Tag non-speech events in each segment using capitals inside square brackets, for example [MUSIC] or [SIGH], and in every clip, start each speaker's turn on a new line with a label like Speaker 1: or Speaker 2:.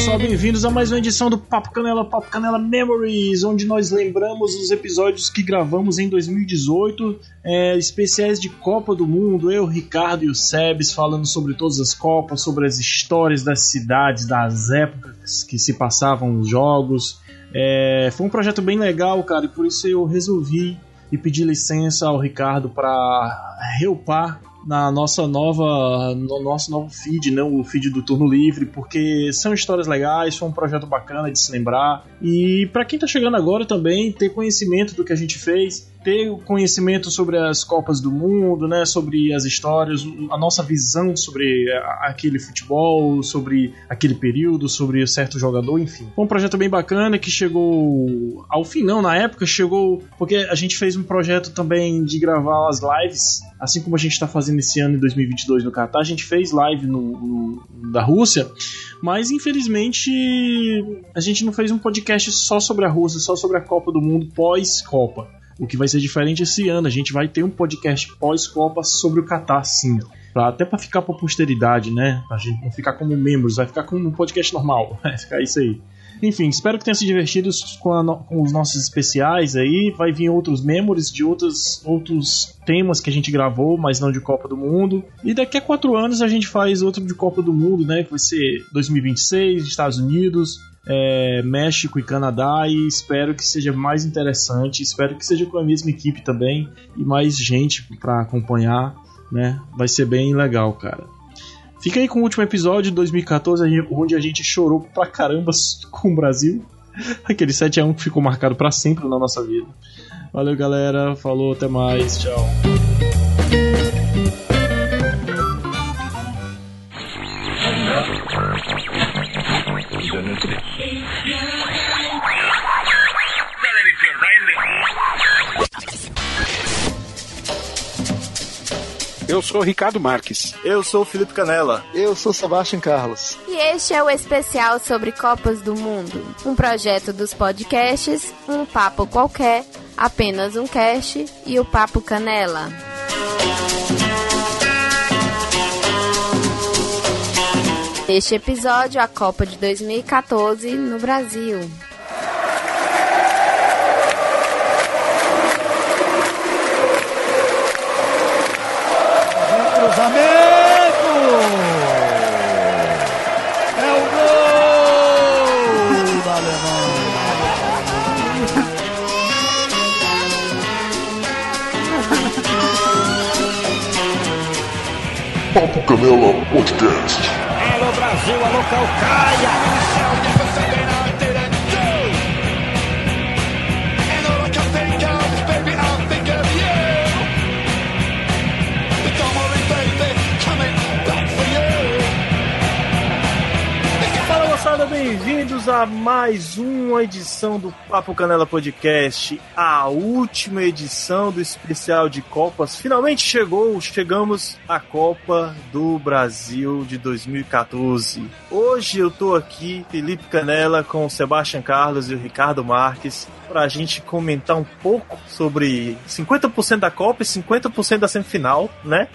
Speaker 1: pessoal, bem-vindos a mais uma edição do Papo Canela, Papo Canela Memories, onde nós lembramos os episódios que gravamos em 2018, é, especiais de Copa do Mundo, eu, Ricardo e o Sebes falando sobre todas as Copas, sobre as histórias das cidades, das épocas que se passavam os jogos. É, foi um projeto bem legal, cara, e por isso eu resolvi e pedir licença ao Ricardo para reupar na nossa nova no nosso novo feed, não o feed do Turno Livre, porque são histórias legais, foi um projeto bacana de se lembrar. E para quem tá chegando agora também ter conhecimento do que a gente fez, ter conhecimento sobre as Copas do Mundo, né, sobre as histórias, a nossa visão sobre aquele futebol, sobre aquele período, sobre certo jogador, enfim. Foi um projeto bem bacana que chegou ao fim, não, na época chegou porque a gente fez um projeto também de gravar as lives, assim como a gente está fazendo esse ano em 2022 no Catar, a gente fez live no, no da Rússia, mas infelizmente a gente não fez um podcast só sobre a Rússia, só sobre a Copa do Mundo pós-Copa. O que vai ser diferente esse ano, a gente vai ter um podcast pós-Copa sobre o Catar, sim. Pra, até para ficar pra posteridade, né? Pra gente não ficar como membros, vai ficar como um podcast normal. [LAUGHS] Vai ficar isso aí. Enfim, espero que tenha se divertido com, a, com, os nossos especiais aí. Vai vir outros memories de outros, outros temas que a gente gravou, mas não de Copa do Mundo. E daqui a quatro anos a gente faz outro de Copa do Mundo, né? Que vai ser 2026, Estados Unidos é, México e Canadá e espero que seja mais interessante. Espero que seja com a mesma equipe também e mais gente para acompanhar, né? Vai ser bem legal, cara. Fica aí com o último episódio de 2014, onde a gente chorou pra caramba [LAUGHS] com o Brasil. Aquele 7x1 que ficou marcado para sempre na nossa vida. Valeu, galera. Falou, até mais. Tchau.
Speaker 2: Eu sou Ricardo Marques.
Speaker 3: Eu sou Felipe Canela.
Speaker 4: Eu sou Sebastião Carlos.
Speaker 5: E este é o especial sobre Copas do Mundo. Um projeto dos podcasts, um papo qualquer, apenas um cast e o Papo Canela. Este episódio, a Copa de 2014 no Brasil.
Speaker 6: Cruzamento! É o gol da Alemanha!
Speaker 7: Papo Canela Podcast.
Speaker 6: Alô Brasil, alô Calcaia!
Speaker 1: Bem-vindos a mais uma edição do Papo Canela Podcast, a última edição do especial de Copas. Finalmente chegou, chegamos à Copa do Brasil de 2014. Hoje eu tô aqui, Felipe Canela, com o Sebastião Carlos e o Ricardo Marques, pra gente comentar um pouco sobre 50% da Copa e 50% da semifinal, né?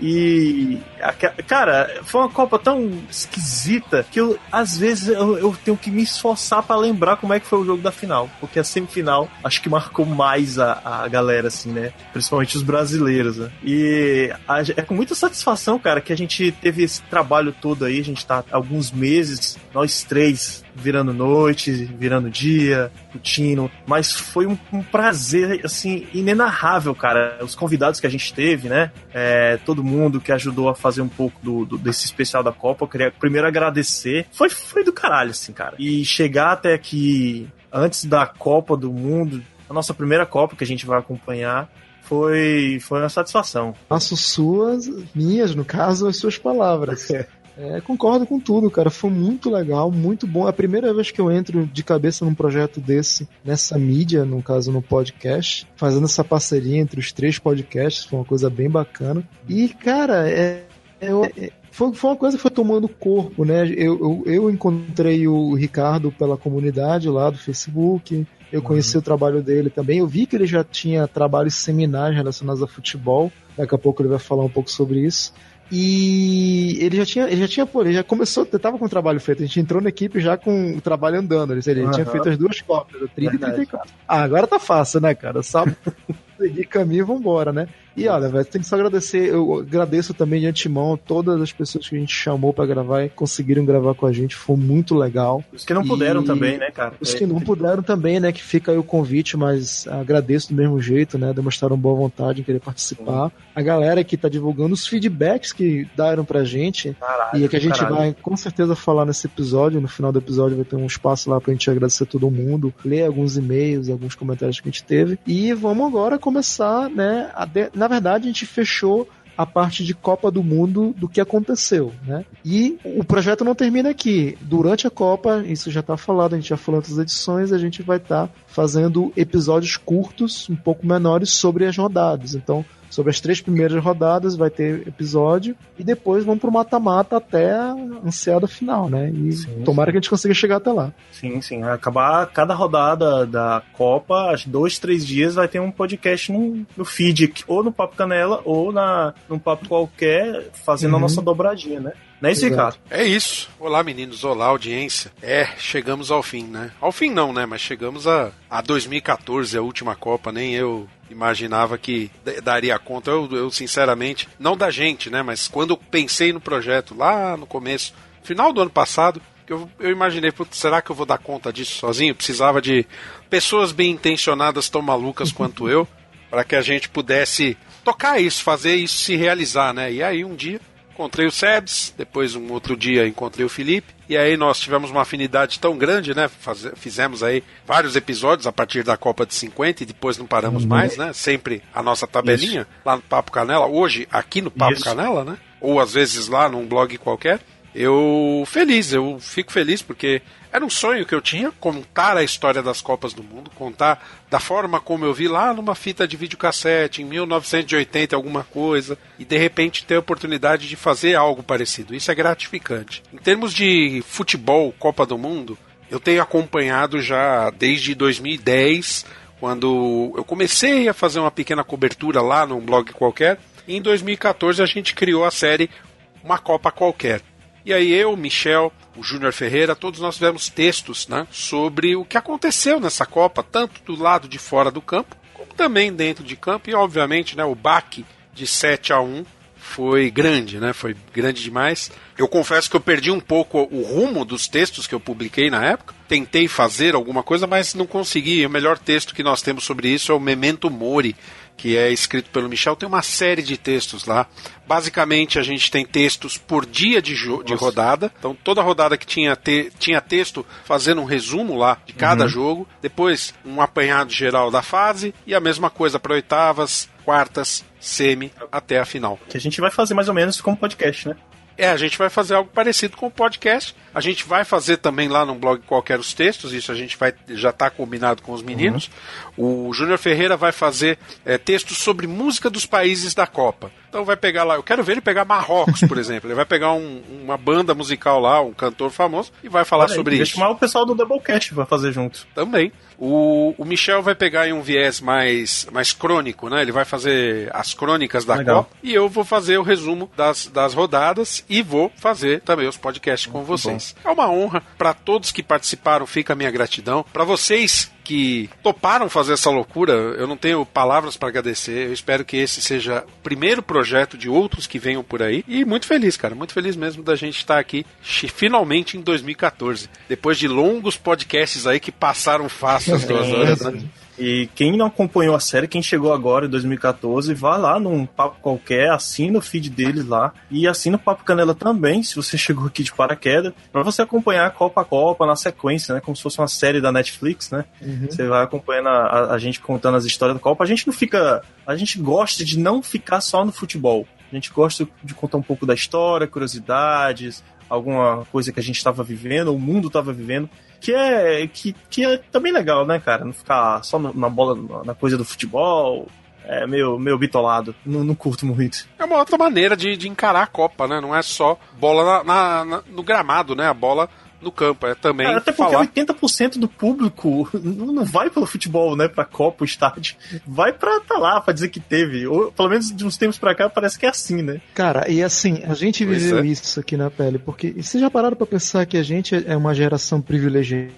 Speaker 1: E, a- cara, foi uma Copa tão esquisita que eu, às vezes, eu, eu tenho que me esforçar pra lembrar como é que foi o jogo da final. Porque a semifinal, acho que marcou mais a, a galera, assim, né? Principalmente os brasileiros, né? E a- é com muita satisfação, cara, que a gente teve esse trabalho todo aí. A gente tá há alguns meses, nós três, virando noite, virando dia, curtindo. Mas foi um, um prazer, assim, inenarrável, cara. Os convidados que a gente teve, né? É, todo mundo que ajudou a fazer um pouco do, do- desse especial da Copa. Eu queria primeiro agradecer. Foi, foi do caralho, assim, cara. E chegar até aqui antes da Copa do Mundo, a nossa primeira Copa que a gente vai acompanhar. Foi, foi uma satisfação.
Speaker 4: Faço suas, minhas, no caso, as suas palavras. É, [LAUGHS] concordo com tudo, cara. Foi muito legal, muito bom. É a primeira vez que eu entro de cabeça num projeto desse, nessa mídia, no caso no podcast, fazendo essa parceria entre os três podcasts, foi uma coisa bem bacana. E, cara, é, é- é- foi, foi uma coisa que foi tomando corpo, né? Eu, eu, eu encontrei o Ricardo pela comunidade lá do Facebook. Eu conheci o trabalho dele também. Eu vi que ele já tinha trabalhos seminais relacionados a futebol. Daqui a pouco ele vai falar um pouco sobre isso. E ele já tinha, ele já tinha, pô, ele já começou, tava com o trabalho feito. A gente entrou na equipe já com o trabalho andando. Ele, ele tinha
Speaker 3: Aham.
Speaker 4: feito as duas cópias, o 30
Speaker 3: Verdade.
Speaker 4: e 34. Ah, agora tá fácil, né, cara? Só [LAUGHS] seguir caminho e vambora, né? E olha, velho, tem que só agradecer. Eu agradeço também de antemão todas as pessoas que a gente chamou pra gravar e conseguiram gravar com a gente. Foi muito legal.
Speaker 3: Os que não puderam
Speaker 4: E-
Speaker 3: também, né, cara?
Speaker 4: Os que não puderam também, né? Que fica aí o convite, mas agradeço do mesmo jeito, né? Demonstraram boa vontade em querer participar. A galera que tá divulgando os feedbacks que deram pra gente
Speaker 3: Caralho,
Speaker 4: e é que a gente
Speaker 3: caralho.
Speaker 4: vai com certeza falar nesse episódio. No final do episódio vai ter um espaço lá pra gente agradecer todo mundo, ler alguns e-mails, alguns comentários que a gente teve. E vamos agora começar, né? a de- Na verdade, a gente fechou a parte de Copa do Mundo do que aconteceu, né? E o projeto não termina aqui. Durante a Copa, isso já tá falado, a gente já falou em outras edições, a gente vai estar fazendo episódios curtos, um pouco menores, sobre as rodadas. Então, sobre as três primeiras rodadas vai ter episódio e depois vamos pro mata-mata até a ansiada final, né? E
Speaker 3: Sim,
Speaker 4: tomara que a gente consiga chegar até lá.
Speaker 3: Sim, sim. Acabar cada rodada da Copa, que dois, três dias vai ter um podcast no, no feed, ou no Papo Canela, ou na, num Papo qualquer, fazendo a
Speaker 4: Uhum.
Speaker 3: nossa dobradinha, né? Não é isso. Ricardo?
Speaker 2: É isso. Olá, meninos. Olá, audiência. É, chegamos ao fim, né? Ao fim não, né? Mas chegamos a, a 2014, a última Copa. Nem eu imaginava que daria conta. Eu, eu, sinceramente, não da gente, né? Mas quando eu pensei no projeto lá no começo, final do ano passado, eu, eu imaginei, "Putz, será que eu vou dar conta disso sozinho? Precisava de pessoas bem intencionadas, tão malucas quanto eu, para que a gente pudesse tocar isso, fazer isso se realizar, né? E aí um dia encontrei o Sebs, depois um outro dia encontrei o Felipe, e aí nós tivemos uma afinidade tão grande, né? Faze- fizemos aí vários episódios a partir da Copa de 50 e depois não paramos mais, né? Sempre a nossa tabelinha lá no Papo Canela, hoje aqui no Papo
Speaker 3: Isso.
Speaker 2: Canela, né? Ou às vezes lá num blog qualquer. Eu feliz, eu fico feliz porque era um sonho que eu tinha contar a história das Copas do Mundo, contar da forma como eu vi lá numa fita de videocassete em 1980 alguma coisa e de repente ter a oportunidade de fazer algo parecido. Isso é gratificante. Em termos de futebol, Copa do Mundo, eu tenho acompanhado já desde 2010, quando eu comecei a fazer uma pequena cobertura lá num blog qualquer. E em 2014 a gente criou a série Uma Copa Qualquer. E aí eu, Michel, o Júnior Ferreira, todos nós tivemos textos né, sobre o que aconteceu nessa Copa, tanto do lado de fora do campo, como também dentro de campo. E obviamente né, o baque de 7 a 1 foi grande, né? Foi grande demais. Eu confesso que eu perdi um pouco o rumo dos textos que eu publiquei na época. Tentei fazer alguma coisa, mas não consegui. O melhor texto que nós temos sobre isso é o Memento Mori, que é escrito pelo Michel. Tem uma série de textos lá. Basicamente, a gente tem textos por dia de, de rodada. Então, toda rodada que tinha, te- tinha texto fazendo um resumo lá de cada jogo. Depois, um apanhado geral da fase. E a mesma coisa para oitavas, quartas, semi, até a final.
Speaker 3: Que a gente vai fazer mais ou menos como podcast, né?
Speaker 2: É, a gente vai fazer algo parecido com o podcast. A gente vai fazer também lá no blog qualquer os textos, isso a gente vai já está combinado com os meninos. O Júnior Ferreira vai fazer é, textos sobre música dos países da Copa. Então vai pegar lá, eu quero ver ele pegar Marrocos, por [LAUGHS] exemplo. Ele vai pegar um- uma banda musical lá, um cantor famoso, e vai falar
Speaker 3: Olha
Speaker 2: sobre isso.
Speaker 3: chamar o pessoal do Doublecast pra fazer junto.
Speaker 2: Também. O, o Michel vai pegar em um viés mais, mais crônico, né? Ele vai fazer as crônicas da
Speaker 3: Legal.
Speaker 2: Copa e eu vou fazer o resumo das, das rodadas e vou fazer também os podcasts com vocês. É uma honra para todos que participaram, fica a minha gratidão. Para vocês que toparam fazer essa loucura, eu não tenho palavras para agradecer. Eu espero que esse seja o primeiro projeto de outros que venham por aí. E muito feliz, cara, muito feliz mesmo da gente estar aqui finalmente em 2014. Depois de longos podcasts aí que passaram fácil as duas horas, né?
Speaker 3: E quem não acompanhou a série, quem chegou agora em 2014, vá lá num papo qualquer, assina o feed deles lá e assina o Papo Canela também, se você [LAUGHS] chegou aqui de paraquedas, pra você acompanhar Copa a Copa na sequência, né? Como se fosse uma série da Netflix, né? Você vai acompanhando a, a- a gente contando as histórias da Copa. A gente não fica. A gente gosta de não ficar só no futebol. A gente gosta de contar um pouco da história, curiosidades, alguma coisa que a gente estava vivendo, o mundo estava vivendo que é que, que é também legal, né, cara? Não ficar só na bola, na coisa do futebol. É meio, meio bitolado. Não, não curto muito.
Speaker 2: É uma outra maneira de, de encarar a Copa, né? Não é só bola na- na- na- no gramado, né? A bola no campo. É também
Speaker 3: Cara, até porque
Speaker 2: falar.
Speaker 3: 80% do público não não vai pelo futebol, né? Pra Copa, o estádio. Vai pra tá lá, pra dizer que teve. Ou, pelo menos de uns tempos pra cá, parece que é assim, né?
Speaker 4: Cara, e assim, a gente
Speaker 2: Pois
Speaker 4: viveu
Speaker 2: é.
Speaker 4: isso aqui na pele, porque e vocês já pararam pra pensar que a gente é uma geração privilegiada?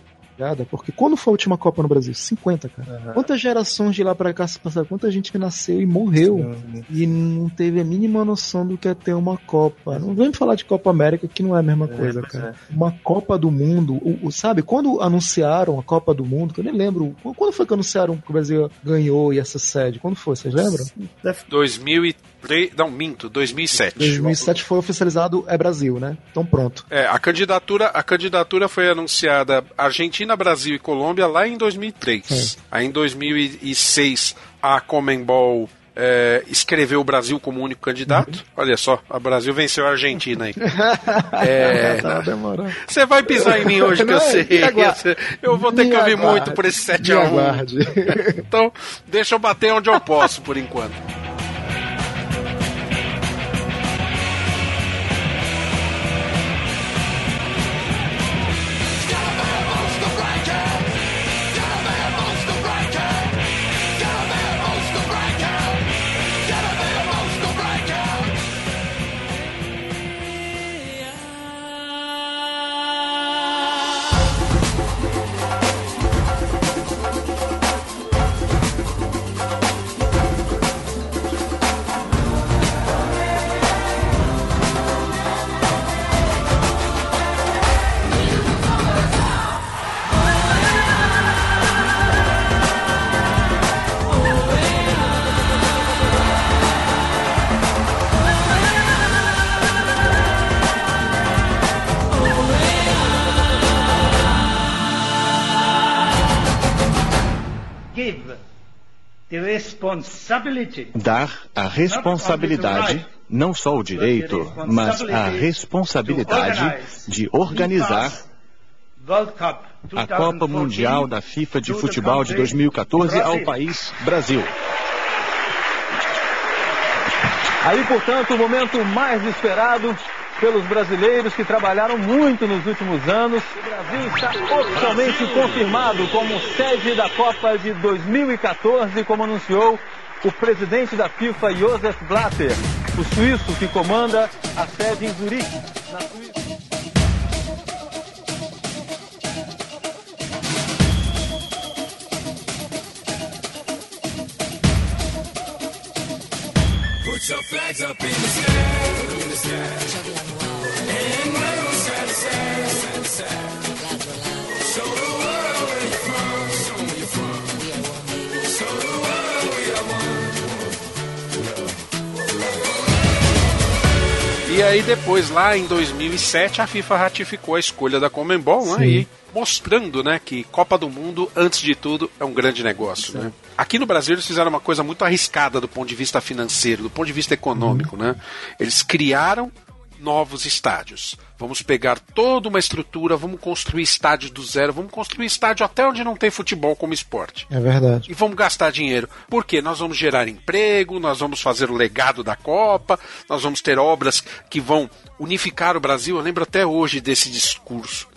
Speaker 4: Porque quando foi a última Copa no Brasil? 50, cara. Quantas gerações de lá pra cá se passaram? Quanta gente que nasceu e morreu e não teve a mínima noção do que é ter uma Copa. Não vem falar de Copa América, que não é a mesma coisa,
Speaker 3: pois
Speaker 4: cara. Uma Copa do Mundo, o, o- sabe? Quando anunciaram a Copa do Mundo, que eu nem lembro, quando foi que anunciaram que o Brasil ganhou e essa sede? Quando foi? Vocês lembram?
Speaker 2: 2003, não, minto, 2007.
Speaker 4: 2007 foi oficializado é Brasil, né? Então pronto.
Speaker 2: É, a candidatura, a candidatura foi anunciada Argentina, Brasil e Colômbia lá em 2003. Aí em 2006 a Comembol é, escreveu o Brasil como único candidato. Olha só, a Brasil venceu a Argentina aí. [LAUGHS] É,
Speaker 4: Tá.
Speaker 2: Você vai pisar em mim hoje que eu sei. Eu vou ter que
Speaker 4: Me
Speaker 2: ouvir
Speaker 4: aguarde.
Speaker 2: muito por esse 7
Speaker 4: Me
Speaker 2: a 1
Speaker 4: aguarde. [LAUGHS]
Speaker 2: Então, deixa eu bater onde eu posso por enquanto.
Speaker 8: Dar a responsabilidade, não só o direito, mas a responsabilidade de organizar a Copa Mundial da FIFA de Futebol de 2014 ao país Brasil.
Speaker 9: Aí, portanto, o momento mais esperado pelos brasileiros que trabalharam muito nos últimos anos. O Brasil está oficialmente confirmado como sede da Copa de 2014, como anunciou o presidente da FIFA, Josef Blatter, o suíço que comanda a sede em Zurique, na Suíça.
Speaker 2: E aí depois, lá em 2007, a FIFA ratificou a escolha da Comembol, né? E mostrando, né, que Copa do Mundo, antes de tudo, é um grande negócio, né? Aqui no Brasil eles fizeram uma coisa muito arriscada do ponto de vista financeiro, do ponto de vista econômico, né? Eles criaram novos estádios. Vamos pegar toda uma estrutura, vamos construir estádio do zero, vamos construir estádio até onde não tem futebol como esporte
Speaker 4: É verdade.
Speaker 2: e vamos gastar dinheiro. Por quê? Nós vamos gerar emprego, nós vamos fazer o legado da Copa, nós vamos ter obras que vão unificar o Brasil. Eu lembro até hoje desse discurso.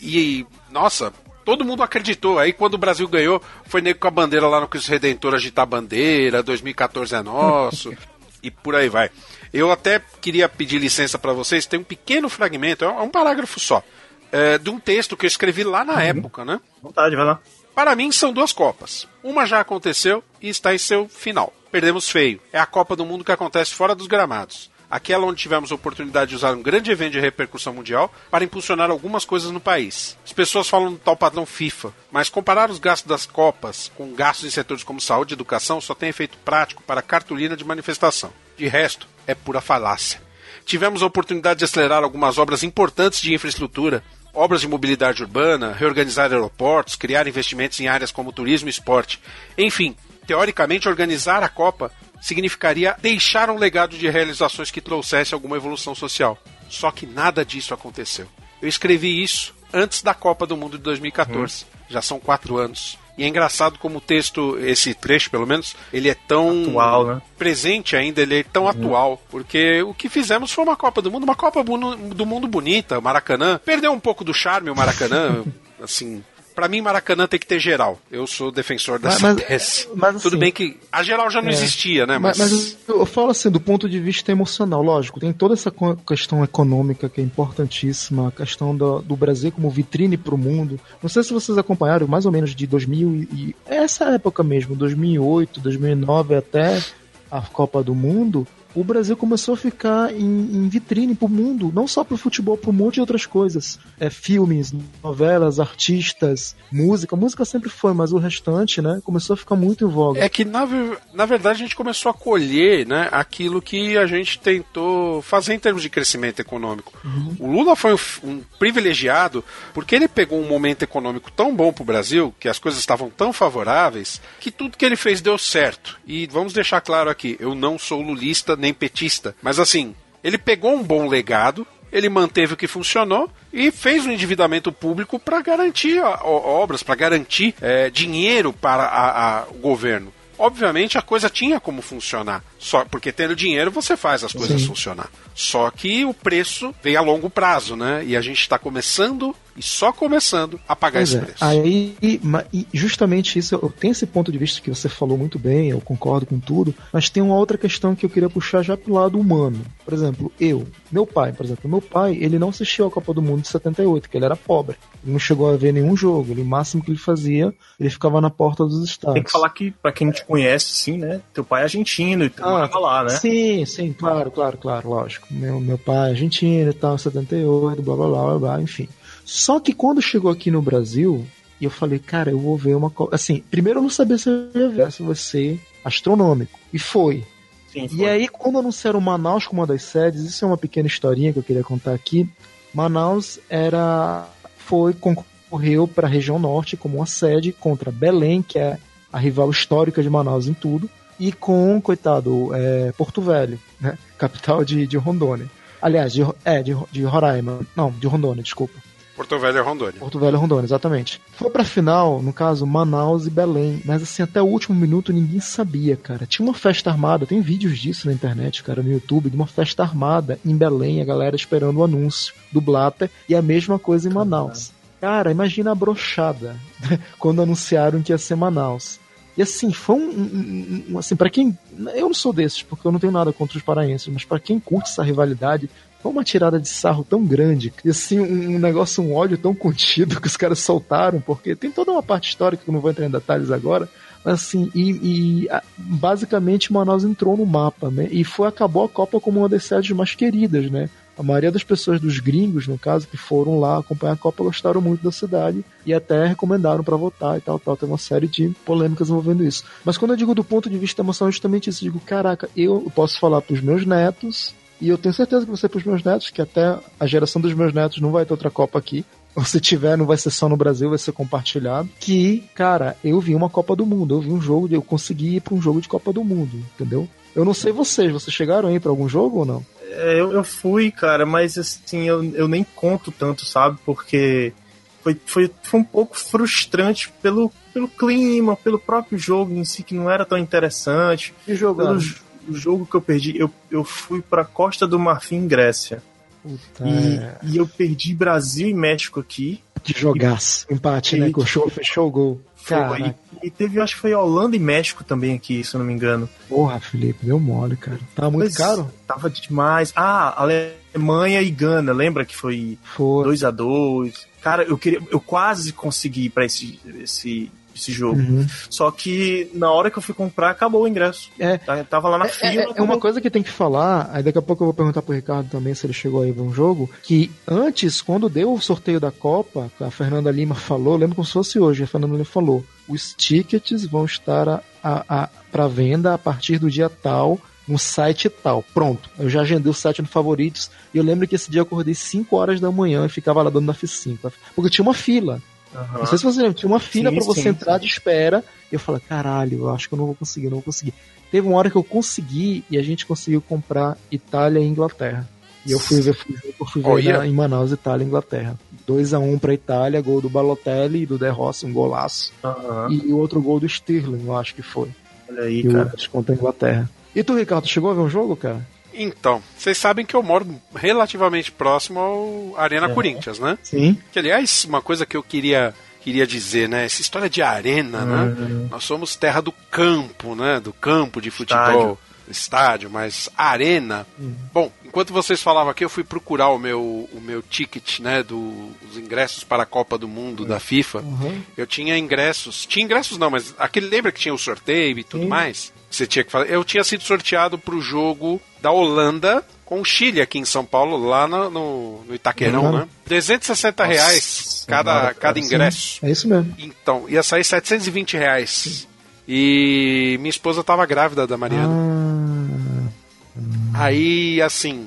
Speaker 2: E, nossa, todo mundo acreditou. Aí quando o Brasil ganhou, foi nego com a bandeira lá no Cristo Redentor agitar a bandeira, 2014 é nosso, [LAUGHS] e por aí vai. Eu até queria pedir licença para vocês, tem um pequeno fragmento, é um parágrafo só, é, de um texto que eu escrevi lá na época, né?
Speaker 3: Vontade, vai lá.
Speaker 2: Para mim, são duas Copas. Uma já aconteceu e está em seu final. Perdemos feio. É a Copa do Mundo que acontece fora dos gramados. Aquela onde tivemos a oportunidade de usar um grande evento de repercussão mundial para impulsionar algumas coisas no país. As pessoas falam do tal padrão FIFA, mas comparar os gastos das Copas com gastos em setores como saúde e educação só tem efeito prático para cartolina de manifestação. De resto, é pura falácia. Tivemos a oportunidade de acelerar algumas obras importantes de infraestrutura, obras de mobilidade urbana, reorganizar aeroportos, criar investimentos em áreas como turismo e esporte. Enfim, teoricamente, organizar a Copa significaria deixar um legado de realizações que trouxesse alguma evolução social. Só que nada disso aconteceu. Eu escrevi isso antes da Copa do Mundo de 2014. Já são quatro anos. E é engraçado como o texto, esse trecho pelo menos, ele é tão
Speaker 3: Atual, né?
Speaker 2: presente ainda, ele é tão atual. Porque o que fizemos foi uma Copa do Mundo, uma Copa do Mundo bonita, o Maracanã. Perdeu um pouco do charme o Maracanã, [LAUGHS] assim. Pra mim, Maracanã tem que ter geral. Eu sou defensor dessa
Speaker 4: Mas-
Speaker 2: tese.
Speaker 4: mas,
Speaker 2: Tudo
Speaker 4: assim,
Speaker 2: bem que a geral já não
Speaker 4: É.
Speaker 2: existia, né?
Speaker 4: Mas, mas eu eu falo assim, do ponto de vista emocional, lógico, tem toda essa questão econômica que é importantíssima, a questão do, do Brasil como vitrine para o mundo. Não sei se vocês acompanharam, mais ou menos de 2000 e essa época mesmo, 2008, 2009 até a Copa do Mundo, o Brasil começou a ficar em, em vitrine para o mundo, não só para o futebol, para um monte de outras coisas. É, filmes, novelas, artistas, música. Música sempre foi, mas o restante, né, começou a ficar muito em voga.
Speaker 2: É que, na, na verdade, a gente começou a colher né, aquilo que a gente tentou fazer em termos de crescimento econômico. O Lula foi um, um privilegiado porque ele pegou um momento econômico tão bom para o Brasil, que as coisas estavam tão favoráveis, que tudo que ele fez deu certo. E vamos deixar claro aqui, eu não sou lulista nem petista, mas assim, ele pegou um bom legado, ele manteve o que funcionou e fez um endividamento público para garantir obras, para garantir é, dinheiro para a- a- o governo. Obviamente a coisa tinha como funcionar, só porque tendo dinheiro você faz as coisas
Speaker 4: Sim.
Speaker 2: funcionar. Só que o preço vem a longo prazo, né? E a gente está começando e só começando a pagar
Speaker 4: Pois
Speaker 2: esse
Speaker 4: é.
Speaker 2: preço.
Speaker 4: Aí, e- ma- e justamente isso, eu tenho esse ponto de vista que você falou muito bem, eu concordo com tudo, mas tem uma outra questão que eu queria puxar já pro lado humano. Por exemplo, eu, meu pai, por exemplo, meu pai, ele não assistiu a Copa do Mundo de 78, que ele era pobre. Ele não chegou a ver nenhum jogo, ele, o máximo que ele fazia, ele ficava na porta dos estádios.
Speaker 3: Tem que falar que, pra quem te conhece, sim, né? Teu pai é argentino e tu morava lá, né?
Speaker 4: Ah, Sim, sim, claro, claro, claro, lógico. Meu, meu pai é argentino e tal, 78, blá blá blá blá, blá, enfim. Só que quando chegou aqui no Brasil, e eu falei, cara, eu vou ver uma. Assim, primeiro eu não sabia se eu ia ver, se vai ser astronômico. E foi.
Speaker 3: Sim,
Speaker 4: E aí, quando anunciaram Manaus como uma das sedes, isso é uma pequena historinha que eu queria contar aqui. Manaus era. foi concorreu para a região norte como uma sede contra Belém, que é a rival histórica de Manaus em tudo, e com, coitado, é, Porto Velho, né? [LAUGHS] capital de, de Rondônia. Aliás, de, é, de, de Roraima. Não, de Rondônia, desculpa.
Speaker 2: Porto Velho é Rondônia.
Speaker 4: Porto Velho e Rondônia, exatamente. Foi pra final, no caso, Manaus e Belém. Mas assim, até o último minuto ninguém sabia, cara. Tinha uma festa armada, tem vídeos disso na internet, cara, no YouTube, de uma festa armada em Belém, a galera esperando o anúncio do Blatter, e a mesma coisa em Manaus. Cara, imagina a brochada [LAUGHS] quando anunciaram que ia ser Manaus. E assim, foi um. um- um- assim, para quem. Eu não sou desses, porque eu não tenho nada contra os paraenses, mas para quem curte essa rivalidade, uma tirada de sarro tão grande. E assim, um, um negócio, um ódio tão contido [LAUGHS] que os caras soltaram, porque tem toda uma parte histórica que eu não vou entrar em detalhes agora. Assim, e, e, basicamente Manaus entrou no mapa, né? E foi, acabou a Copa como uma das sedes mais queridas, né? A maioria das pessoas dos gringos, no caso, que foram lá acompanhar a Copa, gostaram muito da cidade e até recomendaram para votar e tal, tal. Tem uma série de polêmicas envolvendo isso. Mas quando eu digo do ponto de vista emocional, é justamente isso. Eu digo, caraca, eu posso falar pros meus netos, e eu tenho certeza que você pros meus netos, que até a geração dos meus netos não vai ter outra Copa aqui. Ou se tiver, não vai ser só no Brasil, vai ser compartilhado. Que, cara, eu vi uma Copa do Mundo, eu vi um jogo, eu consegui ir pra um jogo de Copa do Mundo, entendeu? Eu não sei vocês, vocês chegaram aí pra algum jogo ou não?
Speaker 3: É, eu, eu fui, cara, mas assim, eu, eu nem conto tanto, sabe? Porque foi, foi, foi um pouco frustrante pelo, pelo clima, pelo próprio jogo em si, que não era tão interessante.
Speaker 4: Que jogo
Speaker 3: Pelo o jogo que eu perdi, eu, eu fui pra Costa do Marfim, Grécia.
Speaker 4: Puta,
Speaker 3: E,
Speaker 4: é.
Speaker 3: e eu perdi Brasil e México aqui.
Speaker 4: Que jogaço. Empate, né?
Speaker 3: E-
Speaker 4: show fechou o gol. Cara,
Speaker 3: e, e teve, acho que foi Holanda e México também aqui, se eu não me engano.
Speaker 4: porra, Felipe, deu mole, cara. Tava muito
Speaker 3: Mas
Speaker 4: caro?
Speaker 3: Tava demais. Ah, Alemanha e Gana, lembra que foi
Speaker 4: Foi.
Speaker 3: 2 a 2 Cara, eu queria, eu quase consegui ir pra esse, esse, esse jogo.
Speaker 4: Uhum.
Speaker 3: Só que na hora que eu fui comprar, acabou o ingresso.
Speaker 4: É.
Speaker 3: Tá- Tava lá na
Speaker 4: É,
Speaker 3: fila.
Speaker 4: é- é uma coisa que tem que falar, aí daqui a pouco eu vou perguntar pro Ricardo também se ele chegou aí pra um jogo, que antes, quando deu o sorteio da Copa, a Fernanda Lima falou, lembro como se fosse hoje, a Fernanda Lima falou, os tickets vão estar a, a, a, pra venda a partir do dia tal, no site tal. Pronto. Eu já agendei o site no favoritos, e eu lembro que esse dia eu acordei 5 horas da manhã e ficava lá dando na F5, porque tinha uma fila.
Speaker 3: Aham.
Speaker 4: Não sei se você lembra, tinha uma fila pra você
Speaker 3: sim,
Speaker 4: entrar de espera. E eu falei, caralho, eu acho que eu não vou conseguir, não vou conseguir. Teve uma hora que eu consegui e a gente conseguiu comprar Itália e Inglaterra. E eu fui ver, fui ver, eu fui ver
Speaker 2: Olha.
Speaker 4: na- em Manaus, Itália e Inglaterra. 2x1 pra Itália, gol do Balotelli e do De Rossi, um golaço.
Speaker 3: Aham.
Speaker 4: E o outro gol do Stirling, eu acho que foi.
Speaker 3: Olha aí,
Speaker 4: E
Speaker 3: cara.
Speaker 4: contra a Inglaterra. E tu, Ricardo, chegou a ver um jogo, cara?
Speaker 2: Então, vocês sabem que eu moro relativamente próximo ao Arena
Speaker 4: É.
Speaker 2: Corinthians, né?
Speaker 4: Sim.
Speaker 2: Que, aliás, uma coisa que eu queria, queria dizer, né? Essa história de arena, né? Nós somos terra do campo, né? Do campo de futebol. Estádio, mas arena. Bom, enquanto vocês falavam aqui, eu fui procurar o meu, o meu ticket, né? Do, os ingressos para a Copa do Mundo da FIFA. Eu tinha ingressos. Tinha ingressos não, mas aquele lembra que tinha o sorteio e tudo mais? Você tinha que fazer. Eu tinha sido sorteado para o jogo da Holanda com o Chile aqui em São Paulo, lá no, no, no Itaquerão,
Speaker 4: Uhum.
Speaker 2: né? 360 reais cada,
Speaker 4: Senhora,
Speaker 2: cada
Speaker 4: cara,
Speaker 2: ingresso.
Speaker 4: sim. É isso mesmo.
Speaker 2: Então, ia sair 720 reais. E minha esposa tava grávida da Mariana.
Speaker 4: Ah,
Speaker 2: Aí, assim,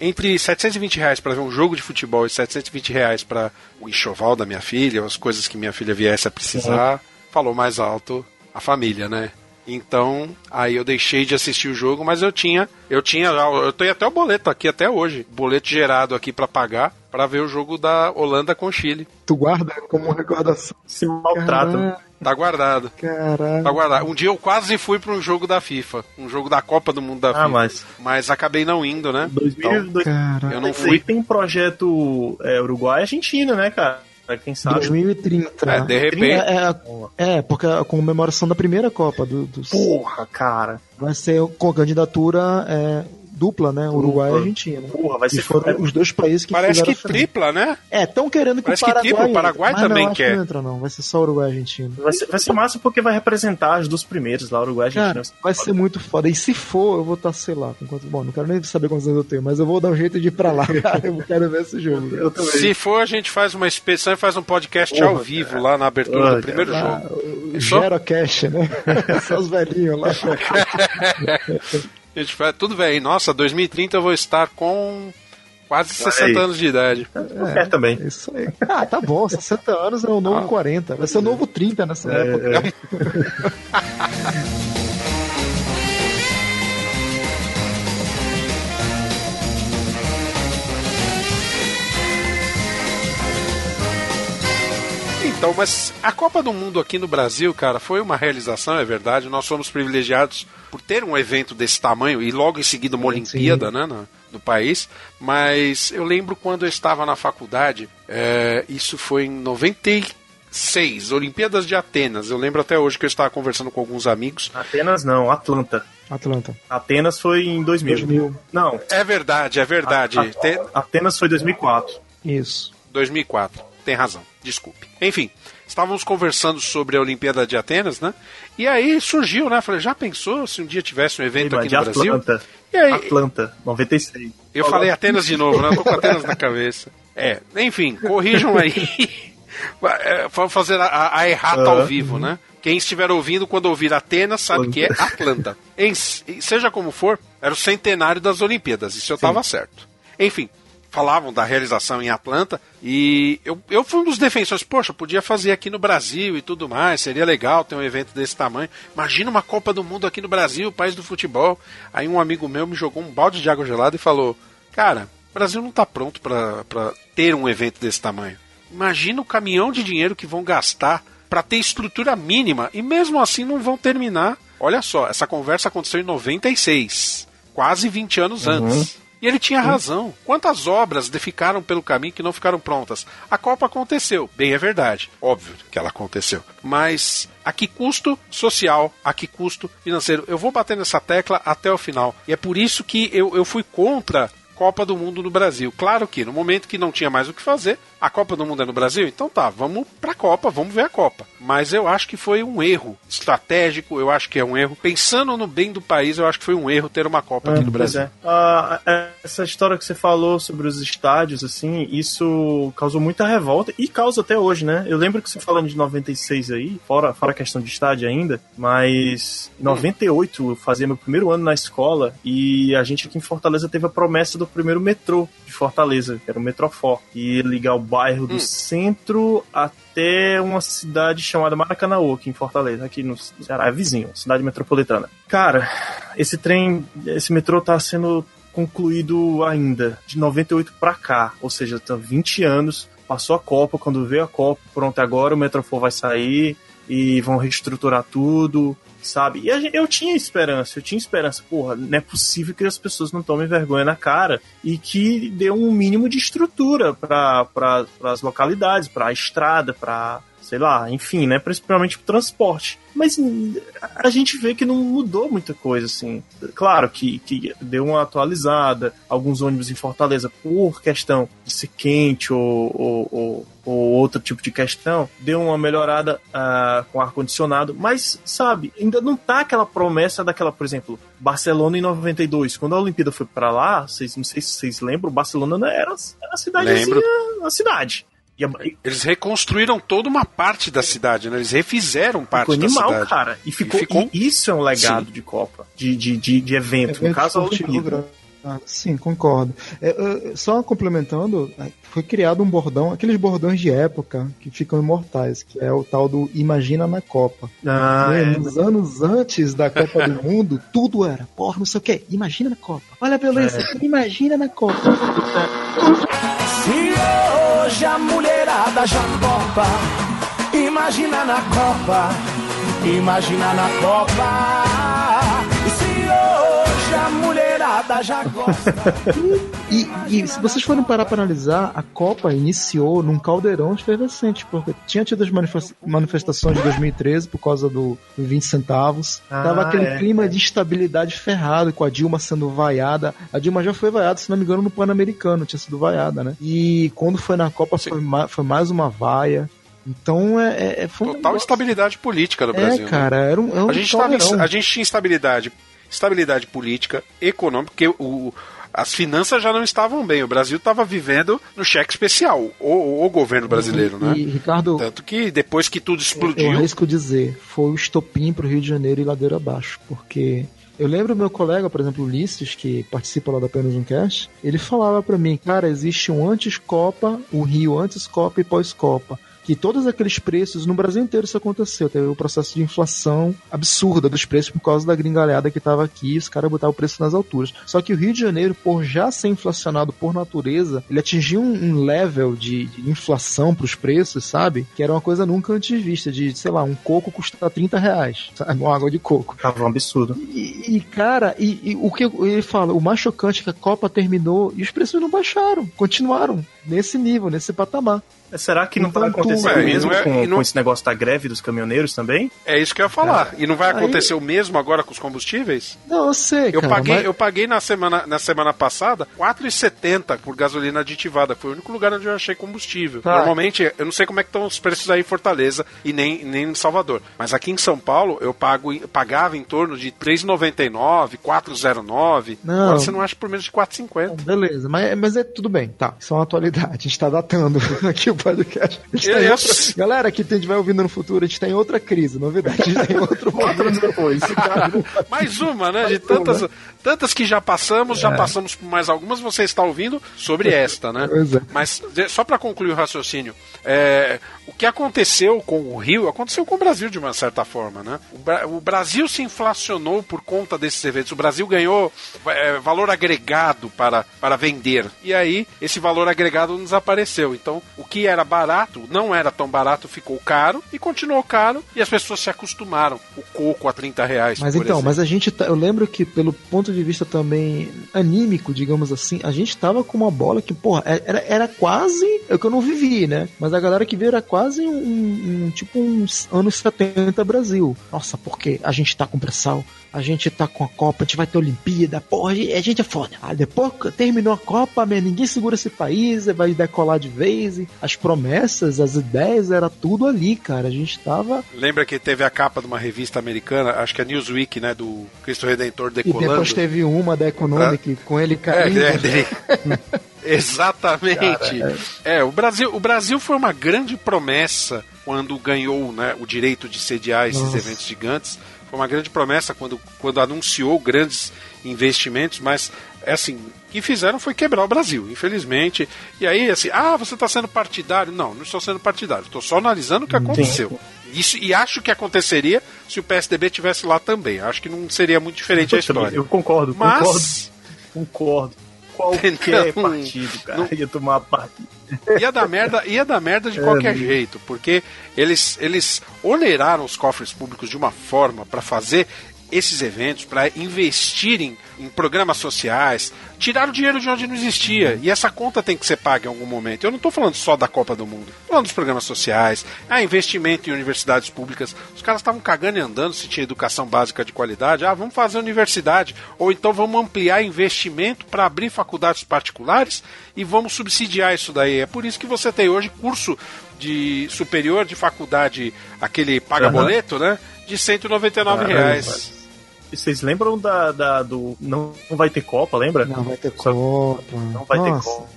Speaker 2: entre 720 reais pra ver um jogo de futebol e 720 reais pra o enxoval da minha filha, as coisas que minha filha viesse a precisar, falou mais alto a família, né? Então, aí eu deixei de assistir o jogo, mas eu tinha, eu tinha, eu tenho até o boleto aqui até hoje, boleto gerado aqui pra pagar pra ver o jogo da Holanda com o Chile.
Speaker 4: tu guarda como recordação.
Speaker 3: Se maltrata.
Speaker 2: Tá guardado.
Speaker 4: Caralho.
Speaker 2: Pra guardar. Um dia eu quase fui pra um jogo da FIFA, um jogo da Copa do Mundo da
Speaker 3: Ah,
Speaker 2: FIFA.
Speaker 3: mas.
Speaker 2: Mas acabei não indo, né?
Speaker 3: 2000, dois-
Speaker 4: Caralho.
Speaker 2: Eu não fui.
Speaker 3: tem um projeto é, Uruguai e Argentina, né, cara? Pra quem sabe.
Speaker 4: 2030.
Speaker 2: É, de repente.
Speaker 4: É, é, é, porque a comemoração da primeira Copa do, dos-
Speaker 3: Porra, cara.
Speaker 4: vai ser com a candidatura é, dupla, né? Uruguai e. Argentina.
Speaker 3: Porra, vai
Speaker 4: Que
Speaker 3: ser
Speaker 4: foram os dois países que
Speaker 2: Parece
Speaker 4: fizeram
Speaker 2: que tripla, né?
Speaker 4: É, estão querendo que
Speaker 2: Parece
Speaker 4: o
Speaker 2: que
Speaker 4: Paraguai.
Speaker 2: tripla, o Paraguai também
Speaker 4: não,
Speaker 2: quer.
Speaker 4: Que não entra, não. Vai ser só Uruguai e Argentina.
Speaker 3: Vai ser, vai ser massa porque vai representar as duas primeiras lá, Uruguai e
Speaker 4: Cara,
Speaker 3: Argentina.
Speaker 4: vai ser muito foda. E se for, eu vou estar, sei lá, com quanto. Bom, não quero nem saber quantos anos eu tenho, mas eu vou dar um jeito de ir pra lá, [LAUGHS] cara. Eu quero ver esse jogo.
Speaker 3: Eu também.
Speaker 2: Se for, a gente faz uma inspeção e faz um podcast ao vivo lá na abertura
Speaker 3: Porra,
Speaker 2: do primeiro
Speaker 4: Lá,
Speaker 2: jogo.
Speaker 4: o
Speaker 2: Fechou?
Speaker 4: Gerocash, né? [LAUGHS] Só os velhinhos lá. [LAUGHS]
Speaker 2: A gente faz tudo bem. Nossa, 2030 eu vou estar com quase 60
Speaker 3: aí.
Speaker 2: anos de idade.
Speaker 3: É, também.
Speaker 4: É isso aí. Ah, tá bom. 60 anos é o novo 40. Vai ser o novo 30 nessa época. [LAUGHS]
Speaker 2: Então, mas a Copa do Mundo aqui no Brasil, cara, foi uma realização, é verdade. Nós somos privilegiados por ter um evento desse tamanho e logo em seguida uma Olimpíada, né, no, no país. Mas eu lembro quando eu estava na faculdade, é, isso foi em 96, Olimpíadas de Atenas. Eu lembro até hoje que eu estava conversando com alguns amigos.
Speaker 3: Atenas não, Atlanta.
Speaker 4: Atlanta.
Speaker 3: Atenas foi em 2000.
Speaker 4: 2000.
Speaker 3: Não,
Speaker 2: É verdade, é verdade.
Speaker 3: A-
Speaker 2: Te-
Speaker 3: Atenas foi 2004.
Speaker 4: Isso.
Speaker 2: 2004. Tem razão, desculpe. Enfim, estávamos conversando sobre a Olimpíada de Atenas, né? E aí surgiu, né? Falei, já pensou se um dia tivesse um evento aqui
Speaker 3: de
Speaker 2: no Brasil?
Speaker 3: Atlanta.
Speaker 2: E aí,
Speaker 3: Atlanta, 96.
Speaker 2: eu falei Atenas de novo, né? Eu tô com Atenas na [LAUGHS] cabeça. É, enfim, corrijam aí. [LAUGHS] É, Vamos fazer a, a- errata ao
Speaker 3: Aham.
Speaker 2: vivo, né? Quem estiver ouvindo, quando ouvir Atenas, sabe que é Atlanta. Em- seja como for, era o centenário das Olimpíadas, isso eu estava certo. Enfim, falavam da realização em Atlanta e eu, eu fui um dos defensores. Poxa, podia fazer aqui no Brasil e tudo mais, seria legal ter um evento desse tamanho. Imagina uma Copa do Mundo aqui no Brasil, país do futebol. Aí um amigo meu me jogou um balde de água gelada e falou: Cara, o Brasil não está pronto para ter um evento desse tamanho. Imagina o caminhão de dinheiro que vão gastar para ter estrutura mínima e mesmo assim não vão terminar. Olha só, essa conversa aconteceu em 96, quase 20 anos antes. E ele tinha razão. Quantas obras ficaram pelo caminho que não ficaram prontas? A Copa aconteceu, bem é verdade. Óbvio que ela aconteceu. Mas a que custo social, a que custo financeiro? Eu vou bater nessa tecla até o final. E é por isso que eu, eu fui contra Copa do Mundo no Brasil. Claro que no momento que não tinha mais o que fazer, a Copa do Mundo é no Brasil, então tá, vamos pra Copa, vamos ver a Copa. Mas eu acho que foi um erro estratégico, eu acho que é um erro. Pensando no bem do país, eu acho que foi um erro ter uma Copa aqui no
Speaker 3: Pois
Speaker 2: Brasil.
Speaker 3: é. Ah, essa história que você falou sobre os estádios, assim, isso causou muita revolta e causa até hoje, né? Eu lembro que você falando de 96 aí, fora, fora a questão de estádio ainda, mas em 98 eu fazia meu primeiro ano na escola e a gente aqui em Fortaleza teve a promessa do primeiro metrô de Fortaleza, que era o Metrofor, e ligar o bairro do
Speaker 2: Hum.
Speaker 3: centro até uma cidade chamada Maracanã, aqui em Fortaleza, aqui no Ceará, é vizinho, cidade metropolitana. Cara, esse trem, esse metrô tá sendo concluído ainda, de 98 pra cá, ou seja, tá 20 anos, passou a Copa, quando veio a Copa, pronto, agora o Metrofon vai sair e vão reestruturar tudo, sabe? E gente, eu tinha esperança, eu tinha esperança, porra, não é possível que as pessoas não tomem vergonha na cara e que dê um mínimo de estrutura para pra, as localidades, para a estrada, para sei lá, enfim, né? Principalmente pro transporte. Mas hum, a gente vê que não mudou muita coisa, assim. Claro que, que deu uma atualizada, alguns ônibus em Fortaleza, por questão de ser quente ou, ou, ou, ou outro tipo de questão, deu uma melhorada uh, com ar-condicionado, mas, sabe, ainda não tá aquela promessa daquela, por exemplo, Barcelona em 92. Quando a Olimpíada foi para lá, vocês, não sei se vocês lembram, Barcelona era, era a cidadezinha, a cidade.
Speaker 2: Eles reconstruíram toda uma parte da cidade, né? Eles refizeram parte
Speaker 3: ficou animal,
Speaker 2: da cidade.
Speaker 3: cara. E ficou, e ficou... E isso é um legado Sim. de Copa, de, de, de, de evento. evento. No caso, a Olimpíada.
Speaker 4: Ah, sim, concordo. É, só complementando, é, foi criado um bordão, aqueles bordões de época que ficam imortais, que é o tal do Imagina na Copa.
Speaker 3: Ah,
Speaker 4: é. Nos anos antes da Copa do [LAUGHS] Mundo, tudo era, porra, não sei o que, imagina na Copa. Olha a violência, é. imagina na Copa. [LAUGHS]
Speaker 6: Se hoje a mulherada já topa, imagina na Copa, imagina na Copa. E a mulherada já gosta.
Speaker 4: e, e, se vocês forem parar para analisar, a Copa iniciou num caldeirão efervescente, porque tinha tido as manifestações de 2013 por causa do, do 20 centavos. Ah, Tava aquele é, clima é. de instabilidade ferrado, com a Dilma sendo vaiada. A Dilma já foi vaiada, se não me engano, no Pan-Americano, tinha sido vaiada, né? E quando foi na Copa foi, ma foi mais uma vaia. Então é, é, é
Speaker 2: Total instabilidade política no
Speaker 4: é,
Speaker 2: Brasil.
Speaker 4: É, cara,
Speaker 2: né?
Speaker 4: era um, era um
Speaker 2: a, gente tava, a gente tinha instabilidade estabilidade política, econômica, porque o, as finanças já não estavam bem. O Brasil estava vivendo no cheque especial, o, o governo brasileiro, né?
Speaker 4: E, Ricardo,
Speaker 2: Tanto que depois que tudo explodiu.
Speaker 4: Eu arrisco dizer, foi o estopim para o Rio de Janeiro e ladeira abaixo, porque eu lembro meu colega, por exemplo, Ulisses, que participa lá da Apenas um Cast, ele falava para mim, cara, existe um antes-Copa, um Rio antes-Copa e pós-Copa que todos aqueles preços, no Brasil inteiro isso aconteceu, teve o um processo de inflação absurda dos preços por causa da gringalhada que estava aqui, os caras botaram o preço nas alturas. Só que o Rio de Janeiro, por já ser inflacionado por natureza, ele atingiu um, um level de, de inflação para os preços, sabe? Que era uma coisa nunca antes vista, de, sei lá, um coco custa 30 reais, [LAUGHS] sabe? Uma água de coco.
Speaker 3: Tava um absurdo.
Speaker 4: E, e cara, e, e, o que ele fala, o mais chocante é que a Copa terminou e os preços não baixaram, continuaram nesse nível, nesse patamar.
Speaker 3: Será que não então, vai acontecer o mesmo é, com, não... com, esse negócio da greve dos caminhoneiros também?
Speaker 2: É isso que eu ia falar. É. E não vai acontecer Aí... o mesmo agora com os combustíveis?
Speaker 4: Não, eu sei,
Speaker 2: eu
Speaker 4: cara,
Speaker 2: Paguei,
Speaker 4: mas...
Speaker 2: Eu paguei na semana, na semana passada R$4,70 por gasolina aditivada. Foi o único lugar onde eu achei combustível. Tá. Normalmente, eu não sei como é que estão os preços aí em Fortaleza e nem, nem em Salvador. Mas aqui em São Paulo, eu pago, pagava em torno de R$3,99, R$4,09. Não. Agora você não acha por menos de R$4,50.
Speaker 4: Beleza, mas, mas é tudo bem. Tá, isso é uma atualidade. A gente tá datando [LAUGHS] aqui o podcast.
Speaker 2: Eu, outra...
Speaker 4: Galera que a gente vai ouvindo no futuro, a gente tem outra crise, novidade. A gente tem outro momento depois. [LAUGHS]
Speaker 2: mais uma, né? De tantas, tantas que já passamos, é. já passamos por mais algumas, você está ouvindo sobre esta, né? É. Mas só para concluir o raciocínio, é, o que aconteceu com o Rio aconteceu com o Brasil de uma certa forma, né? O, Bra o Brasil se inflacionou por conta desses eventos. O Brasil ganhou é, valor agregado para, para vender. E aí, esse valor agregado desapareceu. Então, o que era barato, não era tão barato, ficou caro e continuou caro e as pessoas se acostumaram. O coco a 30 reais.
Speaker 4: Mas então, exemplo. mas a gente. Tá, eu lembro que, pelo ponto de vista também anímico, digamos assim, a gente tava com uma bola que, porra, é, era, era quase. É o que eu não vivi, né? Mas a galera que veio era quase um, um tipo uns anos 70 Brasil. Nossa, porque a gente tá com pressão, a gente tá com a Copa, a gente vai ter Olimpíada, porra, a gente é foda. Ah, depois terminou a Copa, man, ninguém segura esse país, vai decolar de vez. As promessas, as ideias, era tudo ali, cara. A gente tava.
Speaker 2: Lembra que teve a capa de uma revista americana, acho que é Newsweek, né? Do Cristo Redentor decolando.
Speaker 4: E depois teve uma da Economic ah? com ele caindo. É,
Speaker 2: é, [LAUGHS] Exatamente. Cara, é. é, o Brasil, o Brasil foi uma grande promessa quando ganhou né, o direito de sediar esses Nossa. eventos gigantes. Foi uma grande promessa quando, quando anunciou grandes investimentos, mas é assim, o que fizeram foi quebrar o Brasil, infelizmente. E aí, assim, ah, você está sendo partidário? Não, não estou sendo partidário, estou só analisando o que aconteceu. Isso, e acho que aconteceria se o PSDB tivesse lá também. Acho que não seria muito diferente a história.
Speaker 3: Eu concordo,
Speaker 2: Mas,
Speaker 3: concordo Concordo. Qualquer [LAUGHS]
Speaker 2: Não.
Speaker 3: partido, cara,
Speaker 2: Não.
Speaker 3: ia tomar partido.
Speaker 2: Ia dar merda, ia dar merda de
Speaker 3: É,
Speaker 2: qualquer
Speaker 3: né?
Speaker 2: jeito, porque eles, eles oneraram os cofres públicos de uma forma para fazer esses eventos, para investirem em programas sociais, tiraram dinheiro de onde não existia. E essa conta tem que ser paga em algum momento. Eu não estou falando só da Copa do Mundo, tô falando dos programas sociais, ah, investimento em universidades públicas. Os caras estavam cagando e andando se tinha educação básica de qualidade. Ah, vamos fazer universidade. Ou então vamos ampliar investimento para abrir faculdades particulares e vamos subsidiar isso daí. É por isso que você tem hoje curso de superior de faculdade, aquele paga-boleto, né? De 199
Speaker 3: Caralho,
Speaker 2: reais.
Speaker 3: E vocês lembram da, da- do. Não, não vai ter Copa, lembra?
Speaker 4: Não vai ter
Speaker 3: Só-
Speaker 4: Copa.
Speaker 3: Não vai
Speaker 4: Nossa.
Speaker 3: ter Copa.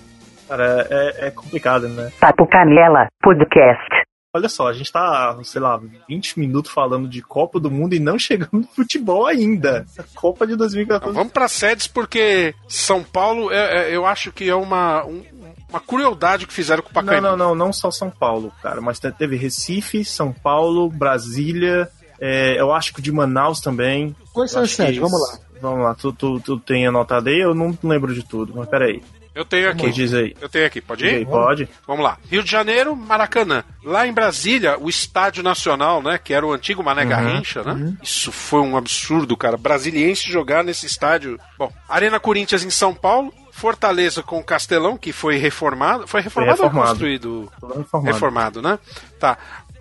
Speaker 3: Cara, é, é complicado, né?
Speaker 10: Papo Canela Podcast.
Speaker 3: Olha só, a gente tá, sei lá, 20 minutos falando de Copa do Mundo e não chegando no futebol ainda. A Copa de 2014.
Speaker 2: Vamos para sedes porque São Paulo, é- é- eu acho que é uma, um- uma crueldade que fizeram com o
Speaker 3: Não,
Speaker 2: Pacaembu.
Speaker 3: não, não, não só São Paulo, cara, mas te- teve Recife, São Paulo, Brasília, é, eu acho que o de Manaus também.
Speaker 4: Quais são as sedes? Vamos lá.
Speaker 3: Vamos lá, tu, tu, tu tem anotado aí? Eu não lembro de tudo, mas peraí.
Speaker 2: Eu tenho aqui.
Speaker 3: Diz aí.
Speaker 2: Eu tenho aqui, pode
Speaker 3: Diz aí,
Speaker 2: ir?
Speaker 3: pode?
Speaker 2: Vamos lá. Rio de Janeiro, Maracanã. Lá em Brasília, o Estádio Nacional, né? Que era o antigo Mané
Speaker 3: Uhum,
Speaker 2: Garrincha, né? Isso foi um absurdo, cara. Brasiliense jogar nesse estádio. Bom, Arena Corinthians em São Paulo. Fortaleza com o Castelão, que foi reformado. Foi reformado, ou
Speaker 3: reformado.
Speaker 2: construído?
Speaker 3: Tudo reformado.
Speaker 2: Reformado, né? Tá.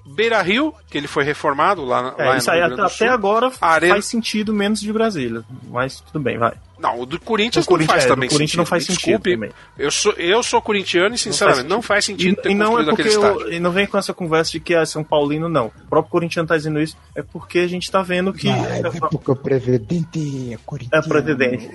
Speaker 2: Beira Rio, que ele foi reformado lá,
Speaker 3: É,
Speaker 2: lá
Speaker 3: isso aí até, até agora
Speaker 2: Arena-
Speaker 3: faz sentido menos de Brasília. Mas tudo bem, vai.
Speaker 2: Não, o do Corinthians
Speaker 3: O Corinthians-
Speaker 2: não faz
Speaker 3: é,
Speaker 2: também
Speaker 3: Corinthians
Speaker 2: sentido.
Speaker 3: não faz sentido
Speaker 2: Desculpe,
Speaker 3: também.
Speaker 2: eu sou, eu sou corintiano e, sinceramente, não faz sentido, ter
Speaker 3: E, e não é porque
Speaker 2: aquele
Speaker 3: eu, e não vem com essa conversa de que é São Paulino, não. O próprio corintiano tá dizendo isso. É porque a gente tá vendo que.
Speaker 4: Ah, é porque o presidente é corintiano.
Speaker 3: É presidente.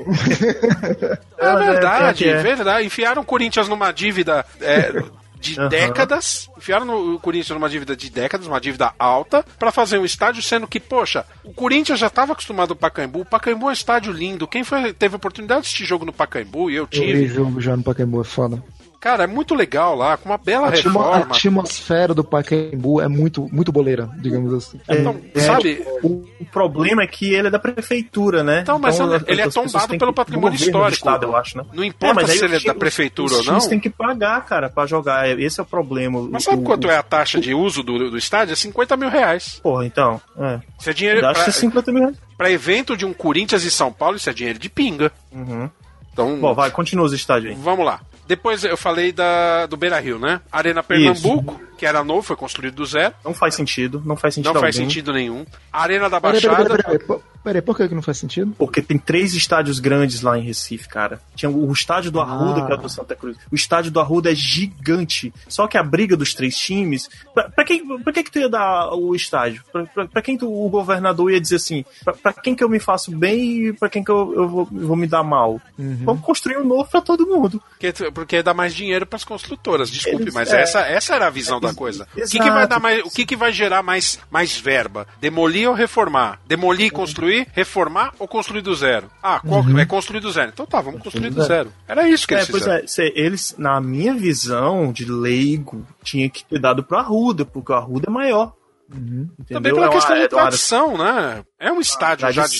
Speaker 2: É [LAUGHS]
Speaker 3: Mas
Speaker 2: verdade,
Speaker 3: é, é.
Speaker 2: verdade. Enfiaram o Corinthians numa dívida é, de
Speaker 3: Aham.
Speaker 2: décadas. Enfiaram no- o Corinthians numa dívida de décadas, uma dívida alta, pra fazer um estádio, sendo que, poxa, o Corinthians já estava acostumado ao Pacaembu. O Pacaembu é um estádio lindo. Quem foi, teve oportunidade de assistir jogo no Pacaembu, e eu
Speaker 4: Eu vi
Speaker 2: tive.
Speaker 4: jogo já no Pacaembu, é foda.
Speaker 2: Cara, é muito legal lá, com uma bela
Speaker 4: A, atmo- a
Speaker 2: reforma.
Speaker 4: atmosfera do Pacaembu é muito, muito boleira, digamos assim.
Speaker 2: Então,
Speaker 3: É,
Speaker 2: sabe?
Speaker 3: O, o problema é que ele é da prefeitura, né?
Speaker 2: Então, mas ele- ele é tombado pelo patrimônio histórico.
Speaker 3: Estado, eu acho, né?
Speaker 2: Não importa
Speaker 3: mas aí
Speaker 2: se ele é
Speaker 3: os
Speaker 2: da prefeitura
Speaker 3: os
Speaker 2: ou não.
Speaker 3: têm que pagar, cara, pra jogar. Esse é o problema.
Speaker 2: Mas sabe
Speaker 3: o-
Speaker 2: quanto é a taxa de uso do, do estádio? É 50 mil reais.
Speaker 3: Porra, então. É.
Speaker 2: Isso é dinheiro pra,
Speaker 3: 50 mil reais.
Speaker 2: pra evento de um Corinthians e São Paulo, isso é dinheiro de pinga.
Speaker 3: Uhum.
Speaker 2: Então,
Speaker 3: Bom, vai, continua os estádios aí.
Speaker 2: vamos lá. Depois eu falei da, do Beira Rio, né? Arena Pernambuco, que era novo, foi construído do zero.
Speaker 3: Não faz sentido, não faz sentido
Speaker 2: Não faz
Speaker 3: algum.
Speaker 2: sentido nenhum. Arena da Baixada.
Speaker 4: peraí, peraí, peraí, peraí, por que que não faz sentido?
Speaker 3: Porque tem três estádios grandes lá em Recife, cara. Tinha o estádio do Arruda,
Speaker 4: Ah.
Speaker 3: que é o do Santa Cruz. O estádio do Arruda é gigante. Só que a briga dos três times. Pra, pra quem, pra que, que tu ia dar o estádio? Pra, pra, pra quem tu- o governador ia dizer assim? Pra, pra quem que eu me faço bem e pra quem que eu, eu vou, eu vou me dar mal? Vamos construir um novo pra todo mundo.
Speaker 2: Porque, porque dá mais dinheiro para as construtoras. Desculpe,
Speaker 3: Eles-
Speaker 2: mas
Speaker 3: é.
Speaker 2: essa, essa era a visão da coisa. O que, que
Speaker 3: Exato.
Speaker 2: vai dar mais, o que, que vai gerar mais, mais verba? Demolir ou reformar? Demolir e construir, reformar ou construir do zero? Ah, qual é construir do zero? Então tá, vamos construir do zero. Era isso que
Speaker 3: É,
Speaker 2: eles
Speaker 3: pois
Speaker 2: fizeram.
Speaker 3: é, eles, na minha visão de leigo, tinha que ter dado pro Arruda, porque o Arruda é maior.
Speaker 2: Também
Speaker 3: Entendeu?
Speaker 2: pela
Speaker 3: É uma-
Speaker 2: questão
Speaker 3: é
Speaker 2: de
Speaker 3: área-
Speaker 2: tradição, né? É um estádio já de...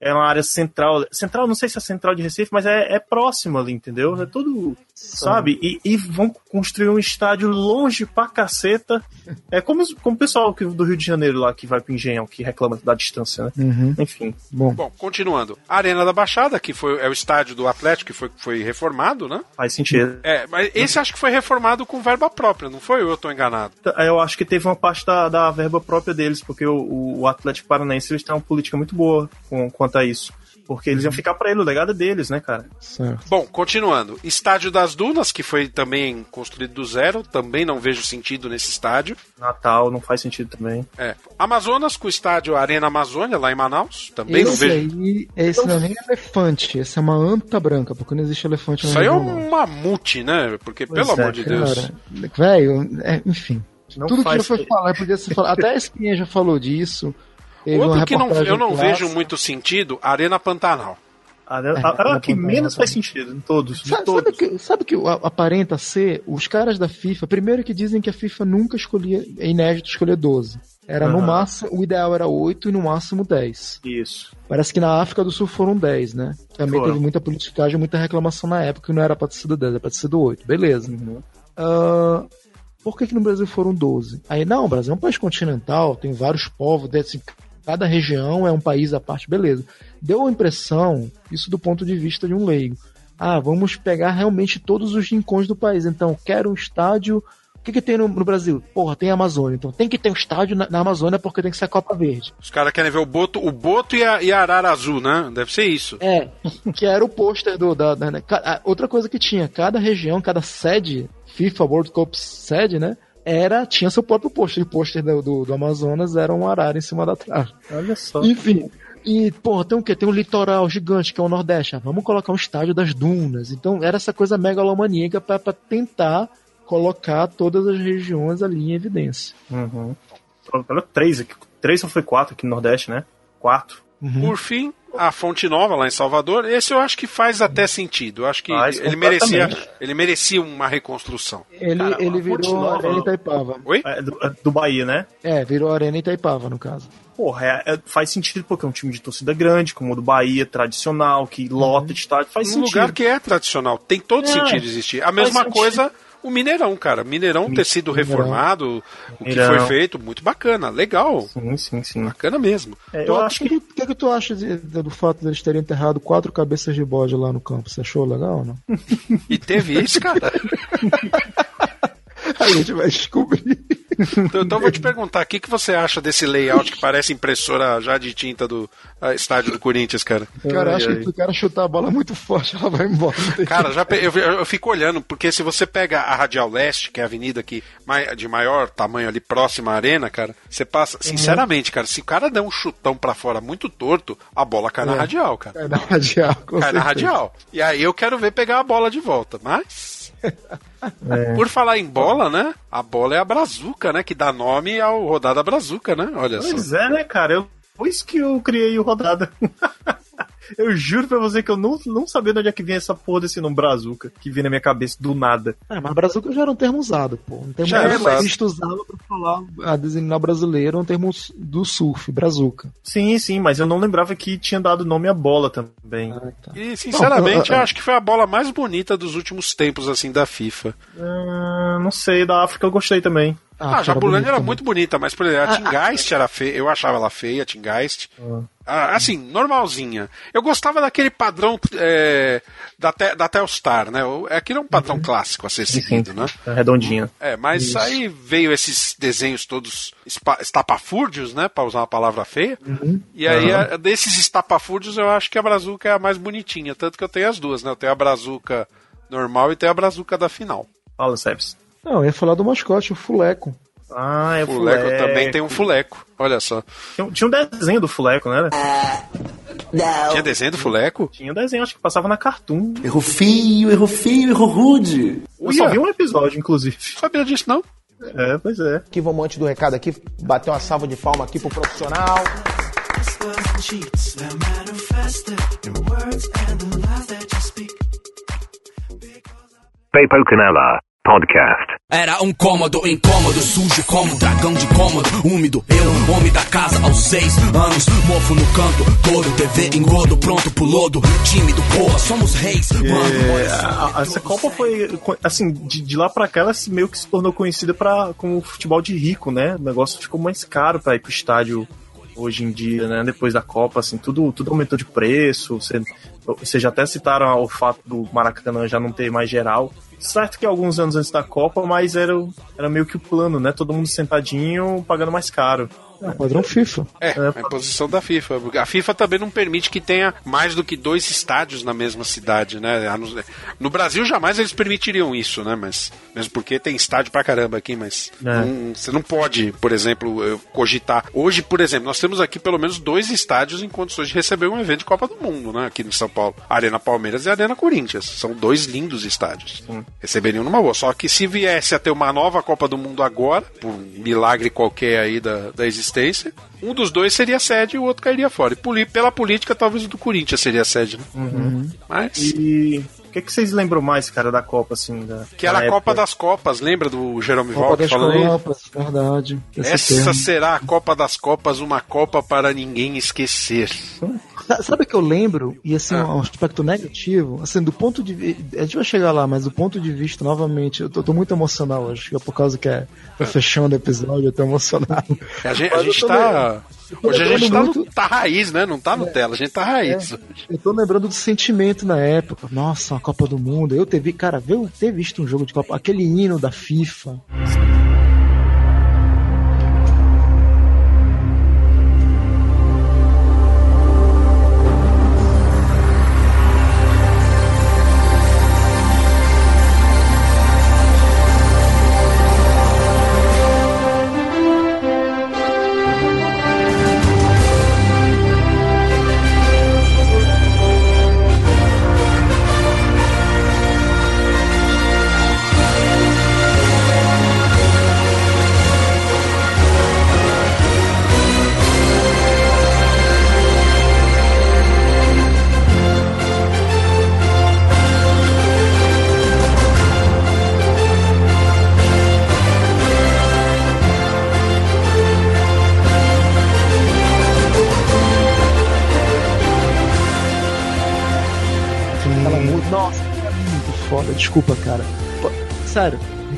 Speaker 3: É uma área central. Central, não sei se é central de Recife, mas é, é próximo ali, entendeu? É tudo. Sabe? E, e vão construir um estádio longe pra caceta. É como, como o pessoal que- do Rio de Janeiro lá que vai pro Engenhão, que reclama da distância, né?
Speaker 4: Uhum.
Speaker 3: Enfim.
Speaker 4: Bom,
Speaker 2: Bom, continuando. A Arena da Baixada, que foi, é o estádio do Atlético, que foi, foi reformado, né?
Speaker 3: Faz sentido.
Speaker 2: É, mas esse acho que foi reformado com verba própria, não foi? Ou eu tô enganado?
Speaker 3: Eu acho que teve uma parte da, da verba própria deles, porque o, o Atlético Paranaense eles têm uma política muito boa com, quanto isso. Porque eles iam ficar pra ele, o legado é deles, né, cara?
Speaker 4: certo.
Speaker 2: Bom, continuando. Estádio das Dunas, que foi também construído do zero, também não vejo sentido nesse estádio.
Speaker 3: Natal não faz sentido também.
Speaker 2: É. Amazonas, com o estádio Arena Amazônia, lá em Manaus, também não
Speaker 4: Esse
Speaker 2: vejo.
Speaker 4: aí, esse não é nem elefante, esse é uma anta branca, porque não existe elefante
Speaker 2: Isso aí é
Speaker 4: não.
Speaker 2: um mamute, né? Porque,
Speaker 3: Pois
Speaker 2: pelo
Speaker 3: é,
Speaker 2: amor de Deus.
Speaker 4: Cara, velho, é, enfim.
Speaker 3: Não
Speaker 4: Tudo que
Speaker 3: faz
Speaker 4: já foi falar, podia ser falar. Até a Espinha já falou disso. Teve uma
Speaker 2: Outro que não, eu não vejo muito sentido, Arena Pantanal.
Speaker 3: A, a,
Speaker 4: É,
Speaker 3: a- a que
Speaker 4: Pantanal
Speaker 3: menos faz sentido, em todos. De
Speaker 4: Sabe,
Speaker 3: todos.
Speaker 4: sabe que, sabe que aparenta ser os caras da FIFA, primeiro que dizem que a FIFA nunca escolhia, é inédito escolher 12. Era no
Speaker 3: Aham.
Speaker 4: máximo, o ideal era 8 e no máximo 10.
Speaker 3: Isso.
Speaker 4: Parece que na África do Sul foram 10, né? Também
Speaker 3: Foram.
Speaker 4: teve muita politicagem, muita reclamação na época que não era pra ter sido 10, era pra ter sido 8. Beleza. Ah, por que, que no Brasil foram 12? Aí, não, o Brasil é um país continental, tem vários povos, desse, cada região é um país à parte, beleza. Deu a impressão, isso do ponto de vista de um leigo, ah, vamos pegar realmente todos os rincões do país. Então, quero um estádio. O que, que tem no, no Brasil? Porra, tem a Amazônia. Então tem que ter um estádio na, na Amazônia porque tem que ser a Copa Verde.
Speaker 2: Os caras querem ver o Boto, o Boto e a, e a Arara Azul, né? Deve ser isso.
Speaker 4: É, que era o pôster do. Da, da- ca- a- outra coisa que tinha, cada região, cada sede, FIFA World Cup sede, né? Era, tinha seu próprio pôster. O pôster do, do, do Amazonas era um arara em cima da trave.
Speaker 3: Olha só.
Speaker 4: Enfim. E, porra, tem o quê? Tem um litoral gigante, que é o Nordeste. Ah, vamos colocar um estádio das dunas. Então, era essa coisa megalomaníaca pra pra tentar colocar todas as regiões ali em evidência.
Speaker 3: Uhum. Olha, três aqui. Três ou foi quatro aqui no Nordeste, né? Quatro.
Speaker 2: Por fim, a Fonte Nova lá em Salvador, esse eu acho que faz até sentido. Eu acho que
Speaker 3: Faz
Speaker 2: ele merecia, ele merecia uma reconstrução.
Speaker 4: Ele,
Speaker 3: Cara,
Speaker 4: ele virou
Speaker 3: Nova-
Speaker 4: Arena Itaipava.
Speaker 2: Oi?
Speaker 3: É, do, é do Bahia, né?
Speaker 4: É, virou Arena Itaipava, no caso.
Speaker 3: Porra, é- é- faz sentido porque é um time de torcida grande, como o do Bahia, tradicional, que lota de estádio, faz
Speaker 2: Um
Speaker 3: sentido.
Speaker 2: lugar que é tradicional, tem todo
Speaker 3: É,
Speaker 2: sentido existir. A mesma
Speaker 3: sentido.
Speaker 2: O Mineirão, cara. Mineirão ter sido reformado, o que foi feito, muito bacana, legal.
Speaker 3: Sim, sim, sim.
Speaker 2: Bacana mesmo.
Speaker 3: É,
Speaker 4: Tu-
Speaker 3: eu
Speaker 4: O
Speaker 3: acho
Speaker 4: que,
Speaker 3: que.
Speaker 4: que, que, tu acha de- de- do fato deles terem enterrado quatro cabeças de bode lá no campo? Você achou legal ou não?
Speaker 2: E teve isso, cara. [LAUGHS]
Speaker 4: Aí a gente vai descobrir.
Speaker 2: Então, então eu vou te perguntar, o que, que você acha desse layout que parece impressora já de tinta do estádio do Corinthians, cara?
Speaker 4: Cara,
Speaker 3: Ai,
Speaker 4: acho
Speaker 3: ai.
Speaker 4: que se o cara chutar a bola muito forte, ela vai embora.
Speaker 2: Cara, já pe- eu, eu fico olhando, porque se você pega a Radial Leste, que é a avenida que mai- de maior tamanho ali próxima à arena, cara, você passa, sinceramente, cara, se o cara der um chutão pra fora muito torto, a bola cai na
Speaker 4: É.
Speaker 2: radial, cara.
Speaker 4: Cai na radial, com
Speaker 2: Cai na
Speaker 4: certeza.
Speaker 2: radial. E aí eu quero ver pegar a bola de volta, mas. Por falar em bola, né? A bola é a Brazuca, né? Que dá nome ao Rodada Brazuca, né? Olha só.
Speaker 3: Pois é, né, cara? Eu, por isso que eu criei o Rodada. [LAUGHS] eu juro pra você que eu não, não sabia de onde é que vinha essa porra desse nome Brazuca, que vinha na minha cabeça do nada.
Speaker 4: É, mas brazuca já era um termo usado, pô. Um termo
Speaker 2: Já era
Speaker 4: artista usava pra falar, a designar brasileiro, um termo do surf, brazuca.
Speaker 3: Sim, sim, mas eu não lembrava que tinha dado nome à bola também.
Speaker 4: Ah, tá.
Speaker 2: E, sinceramente,
Speaker 4: Não,
Speaker 2: eu acho que foi a bola mais bonita dos últimos tempos, assim, da FIFA.
Speaker 3: Ah, não sei, da África eu gostei também.
Speaker 2: Ah, a
Speaker 4: cara,
Speaker 2: Jabulani era
Speaker 4: também.
Speaker 2: muito bonita, mas, por exemplo, a Tingeist era feia. Eu achava ela feia, a Tingeist. Ah, assim, normalzinha. Eu gostava daquele padrão é, da, Te- da Telstar, né? Aquilo é um padrão clássico a ser seguido, né?
Speaker 3: Tá redondinho.
Speaker 2: É, mas
Speaker 3: Isso.
Speaker 2: aí veio esses desenhos todos estapafúrdios, né? Pra usar uma palavra feia. E aí, a- desses estapafúrdios, eu acho que a Brazuca é a mais bonitinha. Tanto que eu tenho as duas, né? Eu tenho a Brazuca normal e tenho a Brazuca da final.
Speaker 3: Fala, Sebs.
Speaker 4: Não, eu ia falar do mascote, o Fuleco.
Speaker 3: Ah, é o
Speaker 2: Fuleco,
Speaker 3: Fuleco.
Speaker 2: também tem um Fuleco. Olha só.
Speaker 3: Tinha, tinha um desenho do Fuleco, né?
Speaker 2: Tinha desenho do Fuleco?
Speaker 3: Tinha um desenho, acho que passava na Cartoon.
Speaker 11: Errou feio, errou feio, errou rude.
Speaker 3: Eu só vi um episódio, inclusive.
Speaker 2: Sabia disso, não?
Speaker 3: É, pois é.
Speaker 12: Aqui vamos antes do recado aqui, bater uma salva de palma aqui pro profissional.
Speaker 13: Papo Canela Podcast.
Speaker 14: Era um cômodo incômodo, sujo como dragão de cômodo, úmido. Eu, homem da casa, aos seis anos, mofo no canto, todo TV engodo, pronto pro lodo, tímido, porra, somos reis, mano.
Speaker 3: É, a- essa Copa foi, assim, de, de lá pra cá, ela se- meio que se tornou conhecida pra, como futebol de rico, né? O negócio ficou mais caro pra ir pro estádio hoje em dia, né? Depois da Copa, assim, tudo, tudo aumentou de preço. Você, vocês já até citaram o fato do Maracanã já não ter mais geral. Certo que alguns anos antes da Copa, mas era, era meio que o plano, né? Todo mundo sentadinho, pagando mais caro.
Speaker 4: É, padrão FIFA.
Speaker 2: É, é a posição da FIFA. A FIFA também não permite que tenha mais do que dois estádios na mesma cidade, né? No Brasil jamais eles permitiriam isso, né? Mas mesmo porque tem estádio pra caramba aqui, mas
Speaker 3: É.
Speaker 2: não- você não pode, por exemplo, cogitar. Hoje, por exemplo, nós temos aqui pelo menos dois estádios em condições de receber um evento de Copa do Mundo, né? Aqui no São Paulo, Arena Palmeiras e Arena Corinthians. São dois lindos estádios. Receberiam numa boa. Só que se viesse a ter uma nova Copa do Mundo agora, por um milagre qualquer aí da, da existência, um dos dois seria sede e o outro cairia fora. E pela política, talvez o do Corinthians seria sede, né?
Speaker 3: Uhum.
Speaker 2: Mas.
Speaker 3: E que, que vocês lembram mais, cara, da Copa, assim? Da,
Speaker 2: que era a Copa
Speaker 3: época?
Speaker 2: das Copas, lembra do Jerome
Speaker 4: Copa
Speaker 2: Valk
Speaker 4: das
Speaker 2: falando isso?
Speaker 4: Copas, verdade.
Speaker 2: Essa
Speaker 4: termo.
Speaker 2: será a Copa das Copas, uma Copa para ninguém esquecer.
Speaker 4: Sa- Sabe o que eu lembro? E assim,
Speaker 2: Ah.
Speaker 4: um aspecto negativo, assim, do ponto de vista. A gente vai chegar lá, mas do ponto de vista, novamente, eu tô, tô muito emocional hoje. É por causa que é tô fechando o episódio, eu tô emocionado.
Speaker 2: A gente, a gente tá.
Speaker 4: tô
Speaker 2: Hoje a gente tá,
Speaker 4: muito-
Speaker 2: no, tá raiz, né? Não tá Nutella, a gente tá raiz.
Speaker 4: Eu tô lembrando do sentimento na época. Nossa, uma Copa do Mundo. Eu ter, vi- cara, eu ter visto um jogo de Copa, aquele hino da FIFA.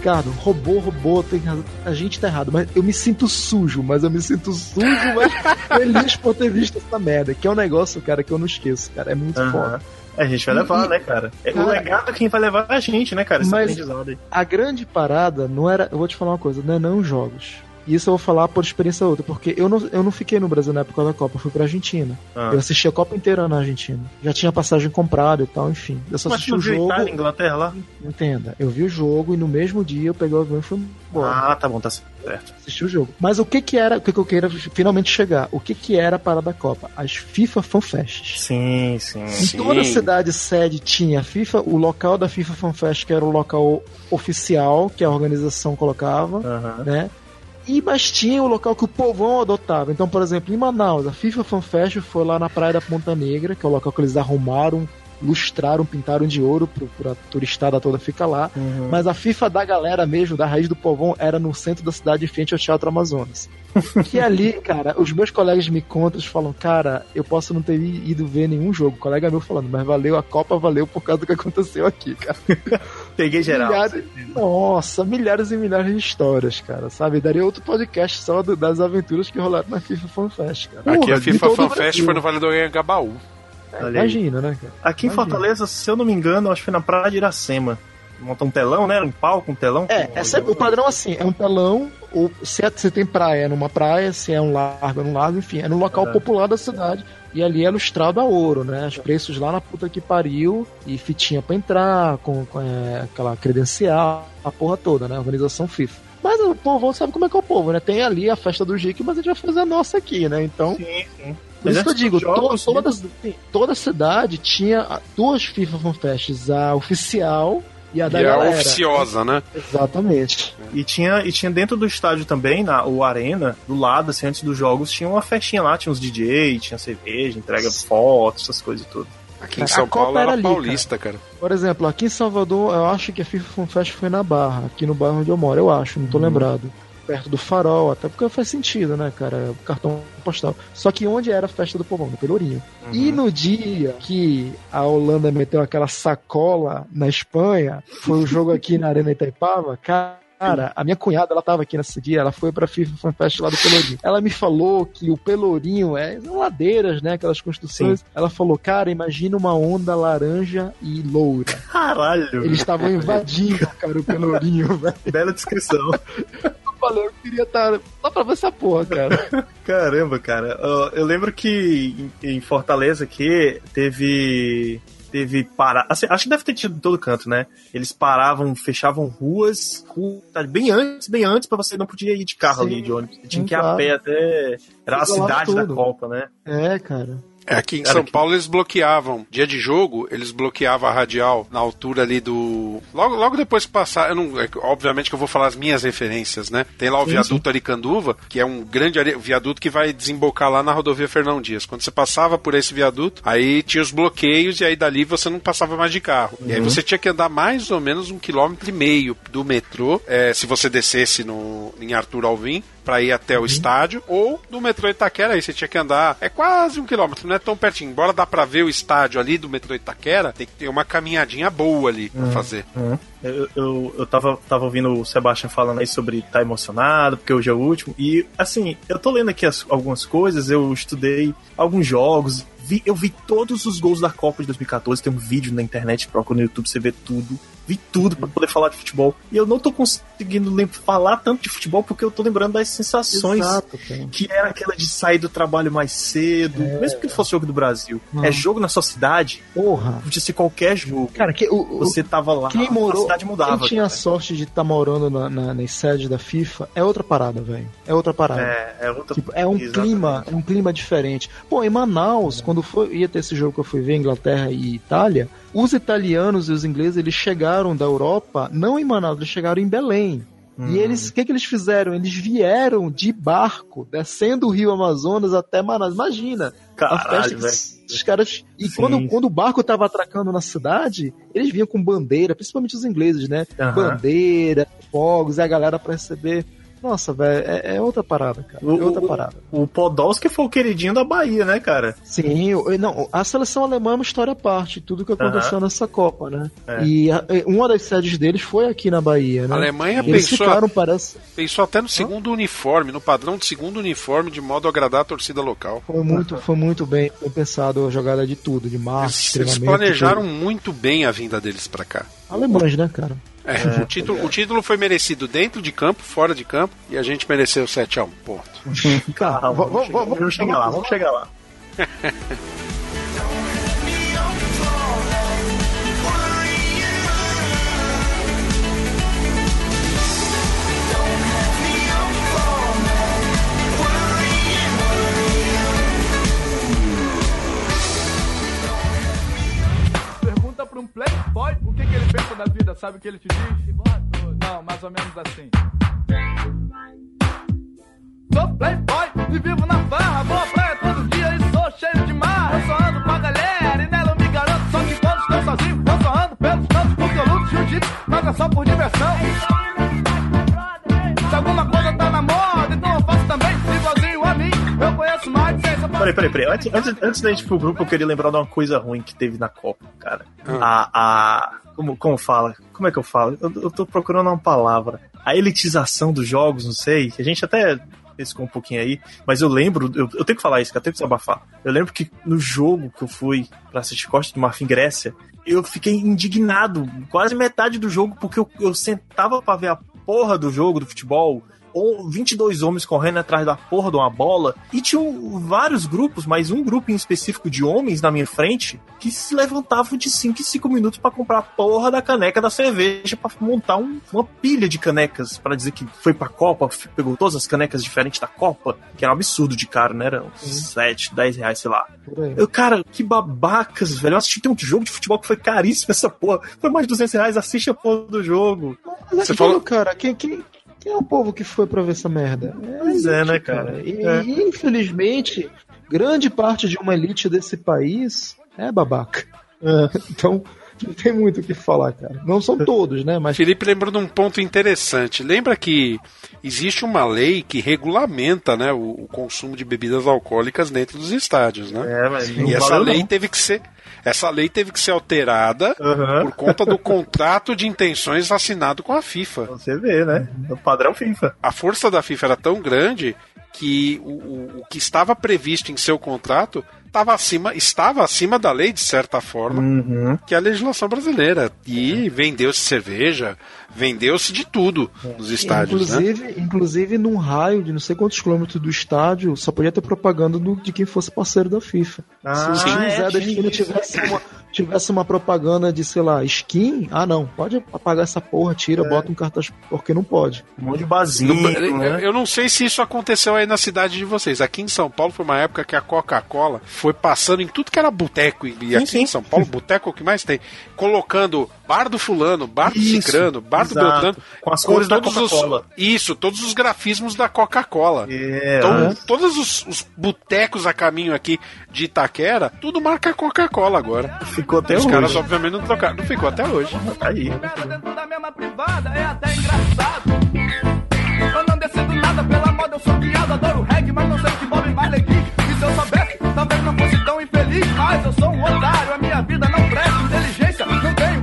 Speaker 4: Ricardo, robô, robô, tem razão. A gente tá errado, mas eu me sinto sujo, mas eu me sinto sujo, mas feliz por ter visto essa merda. Que é um negócio, cara, que eu não esqueço, cara. É muito
Speaker 3: Aham.
Speaker 4: foda.
Speaker 3: A gente vai levar,
Speaker 4: E-
Speaker 3: né, cara? É, o
Speaker 4: Cara,
Speaker 3: legado é quem vai levar a gente, né, cara? Esse
Speaker 4: Mas-
Speaker 3: aprendizado aí.
Speaker 4: A grande parada não era. Eu vou te falar uma coisa, não é não os jogos. E isso eu vou falar por experiência outra, porque eu não, eu não fiquei no Brasil na época da Copa, eu fui pra Argentina.
Speaker 3: Ah.
Speaker 4: Eu assisti a Copa inteira na Argentina. Já tinha passagem comprada e tal, enfim. Eu só
Speaker 3: Mas
Speaker 4: assisti o jogo.
Speaker 3: Itália, Inglaterra lá?
Speaker 4: Entenda, eu vi o jogo e no mesmo dia eu peguei o avião e fui embora.
Speaker 3: Ah, tá bom, tá certo.
Speaker 4: Assisti o jogo. Mas o que que era, o que, que eu queira finalmente chegar? O que que era a parada da Copa? As FIFA FanFests.
Speaker 3: Sim, sim.
Speaker 4: Em toda cidade sede tinha a FIFA, o local da FIFA FanFest, que era o local oficial que a organização colocava, né? E, mas tinha o local que o povão adotava. Então, por exemplo, em Manaus, a FIFA FanFest foi lá na Praia da Ponta Negra, que é o local que eles arrumaram, lustraram, pintaram de ouro pro, pra turistada toda ficar lá.
Speaker 3: Uhum.
Speaker 4: Mas a FIFA da galera mesmo, da raiz do povão, era no centro da cidade, em frente ao Teatro Amazonas. [LAUGHS] que ali, cara, os meus colegas me contam, eles falam, cara, eu posso não ter ido ver nenhum jogo. colega meu falando, mas valeu, a Copa valeu por causa do que aconteceu aqui, cara. [LAUGHS]
Speaker 3: Peguei geral.
Speaker 4: Milhares, nossa, milhares e milhares de histórias, cara, sabe? Daria outro podcast só do- das aventuras que rolaram na FIFA Fan Fest, cara.
Speaker 2: Aqui
Speaker 4: Porra,
Speaker 2: a FIFA
Speaker 4: o
Speaker 2: Fan Fest foi no Vale do Anhangabaú.
Speaker 4: É,
Speaker 3: Olha aí.
Speaker 4: Imagina, né, cara?
Speaker 3: Aqui em
Speaker 4: Imagina.
Speaker 3: Fortaleza, se eu não me engano, acho que foi na Praia de Iracema. Monta um telão, né? Um palco, um telão.
Speaker 4: É, é sempre, o padrão assim, é um telão, ou se, é- se tem praia é numa praia, se é um largo é num largo, enfim, é no local
Speaker 3: É.
Speaker 4: popular da cidade. E ali é lustrado a ouro, né? Os preços lá na puta que pariu, e fitinha pra entrar, com, com, é, aquela credencial, a porra toda, né? Organização FIFA. Mas o povo sabe como é que é o povo, né? Tem ali a festa do Jique, mas a gente vai fazer a nossa aqui, né? Então.
Speaker 3: Sim, sim.
Speaker 4: Por isso que eu digo,
Speaker 3: jogos,
Speaker 4: to- toda, sim, toda cidade tinha a- duas FIFA Fan Fests, a oficial e a da
Speaker 2: E a
Speaker 4: galera.
Speaker 2: oficiosa, né?
Speaker 4: Exatamente.
Speaker 3: E tinha, e tinha dentro do estádio também, na, o Arena, do lado, assim, antes dos jogos, tinha uma festinha lá, tinha uns DJ, tinha cerveja, entrega de fotos, essas coisas e tudo.
Speaker 2: Aqui em
Speaker 4: A
Speaker 2: São
Speaker 4: Copa
Speaker 2: Paulo era
Speaker 4: era ali,
Speaker 2: paulista, cara.
Speaker 4: Por exemplo, aqui em Salvador, eu acho que a FIFA Fan Fest foi na Barra, aqui no bairro onde eu moro, eu acho, não tô lembrado. Perto do farol, até porque faz sentido, né, cara? O cartão postal. Só que onde era a festa do povão? No Pelourinho. E no dia que a Holanda meteu aquela sacola na Espanha, foi o jogo aqui na Arena Itaipava, cara. Cara, a minha cunhada, ela tava aqui nesse dia, ela foi pra FIFA Fan Fest lá do Pelourinho. Ela me falou que o Pelourinho é ladeiras, né? Aquelas construções. Ela falou, cara, imagina uma onda laranja e loura.
Speaker 3: Caralho!
Speaker 4: Eles estavam invadindo, cara, o Pelourinho, [LAUGHS] velho.
Speaker 3: Bela descrição.
Speaker 4: Eu falei, eu queria estar só pra ver essa porra, cara. [LAUGHS]
Speaker 3: Caramba, cara. Eu lembro que em em Fortaleza aqui teve. Teve parar. assim, acho que deve ter tido em todo canto, né? Eles paravam, fechavam ruas, ru- tá, bem antes, bem antes, pra você não podia ir de carro
Speaker 4: Sim,
Speaker 3: ali, de ônibus. Você tinha que ir a
Speaker 4: claro.
Speaker 3: pé até. Era a cidade da. Copa, né?
Speaker 4: É, cara.
Speaker 2: Aqui em
Speaker 3: Cara,
Speaker 2: São
Speaker 3: que-
Speaker 2: Paulo eles bloqueavam. Dia de jogo, eles bloqueavam a radial na altura ali do. Logo, logo depois que passar. Eu não, é obviamente que eu vou falar as minhas referências, né? Tem lá o
Speaker 3: Sim,
Speaker 2: viaduto Aricanduva, que é um grande are- viaduto que vai desembocar lá na rodovia Fernão Dias. Quando você passava por esse viaduto, aí tinha os bloqueios e aí dali você não passava mais de carro. E aí
Speaker 3: Uhum.
Speaker 2: você tinha que andar mais ou menos um quilômetro e meio do metrô, é, se você descesse no, em Arthur Alvim, pra ir até o estádio, ou do metrô Itaquera, aí você tinha que andar, é quase um quilômetro, não é tão pertinho. Embora dá pra ver o estádio ali do metrô Itaquera, tem que ter uma caminhadinha boa ali pra
Speaker 3: Uhum.
Speaker 2: fazer.
Speaker 3: Uhum. Eu, eu, eu tava, tava ouvindo o Sebastian falando aí sobre estar emocionado, porque hoje é o último. E, assim, eu tô lendo aqui as- algumas coisas, eu estudei alguns jogos, vi- eu vi todos os gols da Copa de 2014. Tem um vídeo na internet, procura no YouTube, você vê tudo. Vi tudo pra poder falar de futebol. E eu não tô conseguindo falar tanto de futebol porque eu tô lembrando das sensações
Speaker 4: Exato,
Speaker 3: que era aquela de sair do trabalho mais cedo, mesmo que fosse jogo do Brasil.
Speaker 4: Não.
Speaker 3: É jogo na sua cidade,
Speaker 4: Porra.
Speaker 3: podia ser qualquer jogo.
Speaker 4: Cara, que, o,
Speaker 3: Você tava lá,
Speaker 4: quem
Speaker 3: a
Speaker 4: morou,
Speaker 3: cidade mudava.
Speaker 4: quem tinha a
Speaker 3: cara.
Speaker 4: sorte de estar morando na, na, nas sedes da FIFA é outra parada, velho. É outra parada.
Speaker 3: É, é outra
Speaker 4: Tipo, é um
Speaker 3: Exatamente.
Speaker 4: clima, é um clima diferente. Pô, em Manaus, quando foi, ia ter esse jogo que eu fui ver, Inglaterra e Itália, os italianos e os ingleses, eles chegaram da Europa, não em Manaus, eles chegaram em Belém.
Speaker 3: Hum.
Speaker 4: E eles, o que, que eles fizeram? Eles vieram de barco, descendo o rio Amazonas até Manaus. Imagina! a
Speaker 3: Caralho,
Speaker 4: os caras. E
Speaker 3: Sim.
Speaker 4: quando, quando o barco tava atracando na cidade, eles vinham com bandeira, principalmente os ingleses, né?
Speaker 3: Aham.
Speaker 4: Bandeira, fogos, e a galera pra receber. Nossa, velho, é, é outra parada, cara. É outra parada.
Speaker 3: O Podolski foi o queridinho da Bahia, né, cara?
Speaker 4: Sim, eu- não, a seleção alemã é uma história à parte, tudo que aconteceu
Speaker 3: Aham.
Speaker 4: nessa Copa, né?
Speaker 3: É.
Speaker 4: E a- uma das sedes deles foi aqui na Bahia, né?
Speaker 2: A Alemanha
Speaker 4: Eles
Speaker 2: pensou-
Speaker 4: ficaram, parece.
Speaker 2: Pensou até no segundo uniforme, no padrão do segundo uniforme, de modo a agradar a torcida local.
Speaker 4: Foi muito, foi muito bem, bem pensado a jogada de tudo, de marketing,
Speaker 2: Eles
Speaker 4: treinamento.
Speaker 2: planejaram
Speaker 4: tudo.
Speaker 2: muito bem a vinda deles pra cá.
Speaker 4: Alemães, né, cara?
Speaker 2: É, o, título, o título foi merecido dentro de campo, fora de campo, e a gente mereceu 7x1. Ponto. [LAUGHS]
Speaker 3: Cara, vamos, vamos, vamos chegar lá, vamos chegar lá. [LAUGHS]
Speaker 15: pra um playboy o que, que ele pensa da vida, sabe o que ele te diz? Não, mais ou menos assim. Sou playboy e vivo na farra, vou à praia todo dia e sou cheio de marra. Eu só ando com a galera e nela eu me garanto, só que quando estou sozinho, eu só ando pelos cantos porque eu luto jiu-jitsu, mas é só por diversão. Se alguma coisa
Speaker 3: Peraí, peraí, peraí. Antes, antes, antes da gente ir pro grupo, eu queria lembrar de uma coisa ruim que teve na Copa, cara. A. a como, como fala? Como é que eu falo? Eu, eu tô procurando uma palavra. A elitização dos jogos, não sei. A gente até pescou um pouquinho aí, mas eu lembro, eu, eu tenho que falar isso, que eu tenho que desabafar. Eu lembro que no jogo que eu fui pra assistir Costa do Marfim Grécia, eu fiquei indignado quase metade do jogo, porque eu, eu sentava pra ver a porra do jogo, do futebol, 22 homens correndo atrás da porra de uma bola, e tinham vários grupos, mas um grupo em específico de homens na minha frente, que se levantavam de 5 em 5 minutos pra comprar a porra da caneca da cerveja, pra montar um- uma pilha de canecas, pra dizer que foi pra Copa, pegou todas as canecas diferentes da Copa, que era um absurdo de caro, né? Era uns 7, 10 reais, sei lá. Eu, cara, que babacas, velho. Eu assisti tem um jogo de futebol que foi caríssimo essa porra. Foi mais de 200 reais, assiste a porra do jogo.
Speaker 4: Mas é
Speaker 3: Você falou-
Speaker 4: cara, quem, quem, quem é o povo que foi pra ver essa merda?
Speaker 3: Pois é, né, cara?
Speaker 4: E,
Speaker 3: É.
Speaker 4: e, infelizmente, grande parte de uma elite desse país é babaca. É, [LAUGHS] então, não tem muito o que falar, cara. Não são todos, né? Mas
Speaker 2: Felipe lembrou de um ponto interessante. Lembra que existe uma lei que regulamenta né, o, o consumo de bebidas alcoólicas dentro dos estádios, né?
Speaker 3: É, mas
Speaker 2: e essa lei
Speaker 3: não.
Speaker 2: teve que ser essa lei teve que ser alterada
Speaker 3: Aham.
Speaker 2: por conta do contrato de intenções assinado com a FIFA.
Speaker 3: Você vê, né? O padrão FIFA.
Speaker 2: A força da FIFA era tão grande que o, o- o que estava previsto em seu contrato estava acima, estava acima da lei, de certa forma,
Speaker 3: Uhum.
Speaker 2: que é a legislação brasileira. E vendeu-se cerveja, vendeu-se de tudo nos estádios, né?
Speaker 4: inclusive, inclusive, num raio de não sei quantos quilômetros do estádio, só podia ter propaganda do- de quem fosse parceiro da FIFA.
Speaker 3: Ah,
Speaker 4: Se o time
Speaker 3: é,
Speaker 4: Zé da esquina tivesse uma, tivesse uma propaganda de, sei lá, skin, ah não, pode apagar essa porra, tira,
Speaker 3: É.
Speaker 4: bota um cartaz, porque não pode.
Speaker 3: Um monte de barzinho,
Speaker 2: Eu-
Speaker 3: né?
Speaker 2: Eu não sei se isso aconteceu aí na cidade de vocês. Aqui em São Paulo foi uma época que a Coca-Cola foi passando em tudo que era boteco. E aqui em São Paulo, boteco é o que mais tem. Colocando bar do fulano, bar do
Speaker 3: Isso,
Speaker 2: cicrano, bar do
Speaker 3: exato.
Speaker 2: Beltrano.
Speaker 3: Com as cores da
Speaker 2: todos os-
Speaker 3: Coca-Cola.
Speaker 2: Isso, todos os grafismos da Coca-Cola.
Speaker 3: É,
Speaker 2: então, todos os, os botecos a caminho aqui de Itaquera, tudo marca Coca-Cola agora.
Speaker 3: Ficou até
Speaker 2: Os
Speaker 3: hoje.
Speaker 2: caras, obviamente, não trocaram. Não ficou até hoje.
Speaker 3: Tá aí.
Speaker 15: dentro da mesma privada é até engraçado. Eu não decido nada pela moda, eu sou criado, adoro reggae, mas não sei que Bob Marley. E se eu soubesse, talvez não fosse tão infeliz. Mas eu sou um otário, a minha vida não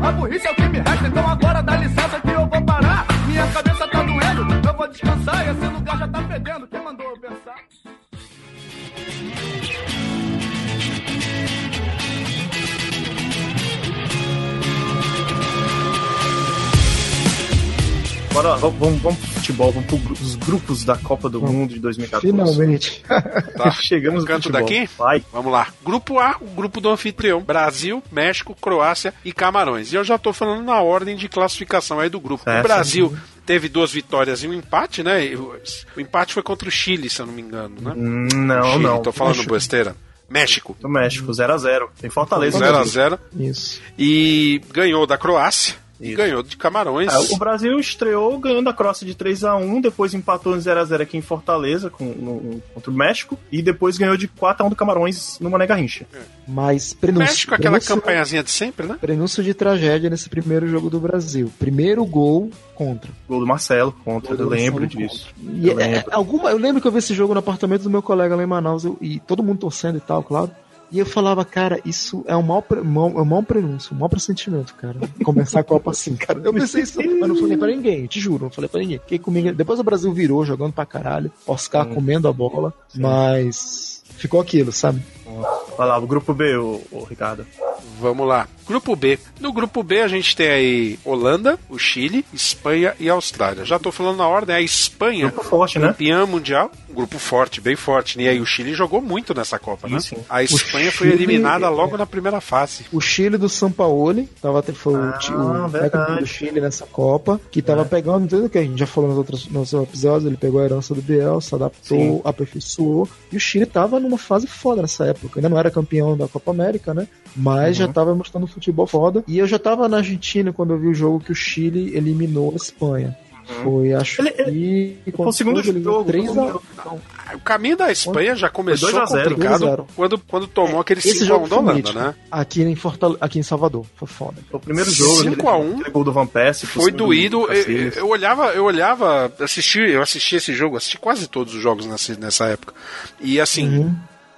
Speaker 15: a burrice é o que me resta. Então agora dá licença que eu vou parar. Minha cabeça tá doendo, eu vou descansar. Esse lugar já tá fedendo. Quem mandou
Speaker 3: Bora, vamos, vamos, vamos pro futebol, vamos pros grupos da Copa do Mundo de 2014.
Speaker 4: Finalmente. [LAUGHS]
Speaker 2: Tá.
Speaker 3: Chegamos no
Speaker 2: Canto
Speaker 3: futebol.
Speaker 2: daqui?
Speaker 3: Vai.
Speaker 2: Vamos lá. Grupo A, o grupo do anfitrião. Brasil, México, Croácia e Camarões. E eu já tô falando na ordem de classificação aí do grupo.
Speaker 3: É,
Speaker 2: o Brasil teve duas vitórias e um empate, né? O empate foi contra o Chile, se eu não me engano, né?
Speaker 3: Hum, Não,
Speaker 2: Chile,
Speaker 3: não.
Speaker 2: Tô falando
Speaker 3: México.
Speaker 2: besteira. México.
Speaker 3: Do México, 0x0. Tem Fortaleza.
Speaker 2: 0x0.
Speaker 4: Isso.
Speaker 2: E ganhou da Croácia. E
Speaker 3: Isso.
Speaker 2: ganhou de Camarões.
Speaker 3: É, o Brasil estreou ganhando a Croácia de 3x1, depois empatou em 0x0 aqui em Fortaleza com, no- contra o México, e depois ganhou de 4x1 do Camarões no Mané Garrincha.
Speaker 4: Mas prenúncio,
Speaker 2: México, aquela
Speaker 4: prenúncio-
Speaker 2: campanhazinha de sempre, né?
Speaker 4: Prenúncio de tragédia nesse primeiro jogo do Brasil. Primeiro gol contra.
Speaker 3: Gol do Marcelo contra,
Speaker 4: Gol
Speaker 3: eu lembro disso.
Speaker 4: E
Speaker 3: Eu
Speaker 4: é-
Speaker 3: lembro.
Speaker 4: alguma, eu lembro que eu vi esse jogo no apartamento do meu colega lá em Manaus eu- e todo mundo torcendo e tal, claro. E eu falava, cara, isso é um mau, mau- é um mau prenúncio, um mau pressentimento, cara. Começar a Copa assim, cara. Eu pensei isso, mas não falei pra ninguém, te juro, não falei pra ninguém. Fiquei comigo. Depois o Brasil virou, jogando pra caralho. Oscar
Speaker 3: Hum.
Speaker 4: comendo a bola, mas ficou aquilo, sabe?
Speaker 3: Vai lá, o grupo B, o, Ricardo.
Speaker 2: Vamos lá. Grupo B. No grupo B a gente tem aí Holanda, o Chile, Espanha e Austrália. Já tô falando na ordem, a Espanha,
Speaker 3: Grupo forte, né?
Speaker 2: campeã mundial, um grupo forte, bem forte. E aí o Chile jogou muito nessa Copa, né?
Speaker 3: sim.
Speaker 2: A Espanha foi
Speaker 4: Chile-
Speaker 2: eliminada logo na primeira fase.
Speaker 4: O Chile do Sampaoli, tava, foi o, o
Speaker 3: Ah, verdade.
Speaker 4: técnico do Chile nessa Copa, que tava pegando tudo que a gente já falou nos outros, nos outros episódios, ele pegou a herança do Biel, se adaptou,
Speaker 3: Sim.
Speaker 4: aperfeiçoou, e o Chile tava numa fase foda nessa época, ainda não era campeão da Copa América, né? Mas já tava mostrando futebol foda, e eu já tava na Argentina quando eu vi o jogo que o Chile eliminou a Espanha. Foi, acho
Speaker 3: Ele-
Speaker 4: que.
Speaker 3: Foi o segundo jogo.
Speaker 4: 3
Speaker 3: foi o
Speaker 4: a
Speaker 3: segundo-
Speaker 2: O caminho da Espanha já começou
Speaker 3: 2 a 0,
Speaker 2: complicado
Speaker 4: 2 a 0.
Speaker 2: quando, quando tomou aquele
Speaker 4: Esse
Speaker 2: 5x1
Speaker 4: jogo
Speaker 2: da Holanda,
Speaker 4: mítico.
Speaker 2: né?
Speaker 4: Aqui em, Fortale... aqui em Salvador. Foi foda.
Speaker 3: Foi o primeiro jogo.
Speaker 2: 5 a 1.
Speaker 3: aquele gol do Van Persie. por
Speaker 2: Foi
Speaker 3: cima do
Speaker 2: doído. Eu, eu olhava, eu olhava, assisti, eu assisti esse jogo, assisti quase todos os jogos nessa, nessa época. E assim,
Speaker 4: Uhum.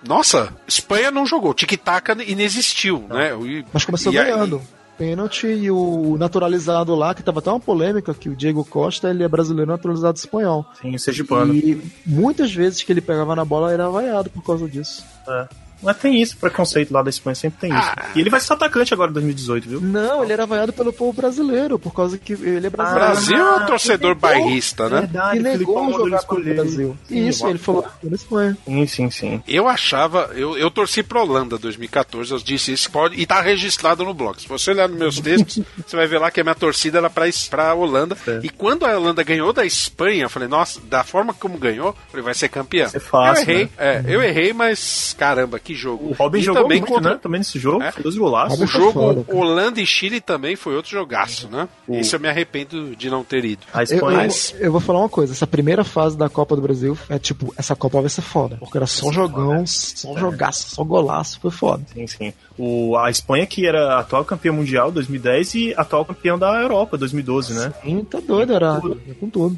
Speaker 2: Nossa, Espanha não jogou, tic-tac inexistiu, né? E-
Speaker 4: Mas começou
Speaker 2: e aí-
Speaker 4: ganhando. Pênalti e o naturalizado lá, que tava até uma polêmica, que o Diego Costa ele é brasileiro naturalizado espanhol.
Speaker 3: Sim, Sergipano.
Speaker 4: E muitas vezes que ele pegava na bola era vaiado por causa disso.
Speaker 3: É. Mas tem isso, preconceito lá da Espanha, sempre tem isso.
Speaker 2: Ah.
Speaker 3: E ele vai ser atacante agora em 2018, viu?
Speaker 4: Não, ele era vaiado pelo povo brasileiro, por causa que ele é brasileiro.
Speaker 2: Brasil é um torcedor bairrista, né?
Speaker 3: Verdade,
Speaker 4: E negou
Speaker 3: ele
Speaker 4: jogar pelo
Speaker 3: escolher.
Speaker 4: Brasil.
Speaker 3: Sim,
Speaker 4: Isso, ele falou pela Espanha.
Speaker 3: Sim, sim, sim.
Speaker 2: Eu achava, eu, eu torci pra Holanda 2014, eu disse isso pode, e tá registrado no blog. Se você olhar nos meus textos, [LAUGHS] você vai ver lá que a minha torcida era pra, pra Holanda.
Speaker 3: É.
Speaker 2: E quando a Holanda ganhou da Espanha, eu falei, nossa, da forma como ganhou, eu falei, vai ser campeã.
Speaker 3: ser fácil,
Speaker 2: eu errei,
Speaker 3: né?
Speaker 2: é, eu errei, mas caramba, que jogo.
Speaker 3: O Robin
Speaker 2: E
Speaker 3: jogou
Speaker 2: também
Speaker 3: muito,
Speaker 2: contra-
Speaker 3: né? Também nesse jogo.
Speaker 2: É.
Speaker 3: Foi dois golaços.
Speaker 2: O
Speaker 4: Robin foi
Speaker 2: jogo
Speaker 4: foda, cara.
Speaker 2: Holanda e Chile também foi outro jogaço, né? Isso eu me arrependo de não ter ido.
Speaker 3: A
Speaker 4: Eu,
Speaker 3: Espanha.
Speaker 4: eu- eu vou falar uma coisa, essa primeira fase da Copa do Brasil é tipo, essa Copa vai ser foda. Porque era só jogão, só jogaço, só golaço, foi foda.
Speaker 3: Sim, sim. O, a Espanha que era atual campeã mundial 2010 e atual campeão da Europa 2012, né?
Speaker 4: Sim, tá doido, era ia com tudo.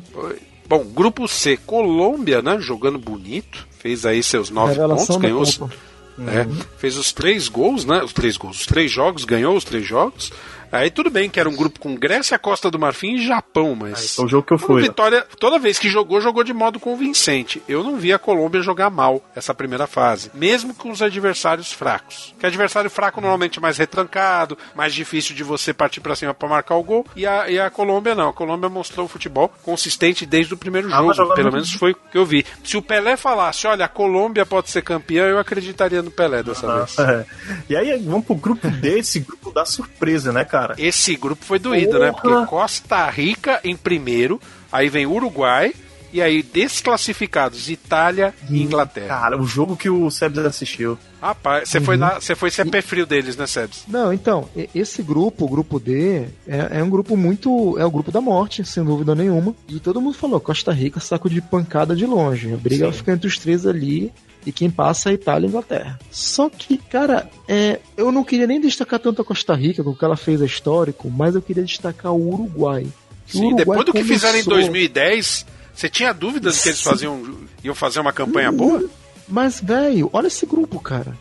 Speaker 2: Bom, grupo C, Colômbia, né? Jogando bonito. Fez aí seus nove
Speaker 4: Revelação
Speaker 2: pontos, ganhou os,
Speaker 4: Copa.
Speaker 2: é, fez os três gols, né? Os três gols, os três jogos, ganhou os três jogos. Aí tudo bem que era um grupo com Grécia, Costa do Marfim e Japão, mas.
Speaker 3: É o jogo que eu fui. né?
Speaker 2: Vitória, toda vez que jogou, jogou de modo convincente. Eu não vi a Colômbia jogar mal essa primeira fase, mesmo com os adversários fracos. Que adversário fraco normalmente é mais retrancado, mais difícil de você partir para cima para marcar o gol. E a, e a Colômbia não. A Colômbia mostrou o futebol consistente desde o primeiro
Speaker 3: Ah,
Speaker 2: jogo.
Speaker 3: jogando
Speaker 2: Pelo menos foi o que eu vi. Se o Pelé falasse, olha, a Colômbia pode ser campeã, eu acreditaria no Pelé dessa vez.
Speaker 3: É. E aí vamos pro grupo D, esse grupo da surpresa, né, cara?
Speaker 2: Esse grupo foi doído, né? Porque Costa Rica em primeiro, aí vem Uruguai, e aí desclassificados Itália e Inglaterra.
Speaker 3: Cara, o jogo que o Sebs assistiu.
Speaker 2: Rapaz, você foi lá, você foi ser pé frio deles, né, Sebs?
Speaker 4: Não, então, esse grupo, o grupo D, é, é um grupo muito. É o grupo da morte, sem dúvida nenhuma. E todo mundo falou: Costa Rica, saco de pancada de longe. A briga vai ficar entre os três ali. E quem passa é Itália e Inglaterra. Só que, cara, é, eu não queria nem destacar tanto a Costa Rica, com o que ela fez é histórico, mas eu queria destacar o Uruguai. O
Speaker 2: Sim,
Speaker 4: Uruguai
Speaker 2: depois do que fizeram em
Speaker 4: começou-
Speaker 2: 2010, você tinha dúvidas de que eles faziam, iam fazer uma campanha boa?
Speaker 4: Mas, velho, olha esse grupo, cara.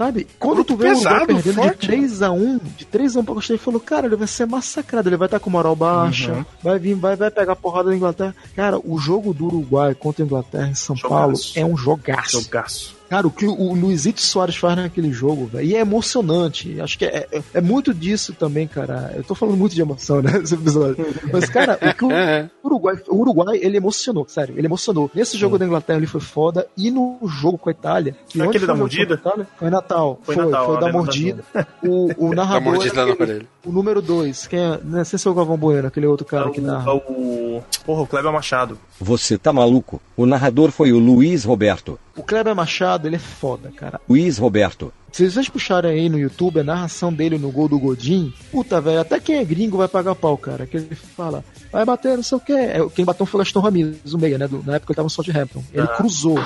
Speaker 4: Sabe? Quando tu vê o Uruguai
Speaker 2: pesado,
Speaker 4: perdendo
Speaker 2: forte,
Speaker 4: de 3x1, de 3x1 pra Costa Rica, falou, cara, ele vai ser massacrado, ele vai estar com moral baixa,
Speaker 3: Uhum.
Speaker 4: vai vir, vai, vai pegar porrada da Inglaterra. Cara, o jogo do Uruguai contra a Inglaterra em São Paulo é um jogaço.
Speaker 3: Jogaço.
Speaker 4: Cara, o que o Luizito Soares faz naquele jogo, velho, e é emocionante. Acho que é, é, é muito disso também, cara. Eu tô falando muito de emoção, né? [LAUGHS] Esse episódio. Mas, cara, o que o [LAUGHS] Uruguai, o Uruguai, ele emocionou, sério, ele emocionou. Nesse jogo da Inglaterra ele foi foda, e no jogo com a Itália. Que
Speaker 3: aquele
Speaker 4: foi
Speaker 3: da mordida?
Speaker 4: Itália? Foi Natal.
Speaker 3: Foi
Speaker 4: Foi,
Speaker 3: Natal,
Speaker 4: foi da mordida. O, o [LAUGHS] narrador.
Speaker 2: Da mordida no
Speaker 4: aquele- o número 2, quem é? Não sei se é o Galvão Bueno, aquele outro cara que narra.
Speaker 3: É o. Porra, o Kleber Machado.
Speaker 16: Você tá maluco? O narrador foi o Luiz Roberto.
Speaker 4: O Kleber Machado, ele é foda, cara.
Speaker 16: Luiz Roberto.
Speaker 4: Se vocês puxarem aí no YouTube a narração dele no gol do Godin, puta, velho, até quem é gringo vai pagar pau, cara. Que ele fala, vai bater, não sei o que. É, quem bateu foi o Aston Ramirez, o meia, né? do- na época ele tava no Southampton. Ele
Speaker 3: Ah.
Speaker 4: cruzou.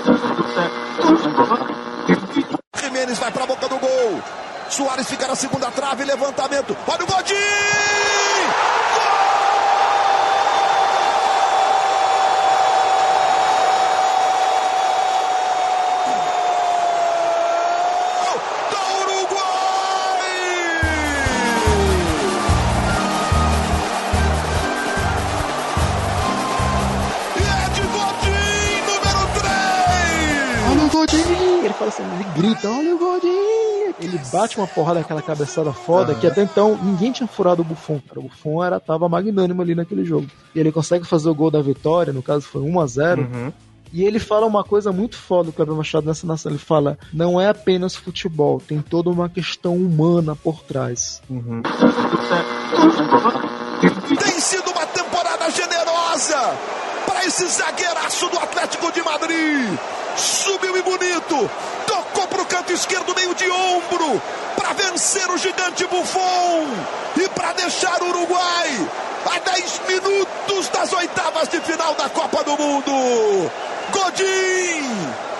Speaker 17: Jimenez vai pra boca do gol. Soares fica na segunda trave, levantamento. Olha o Godinho!
Speaker 4: Olha Ele fala assim, ele grita, olha o Godin! Ele bate uma porrada naquela cabeçada foda que até então ninguém tinha furado o Buffon, cara. O Buffon era, tava magnânimo ali naquele jogo. E ele consegue fazer o gol da vitória, no caso foi 1 a 0
Speaker 3: Uhum.
Speaker 4: E ele fala uma coisa muito foda, o Kleber Machado, nessa nação. Ele fala: não é apenas futebol, tem toda uma questão humana por trás.
Speaker 17: Tem sido uma temporada generosa para esse zagueiraço do Atlético de Madrid. Subiu e bonito, tocou pro canto esquerdo, meio de ombro, para vencer o gigante Buffon e para deixar o Uruguai a 10 minutos das oitavas de final da Copa do Mundo. Godin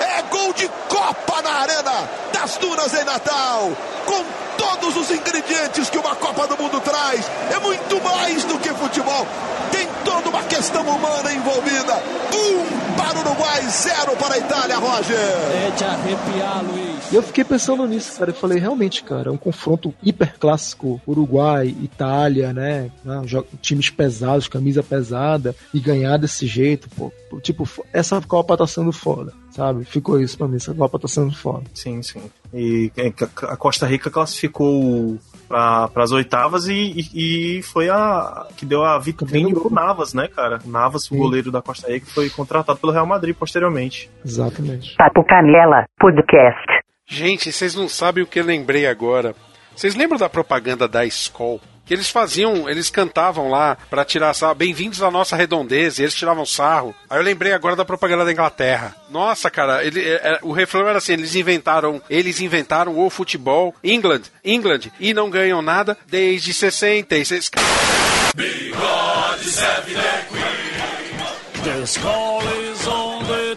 Speaker 17: é gol de Copa na Arena das Dunas em Natal, com todos os ingredientes que uma Copa do Mundo traz. É muito mais do que futebol. Tem toda uma questão humana envolvida. Um para o Uruguai, zero para a Itália, Roger.
Speaker 18: É arrepiar, Luiz.
Speaker 4: E eu fiquei pensando nisso, cara. Eu falei, realmente, cara, é um confronto hiper clássico. Uruguai, Itália, né? né, jo- Times pesados, camisa pesada. E ganhar desse jeito, pô. Tipo, essa Copa tá sendo foda, sabe? Ficou isso pra mim. Essa Copa tá sendo foda.
Speaker 3: Sim, sim. E é, a Costa Rica classificou para as oitavas e, e, e foi a que deu a vitrine pro Navas, né, cara? O Navas, o goleiro da Costa Rica, foi contratado pelo Real Madrid posteriormente.
Speaker 4: Exatamente.
Speaker 10: Papo Canela Podcast.
Speaker 2: Gente, vocês não sabem o que eu lembrei agora. Vocês lembram da propaganda da Skol? Que eles faziam, eles cantavam lá pra tirar sarro, bem-vindos à nossa redondeza, e eles tiravam sarro. Aí eu lembrei agora da propaganda da Inglaterra. Nossa, cara, ele, é, é, o refrão era assim, eles inventaram, eles inventaram o futebol, England, England, e não ganham nada desde 66.
Speaker 15: God save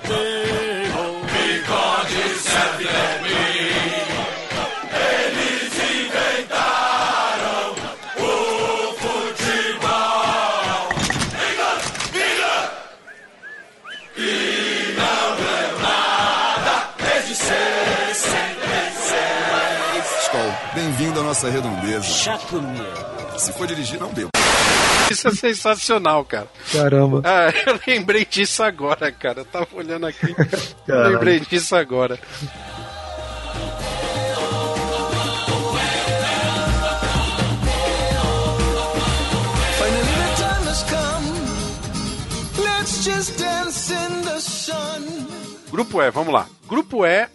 Speaker 15: the. 66.
Speaker 17: Skol, bem-vindo à nossa redondeza.
Speaker 18: Chá comigo.
Speaker 17: Se for dirigir, não bebo.
Speaker 2: Isso é sensacional, cara.
Speaker 4: Caramba.
Speaker 2: Ah, [LAUGHS] eu lembrei disso agora, cara. Eu tava olhando aqui. [LAUGHS]
Speaker 3: Caralho.
Speaker 2: lembrei disso agora.
Speaker 6: Finally the time has come. Let's just
Speaker 2: Grupo E, vamos lá. Grupo E.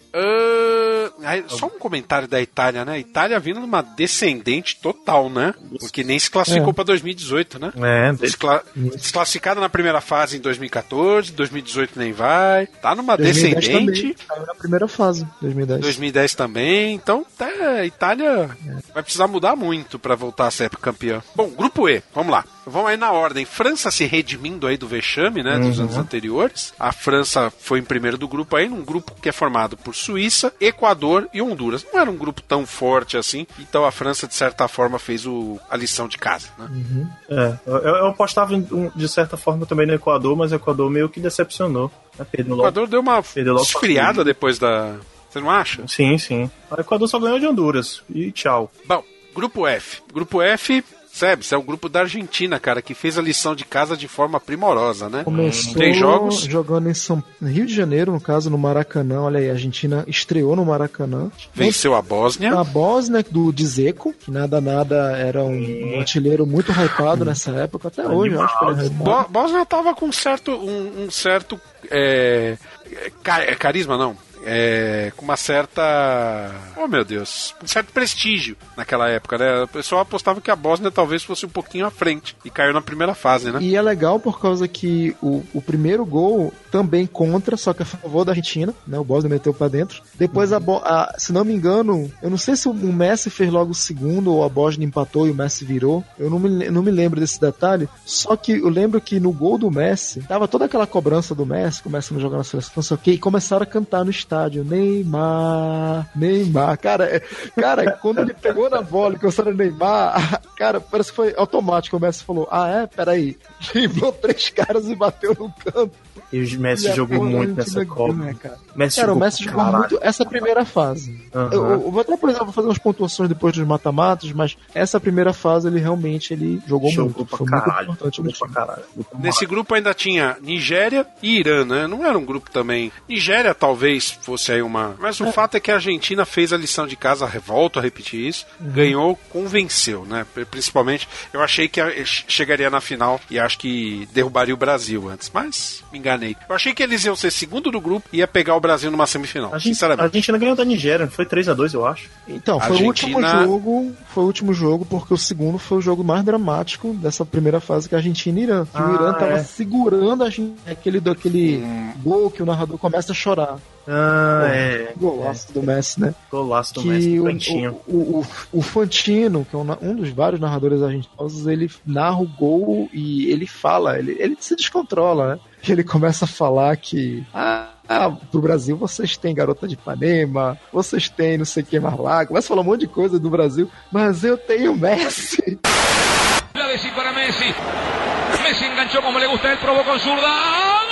Speaker 2: aí, só um comentário da Itália, né? Itália vindo numa descendente total, né? Porque nem se classificou
Speaker 3: É.
Speaker 2: pra 2018, né?
Speaker 3: É,
Speaker 2: Descla desclassificada na primeira fase em 2014, 2018 nem vai. Tá numa
Speaker 4: 2010
Speaker 2: descendente.
Speaker 4: também, caiu na primeira fase, 2010.
Speaker 2: 2010 também, então tá, a Itália vai precisar mudar muito pra voltar a ser campeã. Bom, grupo E, vamos lá. Vamos aí na ordem. França se redimindo aí do vexame, né, dos
Speaker 3: Uhum.
Speaker 2: anos anteriores. A França foi em primeiro do grupo aí, num grupo que é formado por Suíça, Equador e Honduras. Não era um grupo tão forte assim, então a França de certa forma fez o, a lição de casa, né?
Speaker 3: É, eu, eu apostava de certa forma também no Equador, mas o Equador meio que decepcionou. né? Perdeu
Speaker 2: O
Speaker 3: logo.
Speaker 2: Equador deu uma
Speaker 3: Perdeu logo pra
Speaker 2: esfriada depois da. Você não acha?
Speaker 3: Sim, sim. O Equador só ganhou de Honduras. E tchau.
Speaker 2: Bom, grupo F. Grupo F, sabe, é o grupo da Argentina, cara, que fez a lição de casa de forma primorosa, né?
Speaker 4: Começou
Speaker 2: Três jogos.
Speaker 4: jogando em São Rio de Janeiro, no caso, no Maracanã. Olha aí, a Argentina estreou no Maracanã.
Speaker 2: Venceu a Bósnia.
Speaker 4: A Bósnia do Dzeko, que nada nada era um, um artilheiro muito hypado nessa época, até hoje, eu acho que ele é.
Speaker 2: Bo Bósnia tava com um certo. Um, um certo. É, ca- é, carisma, não. É, com uma certa. Oh meu Deus. Um certo prestígio naquela época, né? O pessoal apostava que a Bósnia talvez fosse um pouquinho à frente. E caiu na primeira fase, né?
Speaker 4: E é legal por causa que o, o primeiro gol também contra, só que a favor da Argentina, né? O Bosnia meteu pra dentro. Depois, a, Bo- a- se não me engano, eu não sei se o Messi fez logo o segundo ou a Bosnia empatou e o Messi virou. Eu não me, não me lembro desse detalhe. Só que eu lembro que no gol do Messi, tava toda aquela cobrança do Messi, começando a jogar na seleção, não sei o quê, e começaram a cantar no estádio: Neymar, Neymar. Cara, é- cara quando ele pegou na bola e começaram a Neymar, [LAUGHS] cara, parece que foi automático. O Messi falou: Ah, é? Peraí. [LAUGHS] Driblou três caras e bateu no canto.
Speaker 3: E o Messi
Speaker 4: E
Speaker 3: jogou muito nessa Copa.
Speaker 4: ganhou, cara.
Speaker 3: Messi
Speaker 4: Cara, o
Speaker 3: jogou
Speaker 4: Messi jogou
Speaker 3: caralho.
Speaker 4: muito essa primeira fase.
Speaker 3: Aham.
Speaker 4: Eu, eu vou até, por exemplo, fazer umas pontuações depois dos mata-matas, mas essa primeira fase ele realmente ele jogou,
Speaker 3: Jogou
Speaker 4: muito.
Speaker 3: pra
Speaker 4: Foi
Speaker 3: caralho,
Speaker 4: muito importante
Speaker 3: jogou pra caralho.
Speaker 2: Nesse grupo ainda tinha Nigéria e Irã, né? Não era um grupo também. Nigéria talvez fosse aí uma. Mas o fato é que a Argentina fez a lição de casa, volto a repetir isso, ganhou, convenceu, né? Principalmente, eu achei que chegaria na final e acho que derrubaria o Brasil antes, mas me enganei. Eu achei que eles iam ser segundo do grupo e ia pegar o Brasil numa semifinal,
Speaker 3: A gente, a
Speaker 2: sinceramente.
Speaker 3: Argentina ganhou da Nigéria, foi 3x2, eu acho.
Speaker 4: Então, foi o último
Speaker 2: Argentina-
Speaker 4: jogo, foi o último jogo, porque o segundo foi o jogo mais dramático dessa primeira fase que é a Argentina e Irã. Que o
Speaker 3: Ah,
Speaker 4: Irã tava
Speaker 3: é.
Speaker 4: segurando a Argentina, aquele, daquele gol que o narrador começa a chorar.
Speaker 3: Ah,
Speaker 4: Pô,
Speaker 3: é.
Speaker 4: Golaço do Messi, né?
Speaker 3: Golaço do
Speaker 4: que
Speaker 3: Messi,
Speaker 4: o,
Speaker 3: cantinho.
Speaker 4: o, o, o Fantino, que é um, um dos vários narradores argentinos, ele narra o gol e ele fala, ele, ele se descontrola, né? Ele começa a falar que. Ah, ah, pro Brasil vocês têm Garota de Ipanema, vocês têm não sei o que mais lá, começa a falar um monte de coisa do Brasil, mas eu tenho Messi.
Speaker 19: Sí para Messi. Messi enganchó como le gusta, él probó con zurda.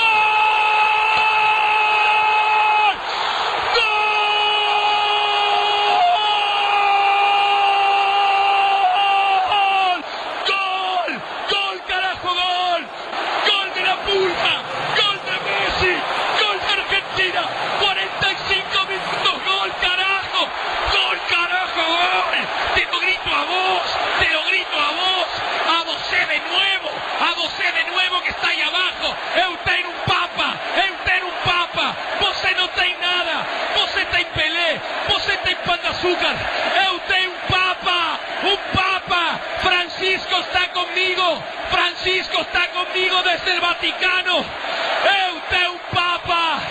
Speaker 19: Francisco está comigo desde o Vaticano. Eu tenho um papa,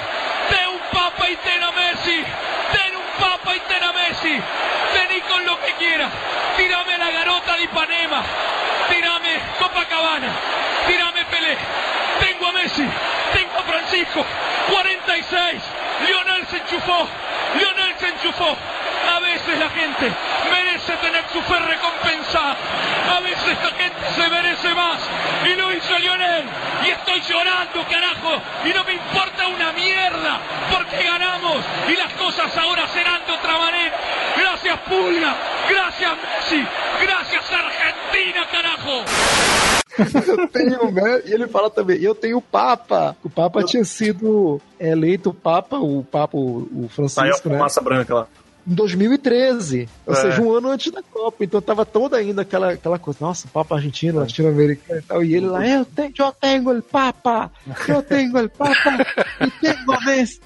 Speaker 19: tenho um papa e tenho a Messi, tenho um papa e tenho a Messi. Vení con lo que quiera, tírame la garota de Ipanema, tírame Copacabana, tírame Pelé. Tengo a Messi, tengo a Francisco, 46, Lionel se enchufó, Lionel se enchufó. A veces la gente merece tener su fe recompensada. A veces la gente se merece más. Y lo hizo Lionel. Y estoy llorando, carajo. Y no me importa una mierda. Porque ganamos. Y las cosas ahora serán de otra manera. Gracias Pulga. Gracias Messi. Gracias Argentina. Carajo! [LAUGHS]
Speaker 4: eu tenho, né? E ele fala também, eu tenho o Papa. O Papa tinha sido eleito Papa, o Papa, o Francisco,
Speaker 3: Saiu a
Speaker 4: né?
Speaker 3: fumaça branca lá.
Speaker 4: Em 2013, ou
Speaker 3: É.
Speaker 4: seja, um ano antes da Copa. Então tava toda ainda aquela, aquela coisa, nossa, Papa argentino, latino-americano e tal. E ele lá, eu tenho, eu tenho o Papa, eu tenho o Papa, e tenho Messi.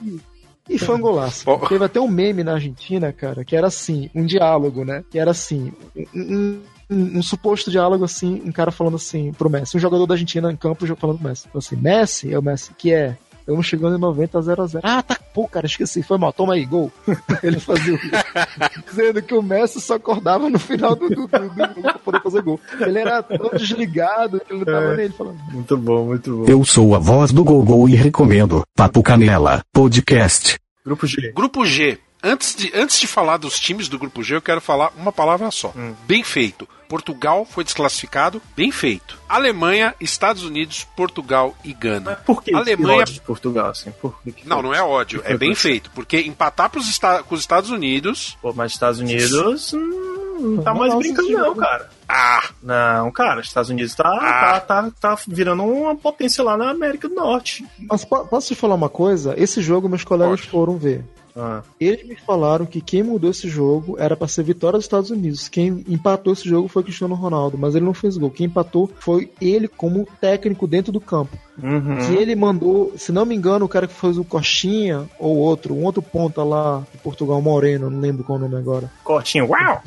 Speaker 4: E foi um golaço. Teve até um meme na Argentina, cara, que era assim, um diálogo, né? Que era assim, um, um- um- um suposto diálogo assim, um cara falando assim pro Messi, um jogador da Argentina em campo falando pro Messi. Falou assim, Messi, é o Messi, que é? Estamos chegando em 90 a 0 a 0 Ah, tá, pô, cara, esqueci, foi mal, toma aí, gol. [LAUGHS] Ele fazia o [LAUGHS] Dizendo que o Messi só acordava no final do, do, do, do jogo pra poder fazer gol. Ele era tão desligado que ele não tava
Speaker 3: É.
Speaker 4: nele falando.
Speaker 3: Muito bom, muito bom.
Speaker 20: Eu sou a voz do Gogol e recomendo Papo Canela Podcast.
Speaker 3: Grupo G.
Speaker 2: Grupo G. Antes de, antes de falar dos times do Grupo G, eu quero falar uma palavra só. Bem feito. Portugal foi desclassificado, bem feito. Alemanha, Estados Unidos, Portugal e Gana.
Speaker 3: Por que
Speaker 2: Alemanha
Speaker 3: ódio de Portugal, assim? Por que que
Speaker 2: Não, não é ódio, é bem feito. Porque empatar pros esta com os Estados Unidos.
Speaker 3: Pô, mas Estados Unidos hum, não tá mais brincando, não, cara.
Speaker 2: Ah!
Speaker 3: Não, cara, Estados Unidos tá,
Speaker 2: Ah.
Speaker 3: tá, tá, tá virando uma potência lá na América do Norte.
Speaker 4: Mas po- posso te falar uma coisa? Esse jogo meus colegas foram ver.
Speaker 3: Ah.
Speaker 4: Eles me falaram que quem mudou esse jogo era pra ser vitória dos Estados Unidos. Quem empatou esse jogo foi Cristiano Ronaldo, mas ele não fez gol. Quem empatou foi ele como técnico dentro do campo.
Speaker 3: Uhum.
Speaker 4: Que ele mandou, se não me engano, o cara que fez o Coxinha ou outro, um outro ponta lá de Portugal Moreno, não lembro qual o nome agora.
Speaker 3: Cortinho, uau!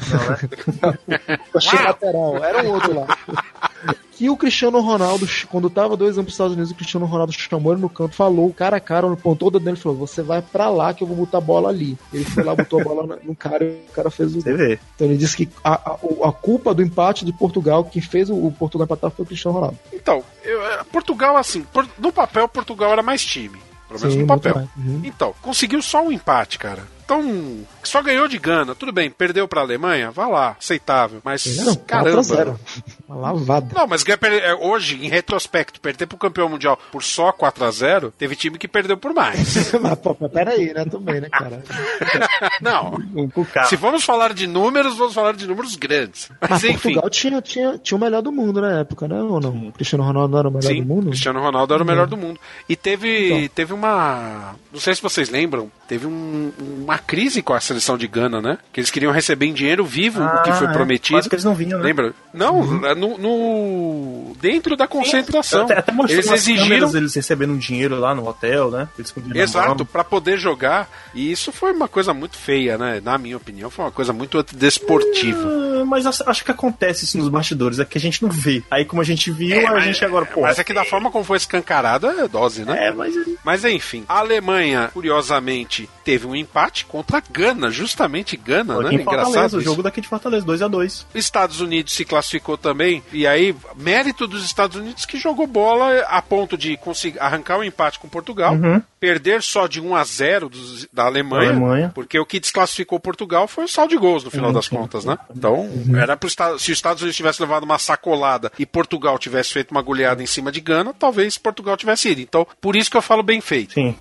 Speaker 3: Não, né? [LAUGHS]
Speaker 4: Coxinha lateral, era um outro lá. [LAUGHS] Que o Cristiano Ronaldo, quando tava 2 anos pros Estados Unidos, o Cristiano Ronaldo chamou ele no canto, falou cara a cara, pontou o dedo nele e falou: Você vai pra lá que eu vou botar a bola ali. Ele foi lá, botou a bola no cara e o cara fez o.
Speaker 3: Você vê.
Speaker 4: Então ele disse que a, a, a culpa do empate de Portugal, quem fez o, o Portugal empatar foi o Cristiano Ronaldo.
Speaker 2: Então, eu- é, Portugal, assim, por- no papel, Portugal era mais time. Pelo menos
Speaker 4: Sim,
Speaker 2: no papel.
Speaker 4: Uhum.
Speaker 2: Então, conseguiu só um empate, cara. Então, só ganhou de Gana. Tudo bem, perdeu pra Alemanha? Vá lá, aceitável. Mas,
Speaker 4: Não,
Speaker 2: caramba.
Speaker 4: 4x0. Uma lavada.
Speaker 2: Não, mas é, hoje, em retrospecto, perder pro campeão mundial por só 4x0, teve time que perdeu por mais. [LAUGHS]
Speaker 4: Mas, pô, mas peraí, né? Também, né, cara? [LAUGHS]
Speaker 2: Não.
Speaker 3: O.
Speaker 2: Se vamos falar de números, vamos falar de números grandes. Mas,
Speaker 4: Mas
Speaker 2: enfim.
Speaker 4: Portugal tinha, tinha, tinha o melhor do mundo na época, né? Ou não? Cristiano Ronaldo não era o melhor
Speaker 2: Sim,
Speaker 4: do mundo?
Speaker 2: Cristiano Ronaldo era o melhor
Speaker 4: Uhum.
Speaker 2: do mundo. E teve,
Speaker 4: Então.
Speaker 2: teve uma. Não sei se vocês lembram, teve um- uma crise com a seleção de Gana, né? Que eles queriam receber em dinheiro vivo o que
Speaker 3: Ah,
Speaker 2: foi
Speaker 3: é.
Speaker 2: prometido.
Speaker 3: Quase que eles não vinham, né?
Speaker 2: Lembra? Não,
Speaker 4: Uhum.
Speaker 2: é no, no- dentro da concentração.
Speaker 3: Até, até
Speaker 2: eles exigiram.
Speaker 3: câmeras eles recebendo um dinheiro lá no hotel, né?
Speaker 2: Exato, pra poder jogar. E isso foi uma coisa muito feia, né? Na minha opinião, foi uma coisa muito desportiva.
Speaker 3: Ah, Mas acho que acontece isso nos bastidores, é que a gente não vê. Aí, como a gente viu, a gente agora, pô.
Speaker 2: Mas é que da forma como foi escancarado é dose, né?
Speaker 3: É, mas.
Speaker 2: Mas enfim, a Alemanha, curiosamente, teve um empate contra a Gana, justamente Gana, né? Engraçado.
Speaker 3: o jogo daqui de Fortaleza, 2x2.
Speaker 2: Estados Unidos se classificou também, e aí, mérito dos Estados Unidos que jogou bola a ponto de conseguir arrancar o empate com Portugal,
Speaker 3: Uhum.
Speaker 2: perder só de 1 a 0 dos- da Alemanha,
Speaker 3: Alemanha.
Speaker 2: porque o que desclassificou Portugal foi o saldo de gols no final
Speaker 3: Sim,
Speaker 2: das contas, né? Então, era pro se os Estados Unidos tivesse levado uma sacolada e Portugal tivesse feito uma goleada em cima de Gana, talvez Portugal tivesse ido. Então, por isso que eu falo bem feito.
Speaker 3: Sim.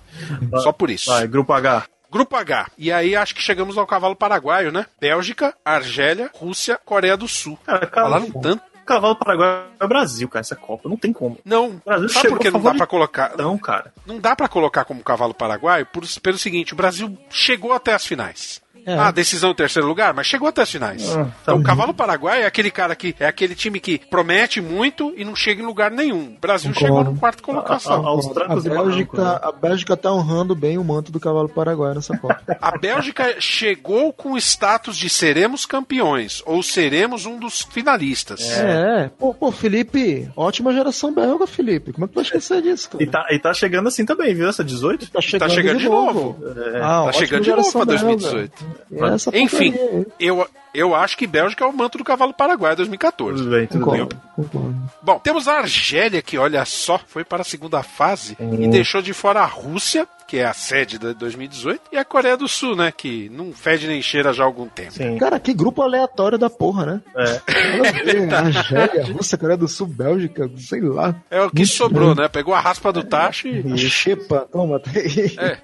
Speaker 2: Só por isso.
Speaker 3: Vai, grupo H.
Speaker 2: Grupo H. E aí acho que chegamos ao cavalo paraguaio, né? Bélgica, Argélia, Rússia, Coreia do Sul.
Speaker 3: Cara,
Speaker 2: Falaram tanto.
Speaker 3: Cavalo Paraguai é o Brasil, cara, essa Copa. Não tem como.
Speaker 2: Não,
Speaker 3: O Brasil
Speaker 2: sabe por que não dá pra colocar?
Speaker 3: Não, cara.
Speaker 2: Não dá pra colocar como cavalo paraguaio por, pelo seguinte, o Brasil chegou até as finais.
Speaker 4: É.
Speaker 2: Ah, decisão em terceiro lugar, mas chegou até as finais.
Speaker 3: Ah,
Speaker 2: então,
Speaker 3: tá.
Speaker 2: o cavalo paraguaio é aquele cara que é aquele time que promete muito e não chega em lugar nenhum. O Brasil
Speaker 4: Concordo.
Speaker 2: chegou no quarto colocação.
Speaker 3: A- a- aos
Speaker 4: A
Speaker 3: trancos
Speaker 4: Bélgica,
Speaker 3: né?
Speaker 4: a Bélgica tá honrando bem o manto do cavalo paraguaio nessa Copa. [LAUGHS]
Speaker 2: A Bélgica chegou com o status de seremos campeões ou seremos um dos finalistas.
Speaker 4: É, pô, pô, Felipe, ótima geração belga, Felipe. Como é que tu vai esquecer disso, cara?
Speaker 3: E tá, e tá chegando assim também, viu? Essa 18?
Speaker 4: Tá chegando,
Speaker 2: Tá chegando de novo.
Speaker 3: É.
Speaker 4: Ah,
Speaker 2: tá chegando de novo pra
Speaker 4: belga.
Speaker 2: 2018.
Speaker 4: Essa
Speaker 2: Enfim,
Speaker 4: aí.
Speaker 2: eu, eu acho que Bélgica é o manto do cavalo paraguaio 2014.
Speaker 3: Tudo bem, tudo bem.
Speaker 4: Concordo, concordo.
Speaker 2: Bom, temos a Argélia que, olha só, foi para a segunda fase e deixou de fora a Rússia, que é a sede da 2018, e a Coreia do Sul, né, que não fede nem cheira já há algum tempo.
Speaker 3: Sim.
Speaker 4: Cara, que grupo aleatório da porra, né?
Speaker 3: É.
Speaker 4: Argélia, [LAUGHS] Rússia, Coreia do Sul, Bélgica, sei lá.
Speaker 2: É o que
Speaker 4: Muito
Speaker 2: sobrou,
Speaker 4: bem.
Speaker 2: né? Pegou a raspa do tacho e...
Speaker 4: A Xepa, toma, tá aí.
Speaker 2: É.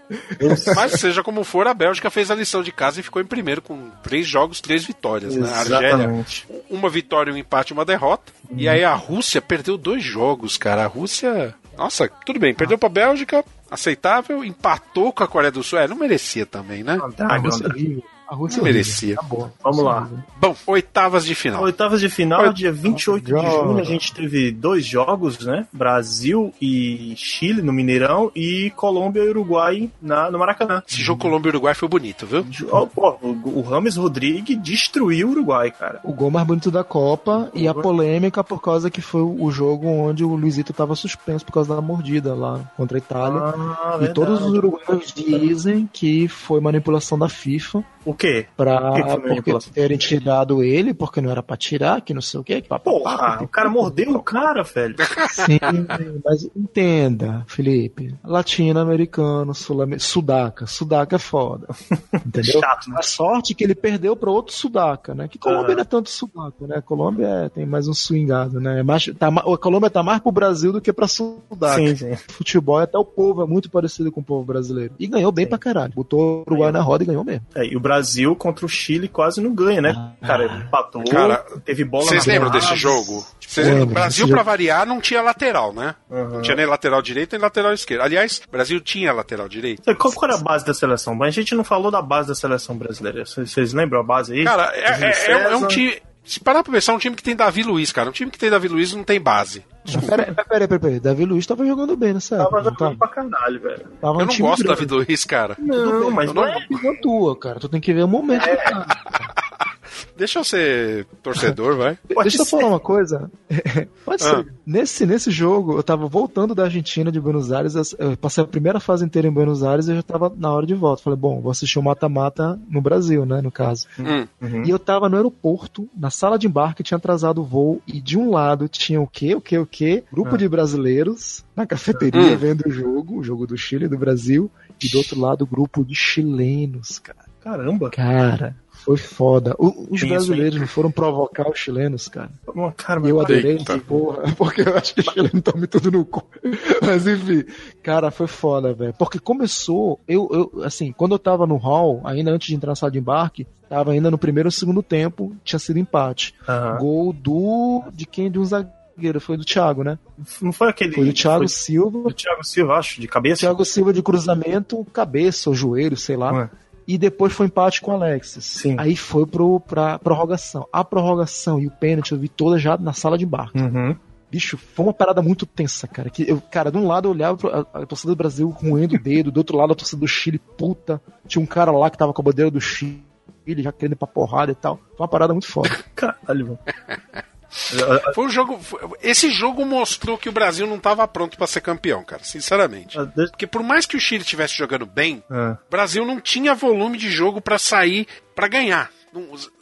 Speaker 2: Mas seja como for, a Bélgica fez a lição de casa e ficou em primeiro com três jogos, três, vi- vitórias, né? A Argélia,
Speaker 3: Exatamente.
Speaker 2: uma vitória, um empate e uma derrota. E aí a Rússia perdeu dois jogos, cara. A Rússia. Nossa, tudo bem, perdeu pra Bélgica, aceitável, empatou com a Coreia do Sul. É, não merecia também, né?
Speaker 4: A Rússia é horrível. A Rússia
Speaker 2: Não
Speaker 4: é
Speaker 2: merecia.
Speaker 4: Tá bom.
Speaker 3: Vamos lá.
Speaker 2: Bom, oitavas de final.
Speaker 3: Oitavas de final,
Speaker 2: Oit-
Speaker 3: dia 28 de junho, a gente teve dois jogos, né? Brasil e Chile no Mineirão e Colômbia e Uruguai na, no Maracanã.
Speaker 2: Esse jogo Colômbia e Uruguai foi bonito, viu?
Speaker 3: Pô, o, o Rames Rodrigues destruiu o Uruguai, cara.
Speaker 4: O gol mais bonito da Copa e a polêmica por causa que foi o jogo onde o Luizito estava suspenso por causa da mordida lá contra a Itália.
Speaker 3: Ah,
Speaker 4: e
Speaker 3: verdade.
Speaker 4: todos os uruguaios dizem que foi manipulação da FIFA
Speaker 3: O quê?
Speaker 4: pra
Speaker 3: O que que
Speaker 4: porque terem tirado ele, porque não era pra tirar, que não sei o quê. Que papapá,
Speaker 3: Porra, o cara mordeu o cara, velho.
Speaker 4: Sim, mas entenda, Felipe. Latino-americano, sudaca. Sudaca é foda. Entendeu?
Speaker 3: Chato, né?
Speaker 4: A sorte que ele perdeu para outro sudaca, né? Que Colômbia não é tanto sudaca, né? Colômbia é- tem mais um swingado, né? É mais, tá, a Colômbia tá mais pro Brasil do que pra sudaca.
Speaker 3: Sim, sim.
Speaker 4: Futebol até o povo é muito parecido com o povo brasileiro. E ganhou bem pra caralho. Botou o Uruguai na roda e ganhou mesmo.
Speaker 3: É, e o Brasil contra o Chile quase não ganha, né? Cara, ele empatou,
Speaker 2: Cara,
Speaker 3: teve bola
Speaker 2: Vocês lembram
Speaker 3: trave.
Speaker 2: desse jogo?
Speaker 4: Lembro?
Speaker 2: O Brasil,
Speaker 4: esse
Speaker 2: pra
Speaker 4: jogo.
Speaker 2: variar, não tinha lateral, né?
Speaker 3: Uhum.
Speaker 2: Não tinha nem lateral direito nem lateral esquerdo. Aliás, o Brasil tinha lateral direito.
Speaker 3: Qual, qual era a base da seleção? A gente não falou da base da seleção brasileira. Vocês lembram a base aí?
Speaker 2: Cara, é, é- é um- é um time. Se parar pra pensar, é um time que tem Davi Luiz, cara. Um time que tem Davi Luiz não tem base.
Speaker 4: Peraí, peraí, peraí, peraí, peraí. Davi Luiz tava jogando bem nessa época.
Speaker 3: Tava jogando
Speaker 4: tava?
Speaker 3: pra caralho, velho.
Speaker 4: Tava um
Speaker 2: Eu não gosto do. Davi Luiz, cara.
Speaker 3: Não, mas não
Speaker 2: não-
Speaker 3: é.
Speaker 4: tua, cara. Tu tem que ver o momento.
Speaker 3: É.
Speaker 4: cara.
Speaker 2: Deixa eu ser torcedor, vai. [LAUGHS]
Speaker 4: Deixa eu falar uma coisa. [LAUGHS] Pode ser.
Speaker 2: Ah.
Speaker 4: Nesse, nesse jogo, eu tava voltando da Argentina, de Buenos Aires. eu- Eu passei a primeira fase inteira em Buenos Aires e eu já tava na hora de volta. Falei, bom, vou assistir o mata-mata no Brasil, né? No caso.
Speaker 2: Hum.
Speaker 3: Uhum.
Speaker 4: E eu tava no aeroporto, na sala de embarque, tinha atrasado o voo, e de um lado tinha o quê, o quê, o quê? Grupo
Speaker 3: Ah.
Speaker 4: de brasileiros na cafeteria
Speaker 2: Hum.
Speaker 4: vendo o jogo, o jogo do Chile e do Brasil, e do outro lado, grupo de chilenos, cara.
Speaker 3: Caramba.
Speaker 4: Cara, foi foda. O- os
Speaker 3: Isso,
Speaker 4: brasileiros não foram provocar os chilenos, cara.
Speaker 3: Uma- Cara,
Speaker 4: eu adorei essa porra, [LAUGHS] porque eu acho que os chilenos tomem tudo no cu. Mas enfim, cara, foi foda, velho. Porque começou, eu, eu, assim, quando eu tava no hall, ainda antes de entrar na sala de embarque, tava ainda no primeiro ou segundo tempo, tinha sido empate.
Speaker 3: Aham.
Speaker 4: Gol do. de quem? De um zagueiro, foi do Thiago, né?
Speaker 3: Não foi aquele.
Speaker 4: Foi do Thiago
Speaker 3: foi
Speaker 4: Silva.
Speaker 3: do Thiago Silva, acho, de cabeça?
Speaker 4: Thiago Silva de cruzamento, cabeça ou joelho, sei lá.
Speaker 3: Ué.
Speaker 4: E depois foi empate com o Alexis.
Speaker 3: Sim.
Speaker 4: Aí foi pro, pra prorrogação. A prorrogação e o pênalti eu vi toda já na sala de embarque.
Speaker 3: Uhum.
Speaker 4: Bicho, foi uma parada muito tensa, cara. Que eu, cara, de um lado eu olhava pro- a, a torcida do Brasil roendo o dedo, do outro lado a torcida do Chile, puta. Tinha um cara lá que tava com a bandeira do Chile, já querendo ir pra porrada e tal. Foi uma parada muito foda. [LAUGHS]
Speaker 3: Caralho, mano.
Speaker 2: Foi um jogo. Esse jogo mostrou que o Brasil não estava pronto para ser campeão, cara. Sinceramente.
Speaker 3: Ah,
Speaker 2: Porque por mais que o Chile estivesse jogando bem,
Speaker 3: Ah.
Speaker 2: o Brasil não tinha volume de jogo para sair para ganhar.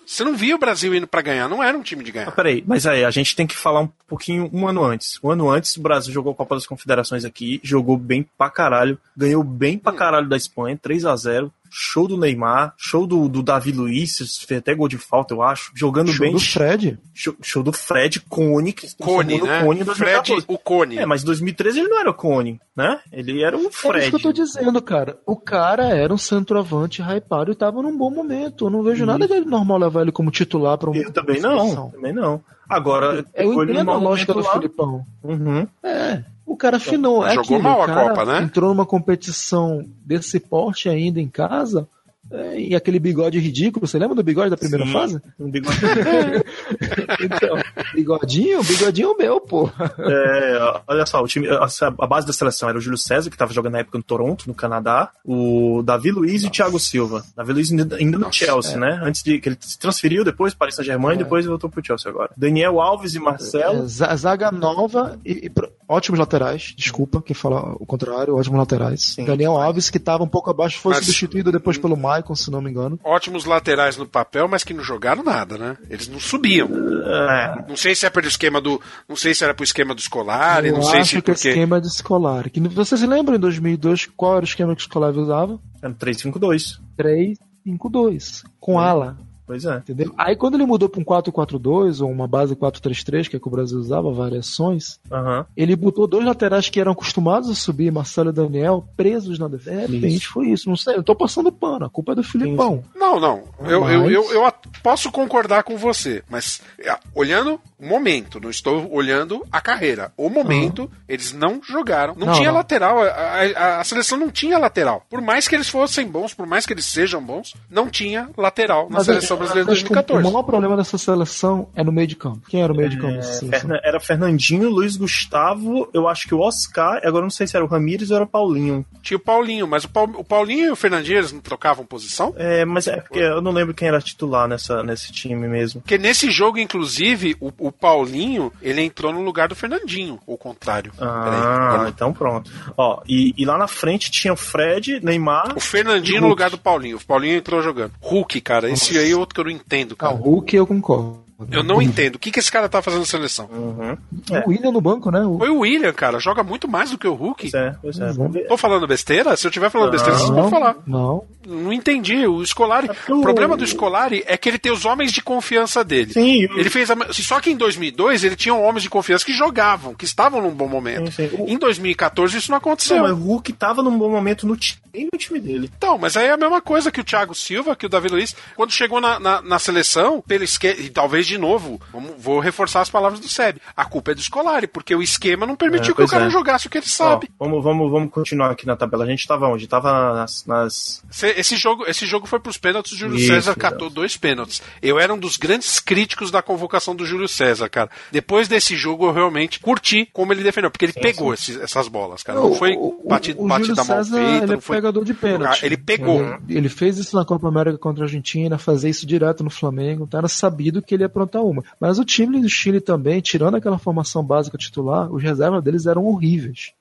Speaker 2: Você não via o Brasil indo para ganhar, não era um time de
Speaker 3: Ah,
Speaker 2: ganhar.
Speaker 3: peraí, mas aí, a gente tem que falar um pouquinho um ano antes. Um ano antes, o Brasil jogou a Copa das Confederações aqui, jogou bem pra caralho, ganhou bem pra caralho da Espanha, 3 a 0 Show do Neymar, show do, do Davi Luiz, fez até gol de falta, eu acho. Jogando
Speaker 4: Show
Speaker 3: bem.
Speaker 4: do Fred.
Speaker 3: Show, show do Fred, Cone, que
Speaker 2: Cone, né?
Speaker 3: Cone
Speaker 2: Fred,
Speaker 3: 2014.
Speaker 2: o Cone.
Speaker 3: É, mas em 2013 ele não era o Cone, né? Ele era o
Speaker 4: É isso
Speaker 3: Fred.
Speaker 4: que eu tô dizendo, cara. O cara era um centroavante hypado e tava num bom momento. Eu não vejo nada de normal levar ele como titular pra um.
Speaker 3: Eu também não, também não. Agora,
Speaker 4: Eu entendo a lógica do
Speaker 3: lá.
Speaker 4: Filipão.
Speaker 3: Uhum.
Speaker 4: É. O cara afinou. É
Speaker 2: Jogou
Speaker 4: aquilo,
Speaker 2: mal a Copa, né?
Speaker 4: Entrou numa competição desse porte ainda em casa. É, e aquele bigode ridículo, você lembra do bigode da primeira
Speaker 3: Sim,
Speaker 4: fase?
Speaker 3: um bigode- [LAUGHS]
Speaker 4: Então, bigodinho, bigodinho meu, pô.
Speaker 3: É, olha só, o time, a, a base da seleção era o Júlio César, que estava jogando na época no Toronto, no Canadá, o Davi Luiz e o Thiago Silva. Davi Luiz ainda ainda no Chelsea, né? Antes de que ele se transferiu depois para o Saint-Germain e depois voltou pro Chelsea agora. Daniel Alves e Marcelo.
Speaker 4: É, za- zaga nova e, e pro- ótimos laterais, desculpa quem fala o contrário, ótimos laterais. Daniel Alves, que estava um pouco abaixo, foi
Speaker 2: Mas-
Speaker 4: substituído depois pelo Maicon, se não me engano.
Speaker 2: Ótimos laterais no papel, mas que não jogaram nada, né? Eles não subiam.
Speaker 3: É,
Speaker 2: Não sei se é pelo esquema do. Não sei se era pro esquema do escolar,
Speaker 4: Eu
Speaker 2: não sei
Speaker 4: acho
Speaker 2: se
Speaker 4: que o
Speaker 2: porque.
Speaker 4: esquema de escolar. Que, você se lembra em 2002 qual era o esquema que o escolar usava?
Speaker 3: era 3-5-2.
Speaker 4: 3-5-2, com ala.
Speaker 3: Pois é.
Speaker 4: Entendeu? Aí quando ele mudou pra um 4-4-2 ou uma base 4-3-3, que é que o Brasil usava, variações,
Speaker 3: Aham.
Speaker 4: ele botou dois laterais que eram acostumados a subir, Marcelo e Daniel, presos na defesa. De repente foi isso. Não sei, eu tô passando pano. A culpa é do Filipão.
Speaker 2: Não, não. Eu, eu, eu, eu at- posso concordar com você, mas é, olhando o momento, não estou olhando a carreira. O momento, eles não jogaram. Não,
Speaker 4: Não,
Speaker 2: tinha
Speaker 4: não.
Speaker 2: lateral. A, a- a seleção não tinha lateral. Por mais que eles fossem bons, por mais que eles sejam bons, não tinha lateral na
Speaker 4: Mas
Speaker 2: seleção
Speaker 4: eu-
Speaker 2: brasileira de
Speaker 4: eu acho que
Speaker 2: 2014.
Speaker 4: O maior problema dessa seleção é no meio de campo. Quem era o meio de campo dessa
Speaker 3: É,
Speaker 4: seleção?
Speaker 3: Ferna- era Fernandinho, Luiz Gustavo, eu acho que o Oscar, agora eu não sei se era o Ramires ou era o Paulinho.
Speaker 2: Tinha o Paulinho, mas o, Paul- o Paulinho e o Fernandinho, eles não trocavam posição?
Speaker 3: É, mas é porque eu não lembro quem era titular nessa, nesse time mesmo.
Speaker 2: Porque nesse jogo, inclusive, o, o Paulinho, ele entrou no lugar do Fernandinho, ou contrário.
Speaker 3: Ah, então pronto. Ó, e, e lá na frente tinha o Fred, Neymar.
Speaker 2: O Fernandinho no lugar do Paulinho. O Paulinho entrou jogando. Hulk, cara, esse aí é outro que eu não entendo,
Speaker 4: Ah,
Speaker 2: cara.
Speaker 4: o Hulk eu concordo.
Speaker 2: Eu não entendo. O que, que esse cara tá fazendo na seleção?
Speaker 3: Uhum.
Speaker 4: O William no banco, né? O...
Speaker 2: Foi o William, cara. Joga muito mais do que o Hulk.
Speaker 3: Pois é, pois é. Ver.
Speaker 2: Tô falando besteira? Se eu estiver falando besteira, vocês vão falar.
Speaker 4: Não.
Speaker 2: Não entendi. O Scolari. O problema do Scolari é que ele tem os homens de confiança dele.
Speaker 3: Sim,
Speaker 2: Ele fez a... Só que em 2002 ele tinha homens de confiança que jogavam, que estavam num bom momento.
Speaker 3: Sim, sim.
Speaker 2: Em 2014 isso não aconteceu.
Speaker 3: Não, mas o Hulk tava num bom momento no time, no time dele.
Speaker 2: Então, mas aí é a mesma coisa que o Thiago Silva, que o Davi Luiz, quando chegou na, na, na seleção, pelo esquema, e talvez de novo, vou reforçar as palavras do Seb, a culpa é do Scolari, porque o esquema não permitiu
Speaker 3: É,
Speaker 2: que o cara
Speaker 3: é.
Speaker 2: jogasse o que ele sabe.
Speaker 3: Ó, vamos, vamos, vamos continuar aqui na tabela. A gente tava onde? Tava nas. nas...
Speaker 2: Esse- Esse jogo, esse jogo foi pros pênaltis, o Júlio
Speaker 3: Isso,
Speaker 2: César catou dois pênaltis. Eu era um dos grandes críticos da convocação do Júlio César, cara. Depois desse jogo eu realmente curti como ele defendeu, porque ele pegou esses- essas bolas, cara. Não
Speaker 4: O-
Speaker 2: foi
Speaker 4: o-
Speaker 2: batido,
Speaker 4: o
Speaker 2: batida
Speaker 4: Júlio
Speaker 2: mal
Speaker 4: César,
Speaker 2: feita,
Speaker 4: ele é
Speaker 2: não foi
Speaker 4: pegador de pênalti.
Speaker 2: Ele pegou.
Speaker 4: Ele, ele fez isso na Copa América contra a Argentina, fazer isso direto no Flamengo, então era sabido que ele ia aprontar uma. Mas o time do Chile também, tirando aquela formação básica titular, os reservas deles eram horríveis.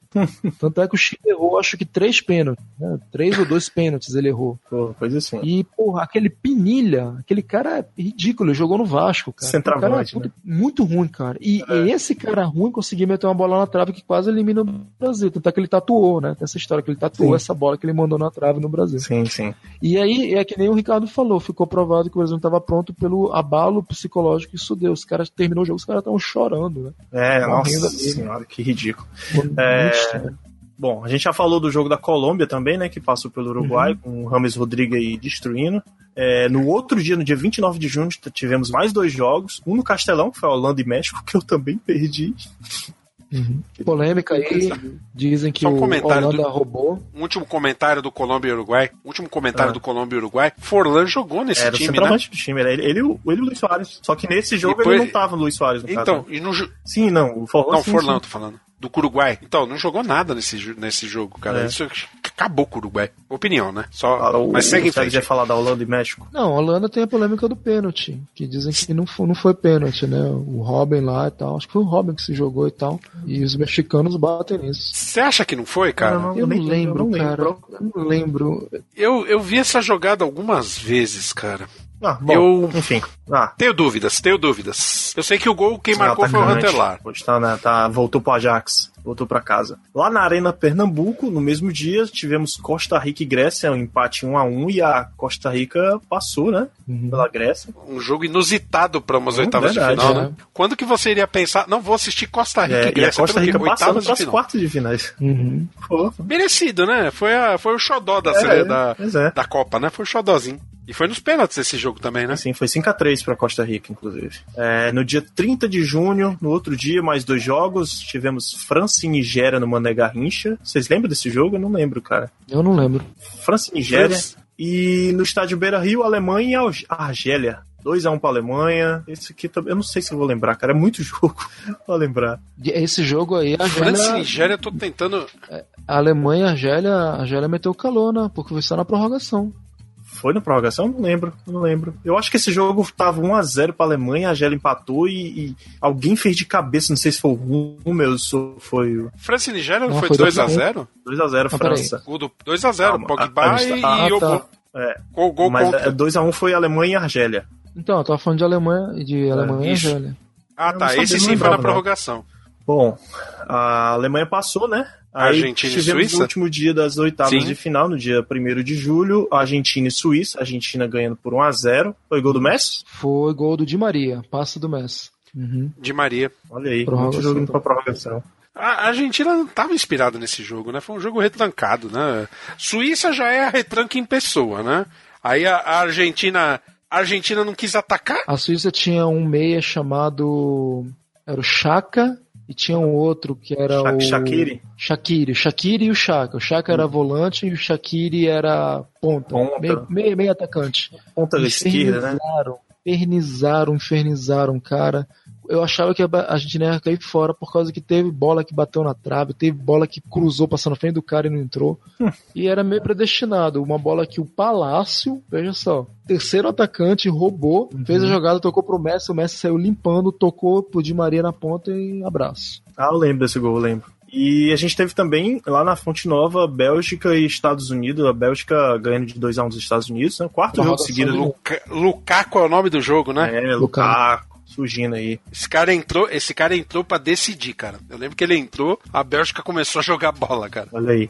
Speaker 4: Tanto é que o Chile errou, acho que três pênaltis, né? Três ou dois pênaltis ele errou.
Speaker 3: Pô, coisa assim.
Speaker 4: E, porra, aquele Pinilha, aquele cara é ridículo, ele jogou no Vasco, cara.
Speaker 3: Centroavante,
Speaker 4: O cara é muito, muito ruim, cara. E esse cara ruim conseguiu meter uma bola na trave que quase elimina o Brasil. Tanto é que ele tatuou, né? Tem essa história que ele tatuou
Speaker 3: Sim.
Speaker 4: essa bola que ele mandou na trave no Brasil.
Speaker 3: Sim, sim.
Speaker 4: E aí, é que nem o Ricardo falou, ficou provado que o Brasil não estava pronto pelo abalo psicológico que isso deu. Os caras terminou o jogo, os caras estavam chorando, né?
Speaker 3: É,
Speaker 4: Morrendo
Speaker 3: nossa
Speaker 4: ali.
Speaker 3: senhora, que ridículo.
Speaker 4: Muito
Speaker 3: É. Bom, a gente já falou do jogo da Colômbia também, né? Que passou pelo Uruguai,
Speaker 4: Uhum.
Speaker 3: com o Rames Rodrigues aí destruindo. É, no outro dia, no dia 29 de junho, tivemos mais dois jogos. Um no Castelão, que foi a Holanda e México, [LAUGHS] que eu também perdi.
Speaker 4: Polêmica aí, dizem que
Speaker 2: Só um
Speaker 4: o
Speaker 2: comentário
Speaker 4: Holanda
Speaker 2: do-
Speaker 4: roubou.
Speaker 2: Um último comentário do Colômbia e Uruguai. Último comentário
Speaker 3: Ah.
Speaker 2: do Colômbia e Uruguai. Forlan jogou nesse
Speaker 3: Era
Speaker 2: time, né?
Speaker 3: do time, ele, ele, e o- ele e o Luiz Soares. Só que nesse jogo
Speaker 2: Depois-
Speaker 3: ele não tava no Luiz Soares, no
Speaker 2: Então,
Speaker 3: caso.
Speaker 2: e no
Speaker 3: Sim, não, o Forlan.
Speaker 2: Não,
Speaker 3: sim,
Speaker 2: Forlan,
Speaker 3: sim.
Speaker 2: tô falando. Do Uruguai. Então, não jogou nada nesse, nesse jogo, cara.
Speaker 3: É.
Speaker 2: Isso acabou com o Uruguai. Opinião, né? Só,
Speaker 3: Ah, o-
Speaker 2: mas segue em frente.
Speaker 3: ia falar da Holanda e México.
Speaker 4: Não, a Holanda tem a polêmica do pênalti, que dizem que não foi, não foi pênalti, né? O Robin lá e tal. Acho que foi o Robin que se jogou e tal. E os mexicanos batem nisso.
Speaker 2: Você acha que não foi, cara?
Speaker 3: Não,
Speaker 4: Eu não
Speaker 3: nem-
Speaker 4: lembro,
Speaker 3: eu não
Speaker 4: cara.
Speaker 3: lembro.
Speaker 4: Eu não lembro.
Speaker 2: Eu, eu vi essa jogada algumas vezes, cara.
Speaker 3: Ah, bom,
Speaker 2: Eu-
Speaker 3: enfim. Ah,
Speaker 2: Tenho dúvidas, tenho dúvidas. Eu sei que o gol quem marcou foi o. Rantelar.
Speaker 3: Hoje tá, né, tá, voltou pro Ajax, voltou pra casa. Lá na Arena Pernambuco, no mesmo dia, tivemos Costa Rica e Grécia, um empate 1 a 1 e a Costa Rica passou, né? Pela Grécia.
Speaker 2: Um jogo inusitado para umas
Speaker 3: Hum,
Speaker 2: oitavas
Speaker 3: verdade,
Speaker 2: de final,
Speaker 3: é.
Speaker 2: né? Quando que você iria pensar, não vou assistir Costa Rica
Speaker 3: É,
Speaker 2: e
Speaker 3: e a
Speaker 2: Grécia
Speaker 3: Costa Rica passando pras
Speaker 2: final.
Speaker 3: quartas de finais.
Speaker 4: Uhum.
Speaker 2: Merecido, né? Foi, a, foi o xodó da,
Speaker 3: É, é,
Speaker 2: da,
Speaker 3: é.
Speaker 2: da Copa, né? Foi o xodózinho. E foi nos pênaltis esse jogo também, né?
Speaker 3: Assim, foi 5x3 pra Costa Rica, inclusive. É, no dia 30 de junho, no outro dia, mais dois jogos. Tivemos França e Nigéria no Mané Garrincha. Vocês lembram desse jogo? Eu não lembro, cara.
Speaker 4: Eu não lembro.
Speaker 3: França e Nigéria. E no estádio Beira Rio, Alemanha e Alg- Argélia. 2x1 pra Alemanha. Esse aqui também. Eu não sei se eu vou lembrar, cara. É muito [LAUGHS] jogo pra lembrar.
Speaker 4: Esse jogo aí, a
Speaker 2: França e Nigéria, eu tô tentando.
Speaker 4: a Alemanha e a Argélia, a Argélia meteu calor, né? Porque foi só na prorrogação.
Speaker 3: Foi na prorrogação? Não lembro, não lembro. Eu acho que esse jogo tava 1x0 pra Alemanha, a Argélia empatou e, e alguém fez de cabeça, não sei se foi o ou foi o
Speaker 2: França e Nigéria não, foi
Speaker 4: foi
Speaker 2: 2x0?
Speaker 3: 2x0
Speaker 4: Ah.
Speaker 3: França.
Speaker 2: O do 2x0,
Speaker 3: Calma,
Speaker 2: Pogba
Speaker 3: a- a gente
Speaker 2: e,
Speaker 3: tá-
Speaker 4: ah,
Speaker 2: e o
Speaker 4: tá.
Speaker 2: gol.
Speaker 3: É,
Speaker 2: Gol, gol
Speaker 3: mas
Speaker 2: contra.
Speaker 3: é, 2x1 foi Alemanha e Argélia.
Speaker 4: Então, eu tava falando de Alemanha, de Alemanha e
Speaker 2: isso.
Speaker 4: Argélia.
Speaker 2: Ah, tá. Esse sim foi na
Speaker 3: não. Bom, a Alemanha passou, né? Aí
Speaker 2: Argentina e
Speaker 3: tivemos
Speaker 2: Suíça?
Speaker 3: no último dia das oitavas
Speaker 2: Sim.
Speaker 3: de final, no dia 1 de julho, Argentina e Suíça. Argentina ganhando por 1 a 0 Foi gol do Messi?
Speaker 4: Foi gol do Di Maria, passe do Messi. Uhum.
Speaker 2: De Maria.
Speaker 3: Olha aí, muito jogo indo pra prorrogação.
Speaker 2: A Argentina não estava inspirada nesse jogo, né? Foi um jogo retrancado, né? Suíça já é a retranca em pessoa, né? Aí a, a Argentina, a Argentina não quis atacar.
Speaker 4: A Suíça tinha um meia chamado. Era o Chaka e tinha um outro que era
Speaker 3: Sha-
Speaker 4: o.
Speaker 3: Shaqiri?
Speaker 4: Shaqiri. Shaqiri e o Chaka. O Chaka era volante e o Shaqiri era ponta.
Speaker 3: Ponta.
Speaker 4: Meio, meio, meio atacante.
Speaker 3: Ponta da esquerda, né?
Speaker 4: Infernizaram, infernizaram, cara. Eu achava que a Argentina ia cair fora por causa que teve bola que bateu na trave, teve bola que cruzou passando na frente do cara e não entrou. [LAUGHS] e era meio predestinado. Uma bola que o Palácio, veja só, terceiro atacante roubou, fez a jogada, tocou pro Messi, o Messi saiu limpando, tocou pro Di Maria na ponta e abraço.
Speaker 3: Ah, eu lembro desse gol, eu lembro. E a gente teve também, lá na Fonte Nova, Bélgica e Estados Unidos. A Bélgica ganhando de 2x1 dos Estados Unidos, né? Quarto jogo
Speaker 4: Prorrogação
Speaker 3: seguido.
Speaker 2: Luca, Lukaku é o nome do jogo, né?
Speaker 3: É, Lukaku, surgindo aí.
Speaker 2: Esse cara entrou, esse cara entrou para decidir, cara. Eu lembro que ele entrou, a Bélgica começou a jogar bola, cara.
Speaker 3: Olha aí.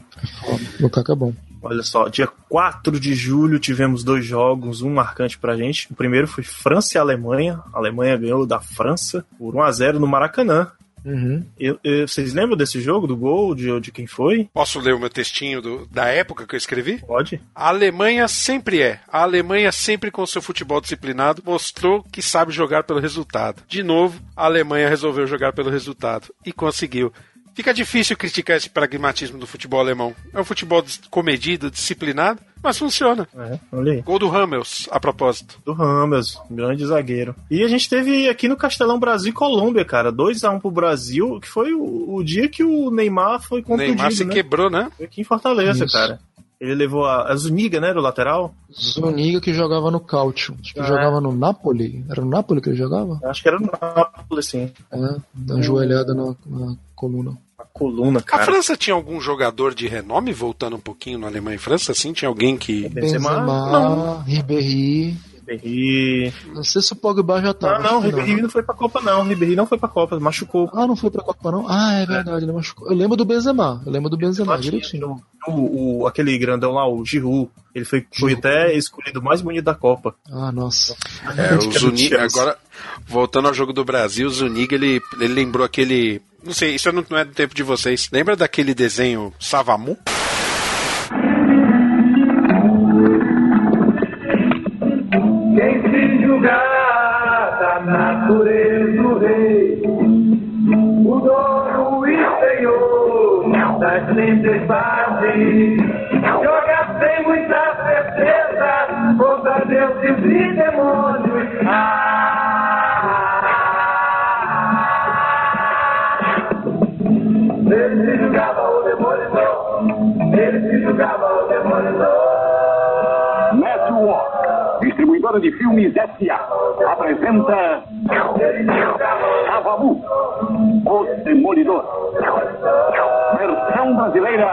Speaker 4: Lukaku é bom.
Speaker 3: Olha só, dia 4 de julho tivemos dois jogos, um marcante pra gente. O primeiro foi França e Alemanha. A Alemanha ganhou da França por 1x0 no Maracanã.
Speaker 4: Uhum.
Speaker 3: Eu- eu- vocês lembram desse jogo, do gol, de, de quem foi?
Speaker 2: Posso ler o meu textinho do- da época que eu escrevi?
Speaker 3: Pode.
Speaker 2: A Alemanha sempre é. A Alemanha sempre com seu futebol disciplinado mostrou que sabe jogar pelo resultado. De novo, a Alemanha resolveu jogar pelo resultado e conseguiu. Fica difícil criticar esse pragmatismo do futebol alemão. É um futebol comedido, disciplinado, mas funciona.
Speaker 3: É, olha aí.
Speaker 2: Gol do Hummels, a propósito.
Speaker 3: Do Ramos, grande zagueiro. E a gente teve aqui no Castelão Brasil e Colômbia, cara. 2x1 pro Brasil, que foi o, o dia que o Neymar foi
Speaker 2: O
Speaker 3: contundido,
Speaker 2: Neymar se
Speaker 3: né?
Speaker 2: quebrou, né?
Speaker 3: Foi aqui em Fortaleza,
Speaker 4: Isso.
Speaker 3: cara. Ele levou a, a Zuniga, né, do lateral?
Speaker 4: Zuniga que jogava no Cautio. Acho que
Speaker 3: É.
Speaker 4: jogava no Napoli. Era no Napoli que ele jogava?
Speaker 3: Acho que era no Nápoles, sim.
Speaker 4: É, dá uma joelhada na, na coluna.
Speaker 3: A coluna,
Speaker 2: A
Speaker 3: cara.
Speaker 2: França tinha algum jogador de renome, voltando um pouquinho na Alemanha e França, assim? Tinha alguém que.
Speaker 3: Benzema?
Speaker 4: Benzema, Ribéry.
Speaker 3: Ribéry...
Speaker 4: Não sei se o Pogba já tava.
Speaker 3: Não, não, Ribéry não foi pra Copa, não. Ribéry não foi pra Copa, machucou.
Speaker 4: Ah, não foi pra Copa, não? Ah, é verdade, ele machucou. Eu lembro do Benzema. Eu lembro do Benzema, direitinho.
Speaker 3: O, o- aquele grandão lá, o Giroud, ele foi, foi até escolhido o mais bonito da Copa.
Speaker 4: Ah, nossa.
Speaker 2: É, [LAUGHS] o Zuniga, agora, voltando ao jogo do Brasil, o Zuniga, ele, ele lembrou aquele. Não sei, isso não, é do tempo de vocês. Lembra daquele desenho Savamu?
Speaker 15: Quem se julgar da natureza o rei, o dono e senhor das tempestades, joga sem muita certeza contra deuses e demônios.
Speaker 21: Distribuidora de filmes S.A. Apresenta Savamu, o Demolidor. Versão brasileira,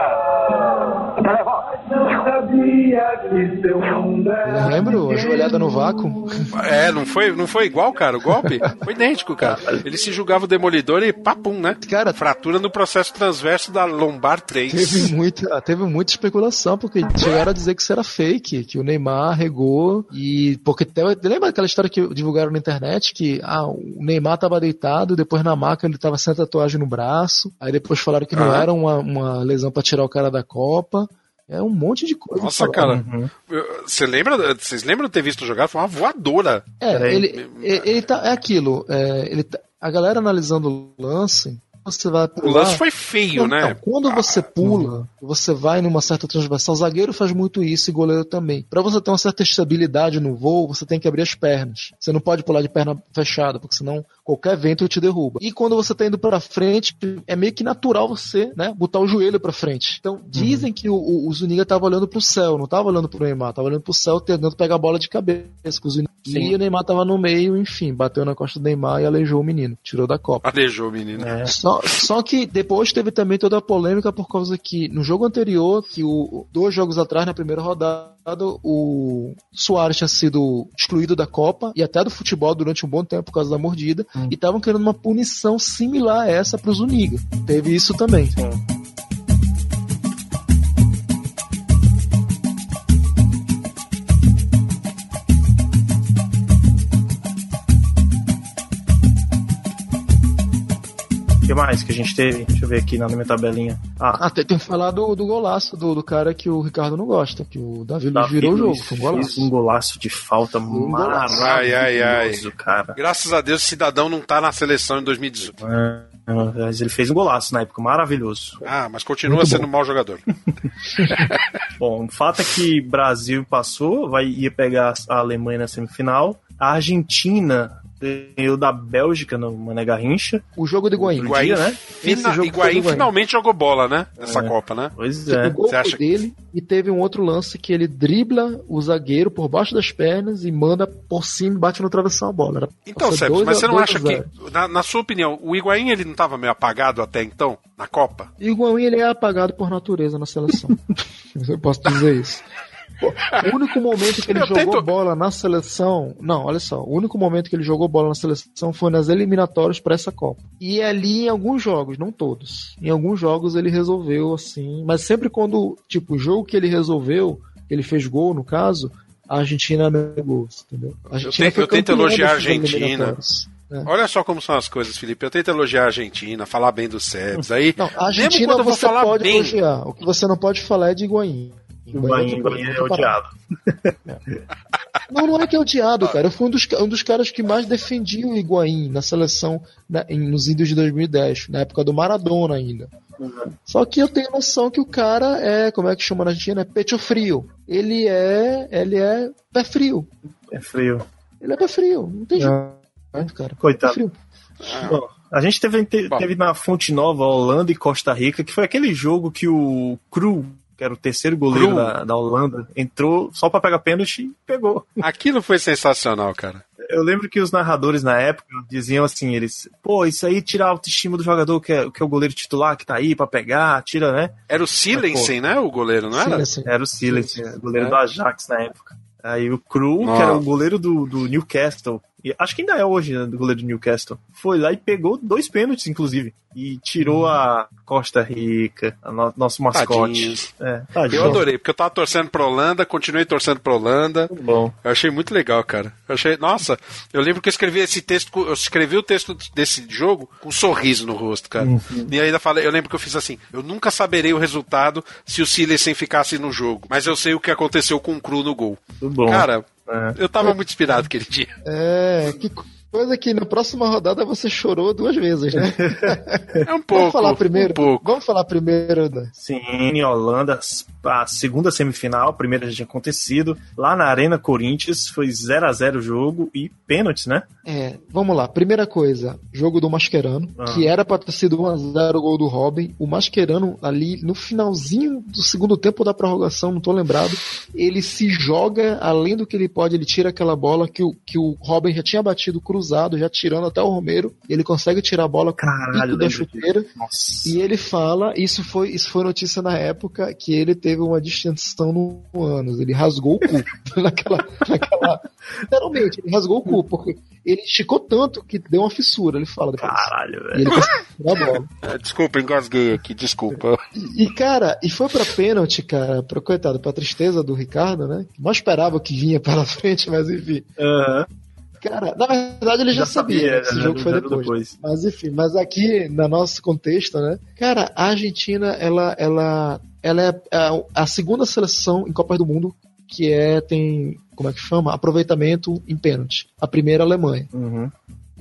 Speaker 21: Televox.
Speaker 15: Não sabia que seu mundo era
Speaker 4: Lembro? A joelhada no vácuo. [LAUGHS]
Speaker 2: É, não foi, não foi igual, cara, o golpe? Foi idêntico, cara. Ele se julgava o demolidor e papum, né?
Speaker 4: Cara,
Speaker 2: Fratura no processo transverso da lombar 3.
Speaker 4: Teve muita, teve muita especulação, porque chegaram a dizer que isso era fake, que o Neymar regou e porque te- lembra aquela história que divulgaram na internet que ah, o Neymar tava deitado, depois na maca ele tava sem tatuagem no braço, aí depois falaram que não
Speaker 2: Ah.
Speaker 4: era uma, uma lesão pra tirar o cara da Copa. É um monte de coisa.
Speaker 2: Nossa, cara. Eu- Você lembra? Vocês lembram de ter visto jogar? Foi uma voadora.
Speaker 4: É, ele, ele tá, é aquilo, é, ele tá- a galera analisando o lance, você vai
Speaker 2: O
Speaker 4: pular.
Speaker 2: lance foi feio,
Speaker 4: Não,
Speaker 2: né?
Speaker 4: quando você pula, você vai numa certa transversal, o zagueiro faz muito isso e goleiro também. Pra você ter uma certa estabilidade no voo, você tem que abrir as pernas. Você não pode pular de perna fechada, porque senão qualquer vento te derruba. E quando você tá indo pra frente, é meio que natural você, né, botar o joelho pra frente. Então, dizem que o, o, o Zuniga tava olhando pro céu, não tava olhando pro Neymar, tava olhando pro céu tentando pegar a bola de cabeça. com o Zuniga. E o Neymar tava no meio, enfim, bateu na costa do Neymar e aleijou o menino, tirou da Copa.
Speaker 2: Aleijou o menino.
Speaker 3: É.
Speaker 4: Só, Só, só que depois teve também toda a polêmica por causa que no jogo anterior, que o dois jogos atrás, na primeira rodada, o Soares tinha sido excluído da Copa e até do futebol durante um bom tempo por causa da mordida e estavam querendo uma punição similar a essa para o Zuniga. Teve isso também.
Speaker 3: O que mais que a gente teve? Deixa eu ver aqui na minha tabelinha. Ah,
Speaker 4: Ah, tem, tem que falar do, do golaço do, do cara que o Ricardo não gosta, que o Davi
Speaker 3: Davi
Speaker 4: virou o jogo. Foi um golaço.
Speaker 3: um golaço de falta
Speaker 4: golaço.
Speaker 2: Ai, ai, ai.
Speaker 3: maravilhoso, cara.
Speaker 2: Graças a Deus o cidadão não tá na seleção em 2018.
Speaker 3: É, mas ele fez um golaço na época, maravilhoso.
Speaker 2: Ah, mas continua
Speaker 3: Muito
Speaker 2: sendo
Speaker 3: bom.
Speaker 2: um mau jogador. [LAUGHS] [LAUGHS]
Speaker 3: Bom, o fato é que Brasil passou, vai ia pegar a Alemanha na semifinal. A Argentina ganhou da Bélgica no Mané Garrincha.
Speaker 4: O jogo do Higuaín.
Speaker 2: Higuaín,
Speaker 3: dia, né?
Speaker 2: fina-
Speaker 4: Esse jogo
Speaker 2: Higuaín
Speaker 4: Higuaín.
Speaker 2: finalmente jogou bola, né? Nessa
Speaker 3: É.
Speaker 2: Copa, né?
Speaker 3: Pois é.
Speaker 2: Você acha
Speaker 4: dele e teve um outro lance que ele dribla o zagueiro por baixo das pernas e manda por cima e bate no travessão a bola. Era
Speaker 2: Então, Sérgio, mas
Speaker 4: a-
Speaker 2: você não acha que, na, na sua opinião, o Higuaín ele não estava meio apagado até então, na Copa?
Speaker 4: O Higuaín ele é apagado por natureza na seleção. [LAUGHS] Eu posso dizer isso. O único momento que ele
Speaker 2: Eu
Speaker 4: jogou
Speaker 2: tento-
Speaker 4: bola na seleção. Não, olha só. O único momento que ele jogou bola na seleção foi nas eliminatórias para essa Copa. E ali em alguns jogos, não todos. Em alguns jogos ele resolveu assim. Mas sempre quando, tipo, o jogo que ele resolveu, ele fez gol no caso, a Argentina gols, entendeu? A Argentina
Speaker 2: tento-
Speaker 4: foi
Speaker 2: eu tento elogiar a Argentina.
Speaker 4: É.
Speaker 2: Olha só como são as coisas, Felipe. Eu tento elogiar a Argentina, falar bem do Sebs. Aí,
Speaker 4: Não, a
Speaker 2: mesmo
Speaker 4: Argentina
Speaker 2: quando eu vou
Speaker 4: você
Speaker 2: falar
Speaker 4: pode
Speaker 2: bem,
Speaker 4: elogiar. O que você não pode falar é de Higuaín.
Speaker 3: Higuaín, Higuaín é odiado. [LAUGHS]
Speaker 4: Não, não é que é odiado, cara. Eu fui um dos, um dos caras que mais defendia o Higuaín na seleção na- em- nos Índios de 2010, na época do Maradona ainda. Só que eu tenho noção que o cara é, como é que chama na Argentina? É pecho frio. Ele é, ele é pé frio.
Speaker 3: É frio.
Speaker 4: Ele é pé frio. Não tem jeito, cara.
Speaker 3: Coitado.
Speaker 4: Frio.
Speaker 3: Bom, a gente teve, te- teve na Fonte Nova Holanda e Costa Rica, que foi aquele jogo que o Cru, que era o terceiro goleiro da, da Holanda, entrou só pra pegar pênalti e pegou. [LAUGHS]
Speaker 2: aquilo foi sensacional, cara.
Speaker 3: Eu lembro que os narradores na época diziam assim, eles, pô, isso aí tira a autoestima do jogador que é, que é o goleiro titular que tá aí pra pegar, tira, né?
Speaker 2: Era o Silensen, né? O goleiro, não era?
Speaker 3: Era o Silas, goleiro
Speaker 2: É.
Speaker 3: do Ajax na época. Aí o Cru, que era o goleiro do, do Newcastle, acho que ainda é hoje, né, do goleiro do Newcastle, foi lá e pegou dois pênaltis, inclusive. E tirou a Costa Rica, a no- nosso mascote. É, tadinho.
Speaker 2: Eu adorei, porque eu tava torcendo pra Holanda, continuei torcendo pra Holanda.
Speaker 3: Bom.
Speaker 2: Eu achei muito legal, cara. Eu achei, nossa, eu lembro que eu escrevi esse texto, eu escrevi o texto desse jogo com um sorriso no rosto, cara.
Speaker 3: Uhum.
Speaker 2: E ainda falei, eu lembro que eu fiz assim, eu nunca saberei o resultado se o Silensen ficasse no jogo, mas eu sei o que aconteceu com o Cru no gol.
Speaker 3: Muito bom.
Speaker 2: Cara,
Speaker 3: É.
Speaker 2: eu tava muito inspirado aquele dia.
Speaker 4: É, que coisa que na próxima rodada você chorou duas vezes, né? [LAUGHS]
Speaker 2: É um [LAUGHS] pouco.
Speaker 4: Vamos falar primeiro.
Speaker 2: Um pouco.
Speaker 4: Vamos falar primeiro da
Speaker 3: Sim, em Holanda, a segunda semifinal, a primeira já tinha acontecido. Lá na Arena Corinthians, foi 0 a 0 o jogo e pênaltis, né?
Speaker 4: É, vamos lá. Primeira coisa, jogo do Mascherano,
Speaker 3: Ah.
Speaker 4: que era pra ter sido 1x0 o gol do Robin. O Mascherano, ali no finalzinho do segundo tempo da prorrogação, não tô lembrado, ele se joga além do que ele pode, ele tira aquela bola que o, que o Robin já tinha batido cruzado, já tirando até o Romero. Ele consegue tirar a bola com o
Speaker 3: Caralho,
Speaker 4: da chuteira. E ele fala, isso foi, isso foi notícia na época, que ele teve uma distensão no ânus. Ele rasgou o cu. [LAUGHS] naquela, naquela. Literalmente, ele rasgou o cu, porque ele esticou tanto que deu uma fissura, ele fala depois.
Speaker 3: Caralho,
Speaker 4: E ele conseguiu tirar a bola. [LAUGHS]
Speaker 2: Desculpa, engasguei aqui, desculpa.
Speaker 4: E, cara, e foi pra pênalti, cara, pra, coitado, pra tristeza do Ricardo, né? Que Não esperava que vinha pela [LAUGHS] frente, mas enfim.
Speaker 3: Aham.
Speaker 4: Cara, na verdade ele já,
Speaker 3: Já
Speaker 4: sabia,
Speaker 3: sabia,
Speaker 4: né, que esse
Speaker 3: já-
Speaker 4: jogo foi depois.
Speaker 3: depois.
Speaker 4: Mas enfim, mas aqui, no nosso contexto, né? Cara, a Argentina, ela, ela, ela é a, a segunda seleção em Copas do Mundo que é, tem, como é que chama? Aproveitamento em pênalti. A primeira a Alemanha.
Speaker 3: Uhum.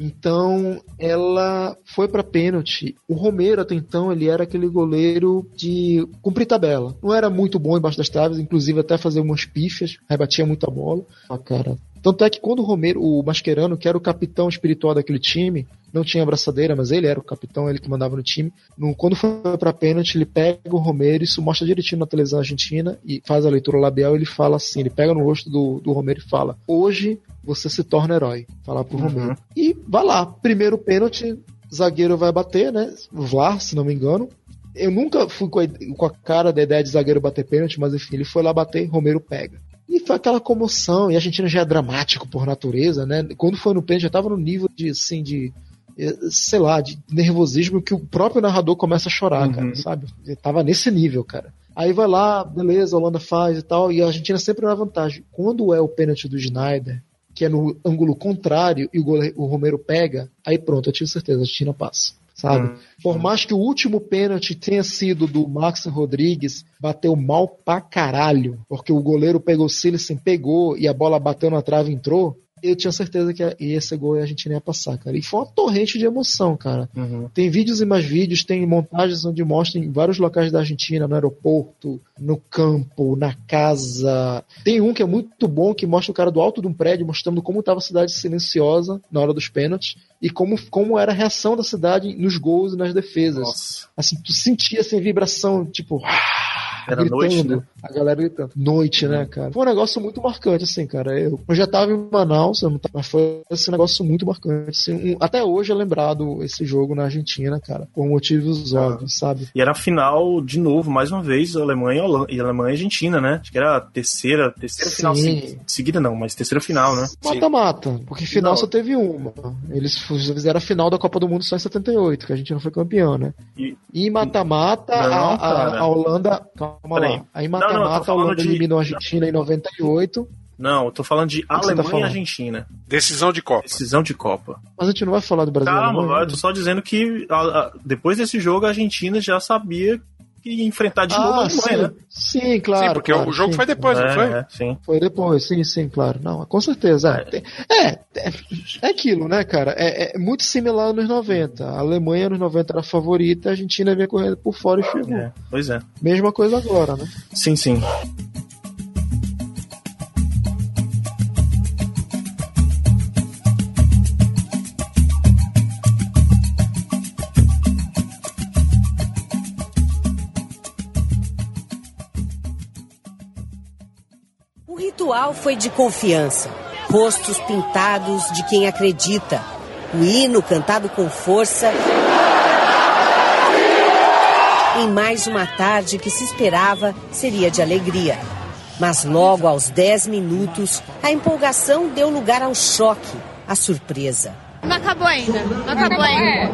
Speaker 4: Então, ela foi pra pênalti. O Romero, até então, ele era aquele goleiro de cumprir tabela. Não era muito bom embaixo das traves, inclusive até fazer umas pífias, rebatia muita bola. Ah, cara. Tanto é que quando o Romero, o Mascherano, que era o capitão espiritual daquele time, não tinha abraçadeira, mas ele era o capitão, ele que mandava no time. No, quando foi pra pênalti, ele pega o Romero, isso mostra direitinho na televisão argentina, e faz a leitura labial, ele fala assim, ele pega no rosto do, do Romero e fala, hoje você se torna herói. Falar pro
Speaker 3: Uhum.
Speaker 4: Romero. E vai lá, primeiro pênalti, zagueiro vai bater, né? Vlar, se não me engano. Eu nunca fui com a, com a cara da ideia de zagueiro bater pênalti, mas enfim, ele foi lá bater, Romero pega. E foi aquela comoção, e a Argentina já é dramático por natureza, né? Quando foi no pênalti, já tava no nível de, assim, de, eh, sei lá, de nervosismo que o próprio narrador começa a chorar,
Speaker 3: Uhum.
Speaker 4: cara, sabe? Ele tava nesse nível, cara. Aí vai lá, beleza, a Holanda faz e tal, e a Argentina sempre na vantagem. Quando é o pênalti do Schneider, que é no ângulo contrário, e o, goleiro, o Romero pega, aí pronto, eu tive certeza, a Argentina passa. Sabe?
Speaker 3: Hum.
Speaker 4: Por mais que o último pênalti tenha sido do Max Rodrigues, bateu mal pra caralho, porque o goleiro pegou o Silicen, pegou e a bola bateu na trave e entrou. Eu tinha certeza que ia ser gol e a Argentina ia passar, cara. E foi uma torrente de emoção, cara.
Speaker 3: Uhum.
Speaker 4: Tem vídeos e mais vídeos, tem montagens onde mostram em vários locais da Argentina, no aeroporto, no campo, na casa. Tem um que é muito bom, que mostra o cara do alto de um prédio, mostrando como estava a cidade silenciosa na hora dos pênaltis e como, como era a reação da cidade nos gols e nas defesas. Assim, tu sentia assim, vibração, tipo.
Speaker 3: Era
Speaker 4: gritando,
Speaker 3: noite, né?
Speaker 4: A galera gritando. Noite, né, cara? Foi um negócio muito marcante, assim, cara. Eu, eu já tava em Manaus, mas foi esse negócio muito marcante. Assim, um- até hoje é lembrado esse jogo na Argentina, cara, por motivos óbvios, sabe?
Speaker 3: E era a final, de novo, mais uma vez, Alemanha e Alemanha e Argentina, né? Acho que era a terceira, terceira final
Speaker 4: Sim.
Speaker 3: segui- seguida, não, mas terceira final, né?
Speaker 4: Mata-mata, porque final
Speaker 3: Não.
Speaker 4: só teve uma. Eles fizeram a final da Copa do Mundo só em 78, que a gente não foi campeão, né?
Speaker 3: E,
Speaker 4: E em mata-mata, a, a- a Holanda. Calma
Speaker 3: Peraí.
Speaker 4: lá. Aí mata-mata, a Holanda
Speaker 3: de-
Speaker 4: eliminou a Argentina em 98.
Speaker 3: Não, eu tô falando de
Speaker 4: tá
Speaker 3: Alemanha e
Speaker 4: falando?
Speaker 3: Argentina.
Speaker 2: Decisão de Copa.
Speaker 3: Decisão de Copa.
Speaker 4: Mas a gente não vai falar do Brasil. né?
Speaker 3: Calma,
Speaker 4: não,
Speaker 3: eu tô só dizendo que a- a- depois desse jogo a Argentina já sabia que enfrentar de novo a
Speaker 4: Ah,
Speaker 3: Alemanha,
Speaker 4: sim.
Speaker 3: né?
Speaker 4: Sim, claro.
Speaker 2: Sim, porque
Speaker 4: claro,
Speaker 2: o jogo
Speaker 4: sim.
Speaker 2: foi depois, não
Speaker 3: É,
Speaker 2: foi?
Speaker 3: é, sim.
Speaker 4: Foi depois, sim, sim, claro. Não, com certeza. É, é, é, é aquilo, né, cara? É, é muito similar nos 90. A Alemanha nos 90 era a favorita, a Argentina vinha correndo por fora e chegou.
Speaker 3: É, pois é.
Speaker 4: Mesma coisa agora, né?
Speaker 3: Sim, sim.
Speaker 22: Ritual foi de confiança. Rostos pintados de quem acredita. O hino cantado com força. Em mais uma tarde que se esperava seria de alegria. Mas logo aos 10 minutos, a empolgação deu lugar ao choque, à surpresa.
Speaker 23: Não acabou ainda. Não acabou ainda.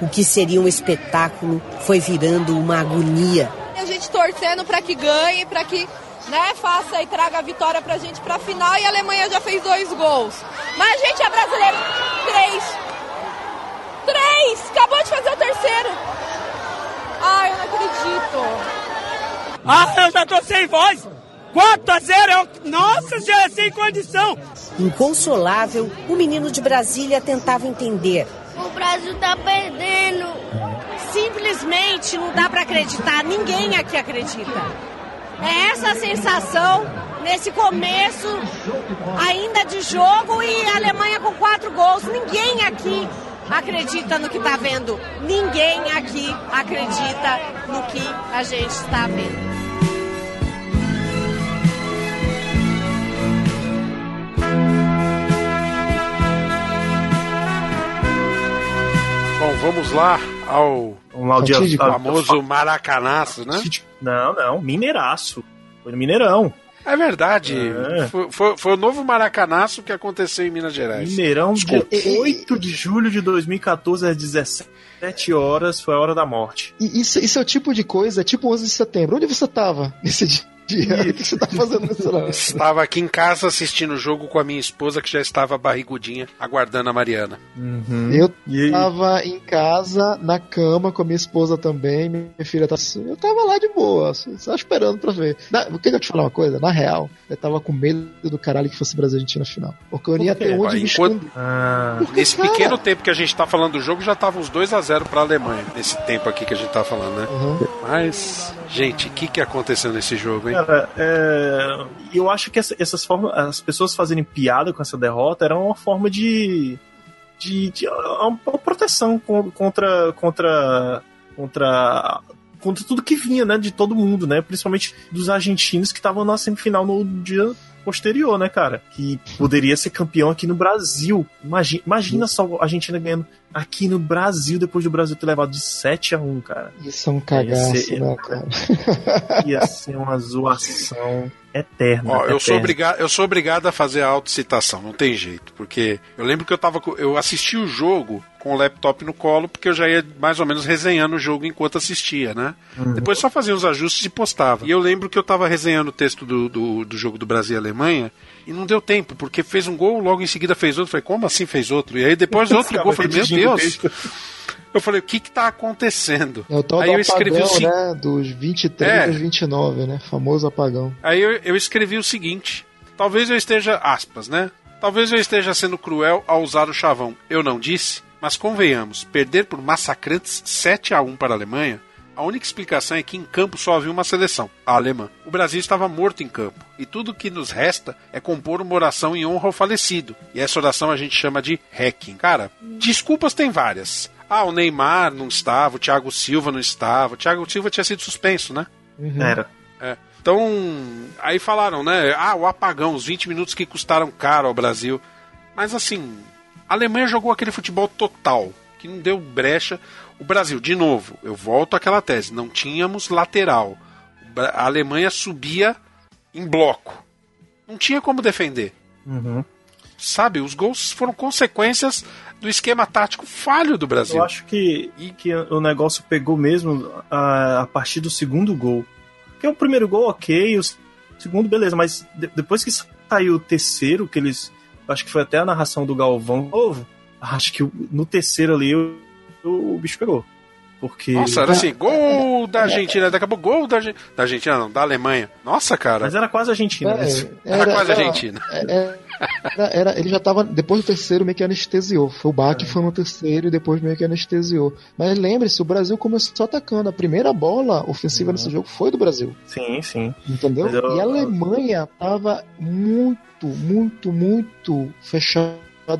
Speaker 22: O que seria um espetáculo foi virando uma agonia.
Speaker 23: A gente torcendo para que ganhe, para que né, faça e traga a vitória pra gente pra final e a Alemanha já fez dois gols. Mas a gente é brasileiro. Três. Três! Acabou de fazer o terceiro. Ai, eu não acredito.
Speaker 24: Ah, eu já tô sem voz! 4 a 0 eu... Nossa, já é sem condição!
Speaker 22: Inconsolável, o menino de Brasília tentava entender.
Speaker 23: O Brasil tá perdendo.
Speaker 22: Simplesmente não dá pra acreditar, ninguém aqui acredita. É essa sensação nesse começo ainda de jogo e a Alemanha com quatro gols. Ninguém aqui acredita no que tá vendo. Ninguém aqui acredita no que a gente está vendo.
Speaker 2: Bom, vamos lá ao
Speaker 3: Um lá o
Speaker 2: fatídico, famoso maracanaço, né?
Speaker 3: Não, não, Mineiraço. Foi no Mineirão.
Speaker 2: É verdade.
Speaker 3: É.
Speaker 2: Foi, foi- foi o novo maracanaço que aconteceu em Minas Gerais.
Speaker 3: Mineirão, dia
Speaker 2: Desculpa.
Speaker 3: 8 de julho de 2014, às 17 horas, foi a hora da morte.
Speaker 4: E isso, isso é o tipo de coisa, tipo 11 de setembro. Onde você tava nesse dia? O que você tá fazendo nesse lá? [LAUGHS]
Speaker 2: Estava aqui em casa assistindo o jogo com a minha esposa, que já estava barrigudinha, aguardando a Mariana.
Speaker 4: Eu
Speaker 3: E aí?
Speaker 4: tava em casa, na cama, com a minha esposa também. Minha filha tá. Eu tava lá de boa, só esperando pra ver. Na, o que eu te falar uma coisa? Na real, eu tava com medo do caralho que fosse Brasil e Argentina na final. Porque eu não ia ter onde
Speaker 2: enquanto-.
Speaker 3: Ah,
Speaker 4: Porque,
Speaker 2: Nesse
Speaker 4: cara,
Speaker 2: pequeno tempo que a gente tá falando do jogo, já tava uns 2 a 0 pra Alemanha. Nesse tempo aqui que a gente tá falando, né?
Speaker 4: Uhum.
Speaker 2: Mas, gente, o que, que aconteceu nesse jogo, hein?
Speaker 3: Cara, é, eu acho que essa- essas formas, as pessoas fazerem piada com essa derrota era uma forma de. de, de uma, uma proteção con- contra. contra. contra contra tudo que vinha, né? De todo mundo, né? Principalmente dos argentinos que estavam na semifinal no dia posterior, né, cara? Que poderia ser campeão aqui no Brasil. Imagina, imagina só a Argentina ganhando aqui no Brasil, depois do Brasil ter levado de 7 a 1 cara.
Speaker 4: Isso é um cagaço,
Speaker 3: Ia ser-
Speaker 4: né, [LAUGHS] cara?
Speaker 3: Ia ser uma zoação eterna.
Speaker 2: Ó, eu sou, obrigado, eu sou obrigado a fazer a autocitação, não tem jeito. Porque eu lembro que eu tava. Eu assisti o jogo com o laptop no colo, porque eu já ia mais ou menos resenhando o jogo enquanto assistia, né?
Speaker 3: Uhum.
Speaker 2: Depois só fazia os ajustes e postava. E eu lembro que eu tava resenhando o texto do, do, do jogo do Brasil e Alemanha. E não deu tempo, porque fez um gol, logo em seguida fez outro. Falei, como assim fez outro? E aí depois [LAUGHS] outro gol. Falei, meu
Speaker 3: o
Speaker 2: Deus. Eu falei, o que que tá acontecendo?
Speaker 4: É o tal
Speaker 2: aí
Speaker 4: do
Speaker 2: eu escrevi o
Speaker 4: apagão,
Speaker 2: seguinte.
Speaker 4: né? Dos 23
Speaker 2: É.
Speaker 4: aos 29, né? Famoso apagão.
Speaker 2: Aí eu, eu escrevi o seguinte: talvez eu esteja, aspas, né? Talvez eu esteja sendo cruel ao usar o chavão. Eu não disse, mas convenhamos, perder por massacrantes 7 a 1 para a Alemanha. A única explicação é que em campo só havia uma seleção, a alemã. O Brasil estava morto em campo, e tudo que nos resta é compor uma oração em honra ao falecido. E essa oração a gente chama de hacking. Cara, desculpas tem várias. Ah, o Neymar não estava, o Thiago Silva não estava. O Thiago Silva tinha sido suspenso, né?
Speaker 3: Era.
Speaker 2: É. Então, aí falaram, né? Ah, o apagão, os 20 minutos que custaram caro ao Brasil. Mas assim, a Alemanha jogou aquele futebol total, que não deu brecha. O Brasil, de novo, eu volto àquela tese, não tínhamos lateral. A Alemanha subia em bloco. Não tinha como defender.
Speaker 3: Uhum.
Speaker 2: Sabe, os gols foram consequências do esquema tático falho do Brasil.
Speaker 3: Eu acho que, que o negócio pegou mesmo a, a partir do segundo gol. Porque o primeiro gol, ok, o segundo, beleza, mas de- depois que saiu o terceiro, que eles. Acho que foi até a narração do Galvão novo. Acho que no terceiro ali o bicho pegou. Porque.
Speaker 2: Nossa, era assim, gol da Argentina, daqui a pouco gol da, da Argentina, não, da Alemanha. Nossa, cara.
Speaker 3: Mas era quase Argentina.
Speaker 4: É,
Speaker 3: né?
Speaker 2: Era quase Argentina.
Speaker 4: é, Era, era- ele já tava. Depois do terceiro, meio que anestesiou. Foi o Bach foi no terceiro e depois meio que anestesiou. Mas lembre-se, o Brasil começou atacando. A primeira bola ofensiva nesse jogo foi do Brasil.
Speaker 3: Sim, sim.
Speaker 4: Entendeu?
Speaker 3: Eu-
Speaker 4: E a Alemanha tava muito, muito, muito fechada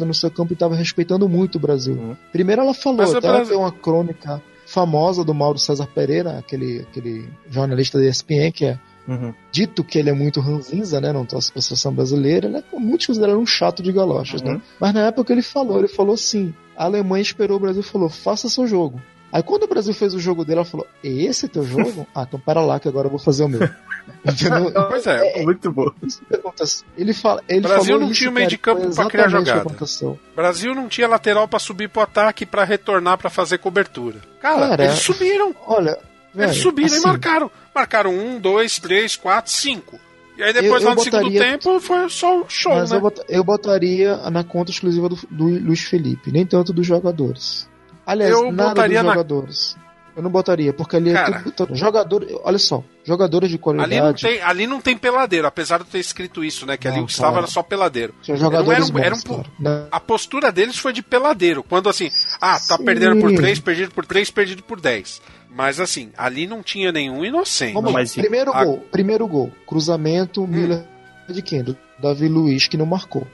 Speaker 4: no seu campo e tava respeitando muito o Brasil. Primeiro ela falou,
Speaker 2: Mas
Speaker 4: até
Speaker 2: Brasil-
Speaker 4: tem uma crônica famosa do Mauro César Pereira, aquele, aquele jornalista da ESPN, que é
Speaker 3: Uhum.
Speaker 4: dito que ele é muito ranzinza, né? Não torce pra seleção brasileira, né? Muitos consideram um chato de galochas,
Speaker 3: Uhum.
Speaker 4: né? Mas na época ele falou, ele falou assim: a Alemanha esperou o Brasil e falou, faça seu jogo. Aí quando o Brasil fez o jogo dele, ela falou: é esse teu jogo? [LAUGHS] ah, então para lá que agora eu vou fazer o meu. Entendeu? [LAUGHS]
Speaker 2: Pois é.
Speaker 3: Muito bom.
Speaker 4: Aconteceu. Ele fala, ele
Speaker 2: Brasil não
Speaker 4: isso,
Speaker 2: tinha meio de campo pra criar jogada. Brasil não tinha lateral pra subir pro ataque pra retornar pra fazer cobertura. Cara,
Speaker 4: Cara,
Speaker 2: eles subiram.
Speaker 4: Olha,
Speaker 2: Eles
Speaker 4: velho,
Speaker 2: subiram e
Speaker 4: assim,
Speaker 2: marcaram. Marcaram um, dois, três, quatro, cinco. E aí depois
Speaker 4: Eu-
Speaker 2: lá
Speaker 4: eu
Speaker 2: no segundo
Speaker 4: botaria-
Speaker 2: tempo foi só show,
Speaker 4: Mas
Speaker 2: né?
Speaker 4: eu botaria na conta exclusiva do, do Luiz Felipe, nem tanto dos jogadores. Aliás,
Speaker 2: Eu
Speaker 4: nada
Speaker 2: botaria
Speaker 4: dos
Speaker 2: na-
Speaker 4: jogadores. Eu não botaria, porque ali é
Speaker 2: Cara.
Speaker 4: tudo, todo- jogador, olha só, jogadores de qualidade.
Speaker 2: Ali não, tem, ali não tem peladeiro, apesar de eu ter escrito isso, né? Que ali
Speaker 4: Não,
Speaker 2: o que estava
Speaker 4: cara.
Speaker 2: era só peladeiro.
Speaker 4: Tinha
Speaker 2: Não
Speaker 4: jogadores
Speaker 2: era um- era um
Speaker 4: bons, cara. Não.
Speaker 2: A postura deles foi de peladeiro. Quando assim, ah, tá
Speaker 4: Sim.
Speaker 2: perdendo por 3, perdido por 3, perdido por 10. Mas assim, ali não tinha nenhum inocente.
Speaker 4: Vamos lá, primeiro
Speaker 2: A-
Speaker 4: gol, primeiro gol, cruzamento, Miller de quem? Do Davi Luiz que não marcou.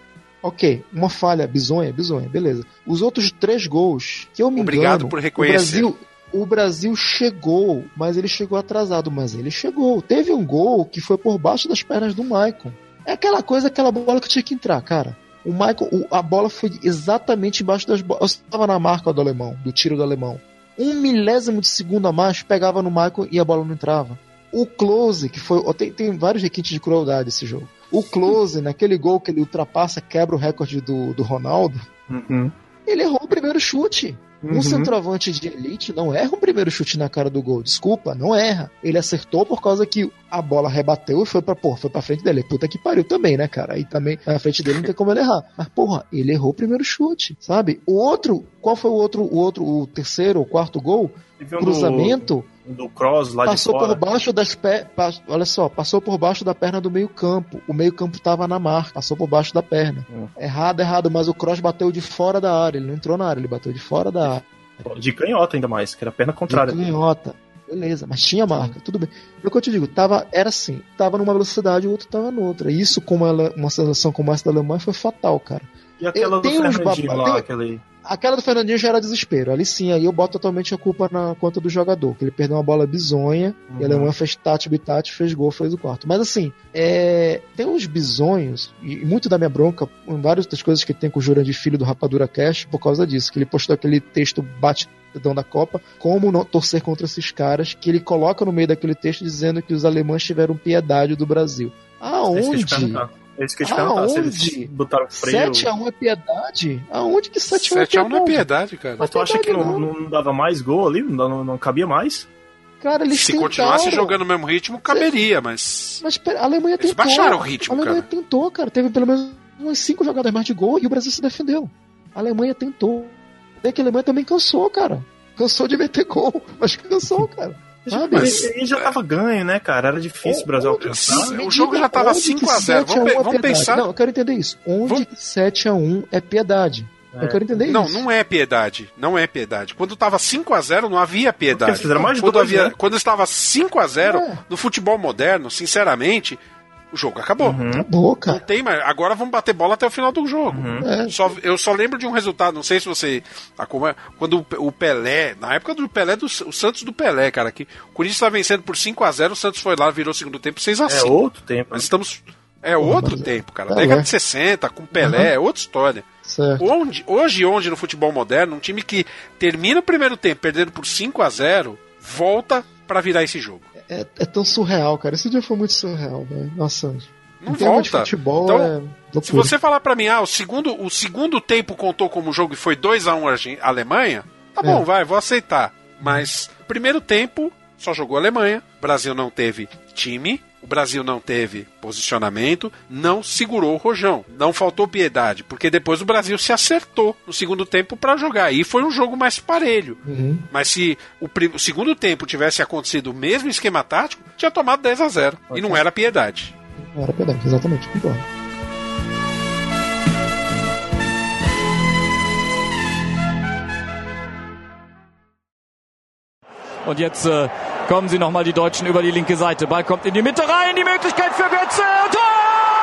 Speaker 4: Ok, uma falha bizonha, bizonha, beleza. Os outros três gols, que eu me
Speaker 2: Obrigado
Speaker 4: engano,
Speaker 2: por reconhecer.
Speaker 4: O Brasil, o Brasil chegou, mas ele chegou atrasado, mas ele chegou. Teve um gol que foi por baixo das pernas do Maicon. É aquela coisa, aquela bola que tinha que entrar, cara. O Michael, o- a bola foi exatamente embaixo das bolas. Eu estava na marca do alemão, do tiro do alemão. Um milésimo de segundo a mais pegava no Michael e a bola não entrava. O Close, que foi. Tem, tem vários requintes de crueldade esse jogo. O Close, [LAUGHS] naquele gol que ele ultrapassa, quebra o recorde do, do Ronaldo,
Speaker 3: Uhum.
Speaker 4: ele errou o primeiro chute.
Speaker 3: Uhum.
Speaker 4: Um centroavante de elite não erra um primeiro chute na cara do gol. Desculpa, não erra. Ele acertou por causa que a bola rebateu e foi pra, porra, foi pra frente dele. Puta que pariu também, né, cara? Aí também, na frente dele não tem como ele errar. Mas, porra, ele errou o primeiro chute, sabe? O outro, qual foi o outro, o outro, o terceiro ou quarto gol? Cruzamento.
Speaker 3: Do Cross lá
Speaker 4: passou
Speaker 3: de fora.
Speaker 4: por baixo das pernas. Olha só, passou por baixo da perna do meio-campo. O meio-campo tava na marca, passou por baixo da perna.
Speaker 3: Hum.
Speaker 4: Errado, errado, mas o Cross bateu de fora da área. Ele não entrou na área, ele bateu de fora da área.
Speaker 3: De canhota ainda mais, que era a perna contrária.
Speaker 4: De canhota. Beleza, mas tinha marca, tudo bem. É o que eu te digo, tava, era assim, tava numa velocidade o outro tava noutra. E isso, como ela, uma seleção como essa da Alemanha, foi fatal, cara.
Speaker 3: E aquela
Speaker 4: Eu
Speaker 3: do Fernandinho
Speaker 4: baba-
Speaker 3: lá,
Speaker 4: tem-
Speaker 3: aquele...
Speaker 4: Aquela do Fernandinho já era desespero. Ali sim, aí eu boto totalmente a culpa na conta do jogador, que ele perdeu uma bola bizonha
Speaker 3: Uhum.
Speaker 4: e a Alemanha fez tati bitati, fez gol, fez o quarto. Mas assim, é, tem uns bizonhos, e muito da minha bronca, em várias das coisas que tem com o Jurandir Filho do Rapadura Cash, por causa disso, que ele postou aquele texto batidão da Copa, como não torcer contra esses caras, que ele coloca no meio daquele texto dizendo que os alemães tiveram piedade do Brasil.
Speaker 3: É
Speaker 4: Aonde?
Speaker 3: É isso que eu te perguntar. Se eles
Speaker 4: Aonde?
Speaker 3: botaram freio.
Speaker 4: 7x1 é piedade? Aonde que 7x1 é
Speaker 2: 7x1
Speaker 4: piedade?
Speaker 2: não é piedade, cara.
Speaker 3: Mas tu acha que não, não dava mais gol ali? Não, não, não cabia mais?
Speaker 4: Cara, eles
Speaker 2: Se
Speaker 4: tentaram.
Speaker 2: continuasse jogando no mesmo ritmo, caberia, mas.
Speaker 4: Mas pera, a Alemanha
Speaker 2: Eles
Speaker 4: tentou.
Speaker 2: baixaram o ritmo,
Speaker 4: A Alemanha
Speaker 2: cara.
Speaker 4: tentou, cara. Teve pelo menos umas 5 jogadas mais de gol e o Brasil se defendeu. A Alemanha tentou. É que a Alemanha também cansou, cara. Cansou de meter gol, [LAUGHS] mas cansou, cara. Sabe?
Speaker 3: Mas ele já tava ganho, né, cara? Era difícil o Brasil alcançar.
Speaker 2: O jogo já tava
Speaker 4: Onde que
Speaker 2: 5 a 0
Speaker 4: 7 a 1
Speaker 2: Vamos,
Speaker 4: é
Speaker 2: vamos pensar.
Speaker 4: Não, eu quero entender isso. Onde que 7x1 é piedade? Eu quero entender
Speaker 2: Não,
Speaker 4: isso.
Speaker 2: não é piedade. Não é piedade. Quando tava 5 a 0 não havia piedade.
Speaker 3: Porque eles fizeram mais
Speaker 2: quando,
Speaker 3: dois,
Speaker 2: havia,
Speaker 3: né?
Speaker 2: quando estava 5 a 0
Speaker 4: É.
Speaker 2: no futebol moderno, sinceramente, o jogo acabou.
Speaker 3: Uhum.
Speaker 4: Acabou,
Speaker 2: Não
Speaker 4: cara.
Speaker 2: tem mais. Agora vamos bater bola até o final do jogo.
Speaker 4: É.
Speaker 2: Só, eu só lembro de um resultado, não sei se você acompanha, quando o, o Pelé, na época do Pelé, do, o Santos do Pelé, cara, que o Corinthians estava vencendo por 5 a 0 o Santos foi lá, virou o segundo tempo 6 a
Speaker 3: É
Speaker 2: 5
Speaker 3: outro tempo.
Speaker 2: Nós estamos. É outro tempo, cara.
Speaker 4: Pelé.
Speaker 2: Década de 60, com Pelé, é outra história.
Speaker 4: Certo.
Speaker 2: Onde, hoje, onde no futebol moderno, um time que termina o primeiro tempo perdendo por 5 a 0 volta pra virar esse jogo.
Speaker 4: É, é tão surreal, cara. Esse dia foi muito surreal, velho. Nossa.
Speaker 2: Não volta.
Speaker 4: futebol
Speaker 2: Então,
Speaker 4: é.
Speaker 2: Se você falar pra mim, ah, o segundo, o segundo tempo contou como jogo e foi 2 a 1 Argen- Alemanha, tá bom,
Speaker 4: É.
Speaker 2: vai, vou aceitar. Mas primeiro tempo só jogou a Alemanha, o Brasil não teve time, o Brasil não teve posicionamento, não segurou o rojão, não faltou piedade, porque depois o Brasil se acertou no segundo tempo pra jogar. E foi um jogo mais parelho.
Speaker 4: Uhum.
Speaker 2: Mas se o, o segundo tempo tivesse acontecido o mesmo esquema tático, tinha tomado 10 a 0 E não era piedade.
Speaker 4: Não era piedade, exatamente, concordo.
Speaker 18: Und jetzt äh, kommen sie nochmal die Deutschen über die linke Seite. Ball kommt in die Mitte rein, die Möglichkeit für Götze. Tor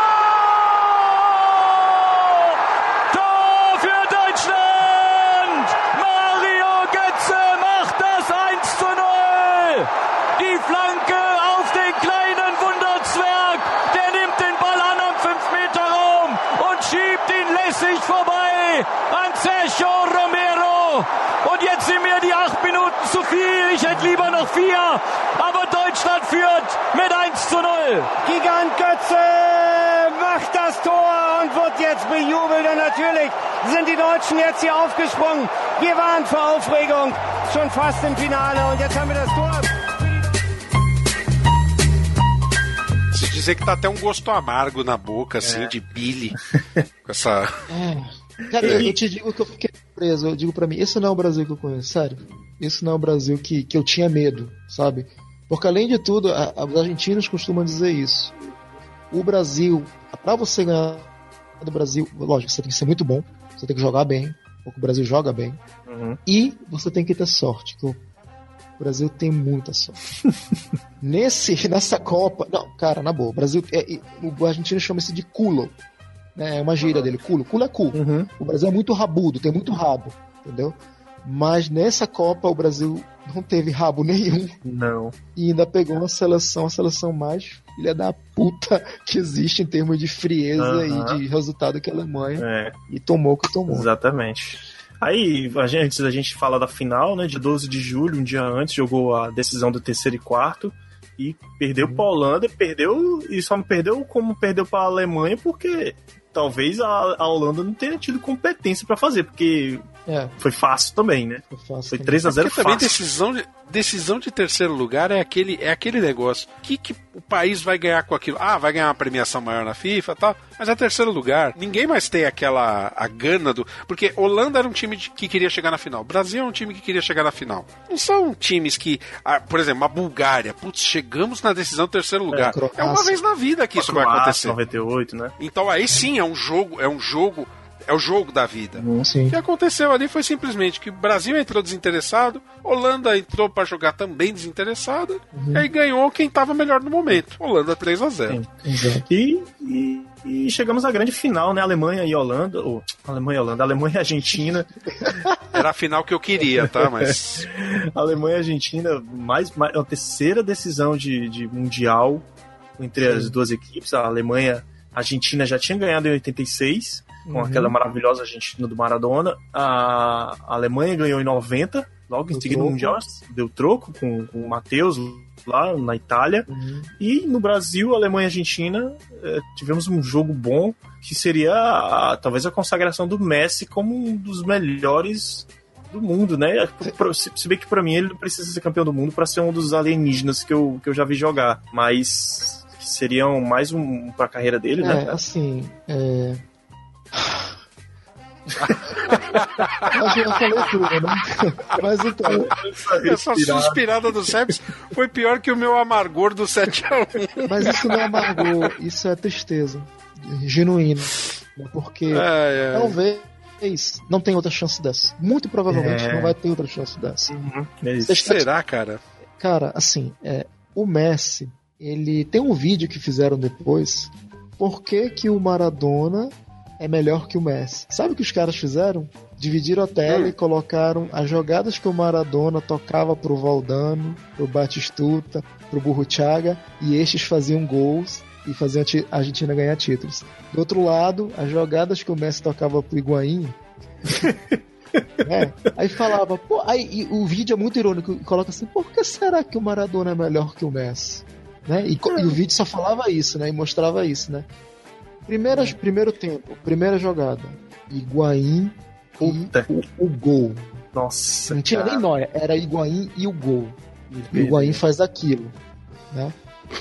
Speaker 24: Gigant Götze macht das Tor und wird jetzt bejubelt. Und natürlich sind die Deutschen jetzt hier aufgesprungen. Wir waren vor Aufregung schon fast im Finale und jetzt haben wir das Tor.
Speaker 2: Se dizer que tá até um gosto amargo na boca, assim, de Billy. com essa.
Speaker 4: Cara, eu, te digo que eu fiquei preso. Eu digo pra mim, esse não é o Brasil que eu conheço, sério. Esse não é o Brasil que, que eu tinha medo, sabe? Porque além de tudo, a- a- os argentinos costumam dizer isso. O Brasil, pra você ganhar do Brasil, lógico, você tem que ser muito bom, você tem que jogar bem, porque o Brasil joga bem.
Speaker 3: Uhum.
Speaker 4: E você tem que ter sorte, que o Brasil tem muita sorte. [LAUGHS] Nesse, nessa Copa. Não, cara, na boa, o Brasil. É, é- o argentino chama isso de culo. Né, é uma gíria dele, culo. Culo é cu. O Brasil é muito rabudo, tem muito rabo, entendeu? Mas nessa Copa o Brasil não teve rabo nenhum
Speaker 3: Não.
Speaker 4: e ainda pegou uma seleção, a seleção mais filha da puta que existe em termos de frieza e de resultado que a Alemanha.
Speaker 3: É.
Speaker 4: E tomou o que tomou.
Speaker 3: Exatamente. Aí, a gente, antes da gente falar da final, né? De 12 de julho, um dia antes, jogou a decisão do terceiro e quarto. E perdeu pra Holanda, perdeu. E só não perdeu como perdeu pra Alemanha, porque talvez a, a Holanda não tenha tido competência pra fazer, porque
Speaker 4: É,
Speaker 3: foi fácil também, né?
Speaker 4: foi fácil.
Speaker 3: Foi
Speaker 4: também.
Speaker 3: 3 a 0
Speaker 2: Porque também
Speaker 3: fácil.
Speaker 2: decisão de, decisão de terceiro lugar é aquele, é aquele negócio. O que, que o país vai ganhar com aquilo? Ah, vai ganhar uma premiação maior na FIFA e tal. Mas é terceiro lugar. Ninguém mais tem aquela a gana do. Porque Holanda era um time de- que queria chegar na final. Brasil é um time que queria chegar na final. Não são times que. ah, por exemplo, a Bulgária. Putz, chegamos na decisão do terceiro lugar. É,
Speaker 4: Croácia.
Speaker 2: uma vez na vida que isso vai
Speaker 3: Croácia,
Speaker 2: acontecer.
Speaker 3: 98, né?
Speaker 2: Então aí sim é um jogo, é um jogo, é o jogo da vida.
Speaker 4: Hum, Sim.
Speaker 2: O que aconteceu ali foi simplesmente que o Brasil entrou desinteressado, Holanda entrou pra jogar também desinteressada,
Speaker 4: Uhum.
Speaker 2: e aí ganhou quem tava melhor no momento. Holanda 3 a 0
Speaker 4: Exato.
Speaker 3: E, e E chegamos à grande final, né? Alemanha e Holanda. Ou, Alemanha e Holanda, Alemanha e Argentina. [LAUGHS]
Speaker 2: Era a final que eu queria, tá? Mas. [LAUGHS]
Speaker 3: Alemanha e Argentina, mais, mais a terceira decisão de, de Mundial entre as duas equipes. A Alemanha, a Argentina já tinha ganhado em 86, com
Speaker 4: Uhum.
Speaker 3: aquela maravilhosa Argentina do Maradona. A Alemanha ganhou em 90, logo em seguida no
Speaker 4: troco.
Speaker 3: Mundial, deu troco com, com o Matheus lá na Itália.
Speaker 4: Uhum.
Speaker 3: E no Brasil, Alemanha e Argentina, eh, tivemos um jogo bom que seria a- talvez a consagração do Messi como um dos melhores do mundo, né? Pro- Se bem que pra mim ele não precisa ser campeão do mundo pra ser um dos alienígenas que eu, que eu já vi jogar, mas seriam mais um pra carreira dele,
Speaker 4: É,
Speaker 3: né?
Speaker 4: assim, é... Acho que eu falei tudo, né? Mas então,
Speaker 2: Essa suspirada do Sebs foi pior que o meu amargor do 7x1.
Speaker 4: mas isso não é amargor, isso é tristeza genuína. né? Porque
Speaker 2: Ai, ai.
Speaker 4: talvez não tenha outra chance dessa. Muito provavelmente
Speaker 2: É.
Speaker 4: não vai ter outra chance dessa.
Speaker 3: É
Speaker 2: Será, cara?
Speaker 4: Cara, assim, é, o Messi, ele tem um vídeo que fizeram depois. Por que, que o Maradona é melhor que o Messi? Sabe o que os caras fizeram? Dividiram a tela e colocaram as jogadas que o Maradona tocava pro Valdano, pro Batistuta, pro Burruchaga, e estes faziam gols e faziam a ti- a Argentina ganhar títulos. Do outro lado, as jogadas que o Messi tocava pro Higuaín, [LAUGHS] é, Aí falava, pô, aí e o vídeo é muito irônico, e coloca assim, por que será que o Maradona é melhor que o Messi? Né? E, e o vídeo só falava isso, né? E mostrava isso, né? Primeira, Primeiro tempo, primeira jogada, Higuaín e o, o gol.
Speaker 3: Nossa,
Speaker 4: Não tinha
Speaker 3: cara.
Speaker 4: nem nóia, era Higuaín e o gol. E o Higuaín faz aquilo, né?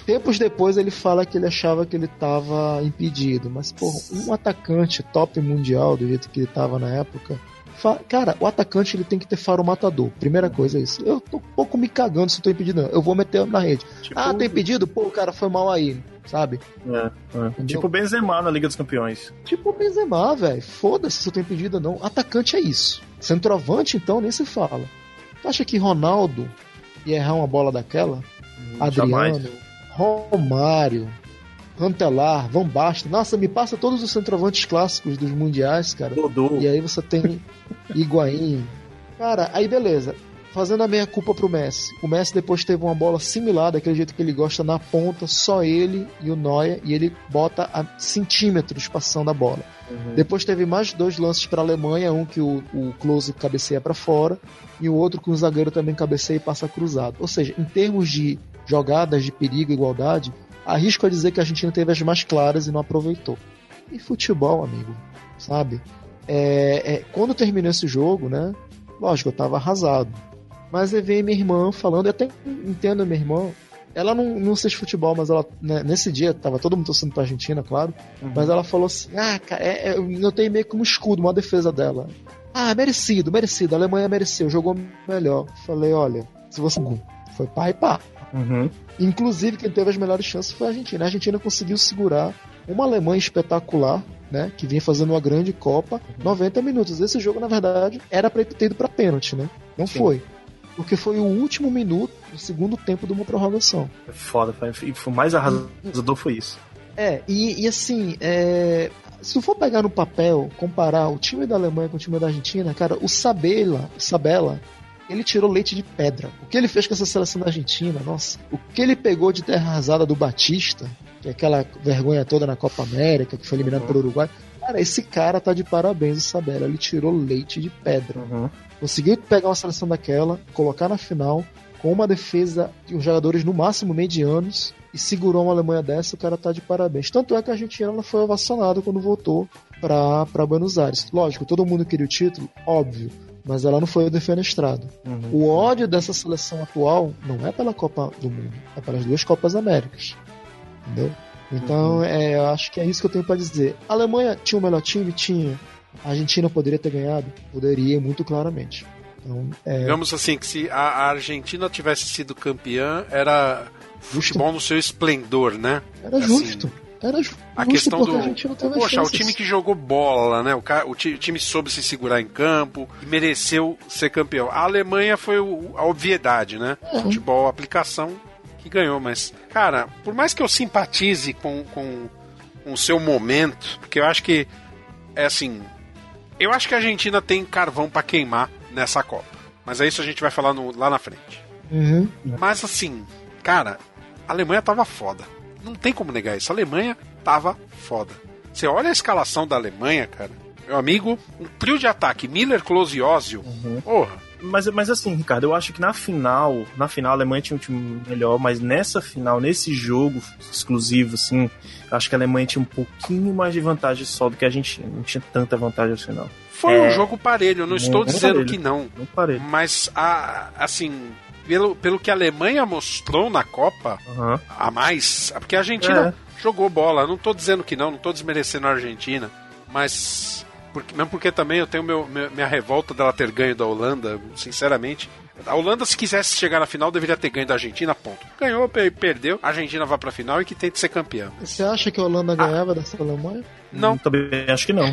Speaker 4: Tempos depois ele fala que ele achava que ele estava impedido, mas porra, um atacante top mundial do jeito que ele estava na época, cara, o atacante ele tem que ter faro matador. Primeira coisa é isso. Eu tô um pouco me cagando se eu tô impedido, não. Eu vou meter na rede. ah, tô impedido? Pô, o cara foi mal aí, sabe?
Speaker 3: É, é. Tipo o Benzema na Liga dos Campeões.
Speaker 4: Tipo o Benzema, velho. Foda-se se eu tô impedido ou não. Atacante é isso. Centroavante, então, nem se fala. Tu acha que Ronaldo ia errar uma bola daquela? Adriano,
Speaker 3: jamais.
Speaker 4: Romário, Rantelar, Van Basten. Nossa, me passa todos os centroavantes clássicos dos mundiais, cara. E aí você tem Higuaín. Cara, aí beleza. Fazendo a meia culpa pro Messi. O Messi depois teve uma bola similar, daquele jeito que ele gosta, na ponta, só ele e o Neuer, e ele bota a centímetros passando a bola. Depois teve mais dois lances para a Alemanha, um que o, o Klose cabeceia para fora e o outro que o zagueiro também cabeceia e passa cruzado. Ou seja, em termos de jogadas de perigo e igualdade, arrisco a dizer que a Argentina teve as mais claras e não aproveitou. E futebol, amigo, sabe? É, é, quando terminou esse jogo, né? Lógico, eu tava arrasado. Mas eu vi minha irmã falando, eu até entendo a minha irmã. Ela não, não assiste futebol, mas ela, né, nesse dia, tava todo mundo torcendo pra Argentina, claro. Mas ela falou assim: ah, cara, é, é, eu notei meio como escudo, uma defesa dela. Ah, merecido, merecido. A Alemanha mereceu, jogou melhor. Falei: olha, se você. Foi pá e pá.
Speaker 3: Uhum.
Speaker 4: Inclusive, quem teve as melhores chances foi a Argentina. A Argentina conseguiu segurar uma Alemanha espetacular, né? Que vinha fazendo uma grande Copa, 90 minutos. Esse jogo, na verdade, era pra ter ido pra pênalti, né? Não
Speaker 3: Sim.
Speaker 4: foi. Porque foi o último minuto do segundo tempo de uma prorrogação.
Speaker 3: É foda, foi, foi o mais arrasador foi isso.
Speaker 4: É, e, e assim, é, se tu for pegar no papel, comparar o time da Alemanha com o time da Argentina, cara, o Sabela, o Sabela, ele tirou leite de pedra. O que ele fez com essa seleção da Argentina, nossa, o que ele pegou de terra arrasada do Batista, que é aquela vergonha toda na Copa América, que foi eliminado pelo Uruguai, cara, esse cara tá de parabéns, o Sabela, ele tirou leite de pedra. Conseguiu pegar uma seleção daquela, colocar na final, com uma defesa de uns jogadores no máximo medianos, e segurou uma Alemanha dessa, o cara tá de parabéns. Tanto é que a Argentina ela foi ovacionada quando voltou pra, pra Buenos Aires. Lógico, todo mundo queria o título, óbvio, mas ela não foi defenestrada. O ódio dessa seleção atual não é pela Copa do Mundo, é pelas duas Copas Américas. Entendeu? Então, é, eu acho que é isso que eu tenho pra dizer. A Alemanha tinha o melhor time? Tinha. A Argentina poderia ter ganhado? Poderia, muito claramente. Então, é,
Speaker 2: Digamos assim, que se a Argentina tivesse sido campeã, era futebol no seu esplendor, né?
Speaker 4: era
Speaker 2: Assim,
Speaker 4: justo. Era ju-
Speaker 2: A
Speaker 4: justo
Speaker 2: questão do.
Speaker 4: a
Speaker 2: Poxa, o
Speaker 4: chances.
Speaker 2: time que jogou bola, né? O, o ti- o time soube se segurar em campo e mereceu ser campeão. A Alemanha foi o- a obviedade, né?
Speaker 4: É.
Speaker 2: Futebol, aplicação que ganhou. Mas, cara, por mais que eu simpatize com, com um seu momento, porque eu acho que é assim, eu acho que a Argentina tem carvão para queimar nessa Copa. Mas é isso a gente vai falar no- lá na frente.
Speaker 4: Uhum.
Speaker 2: Mas assim, cara, a Alemanha tava foda. Não tem como negar isso. A Alemanha tava foda. Você olha a escalação da Alemanha, cara. Meu amigo, um trio de ataque, Miller, Klose e Ozil. Porra.
Speaker 3: Mas, mas assim, Ricardo, eu acho que na final, na final a Alemanha tinha um time melhor, mas nessa final, nesse jogo exclusivo, assim, acho que a Alemanha tinha um pouquinho mais de vantagem só do que a Argentina. Não tinha tanta vantagem assim, não.
Speaker 2: Foi
Speaker 3: É.
Speaker 2: um jogo parelho, eu não estou dizendo
Speaker 3: parelho.
Speaker 2: que não.
Speaker 3: Parelho.
Speaker 2: Mas, a, assim, pelo, pelo que a Alemanha mostrou na Copa,
Speaker 3: Aham.
Speaker 2: a mais. Porque a Argentina
Speaker 3: É.
Speaker 2: jogou bola. Não tô dizendo que não, não tô desmerecendo a Argentina. Mas. Porque, mesmo porque também eu tenho meu, minha revolta dela ter ganho da Holanda, sinceramente. A Holanda, se quisesse chegar na final, deveria ter ganho da Argentina, ponto. Ganhou, per- perdeu. A Argentina vai pra final e que tente ser campeã.
Speaker 4: Você acha que a Holanda ganhava dessa Alemanha?
Speaker 2: Não.
Speaker 3: Também acho que não.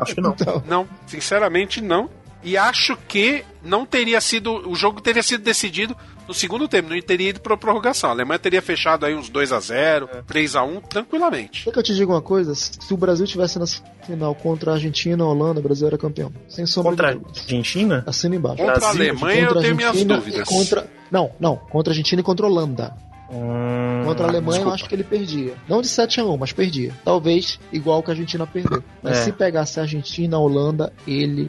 Speaker 3: Acho que não. [LAUGHS]
Speaker 2: Não, sinceramente não. E acho que não teria sido. O jogo teria sido decidido no segundo tempo, não teria ido pra prorrogação. A Alemanha teria fechado aí uns 2 a 0 3 a 1 tranquilamente.
Speaker 4: Quer que eu te diga uma coisa? Se o Brasil tivesse na final contra a Argentina a Holanda, o Brasil era campeão. Sem sombra
Speaker 3: Contra a
Speaker 4: de dúvidas.
Speaker 3: Argentina?
Speaker 4: Assina embaixo.
Speaker 2: Contra a
Speaker 4: Brasil,
Speaker 2: Alemanha,
Speaker 4: contra
Speaker 2: eu
Speaker 4: a
Speaker 2: tenho minhas
Speaker 4: Argentina
Speaker 2: dúvidas.
Speaker 4: Contra... Não, não. Contra a Argentina e contra a Holanda.
Speaker 3: Hum,
Speaker 4: Contra a Alemanha,
Speaker 3: desculpa.
Speaker 4: eu acho que ele perdia. Não de 7 a 1 mas perdia. Talvez igual que a Argentina perdeu. Mas
Speaker 3: É.
Speaker 4: se pegasse a Argentina, a Holanda, ele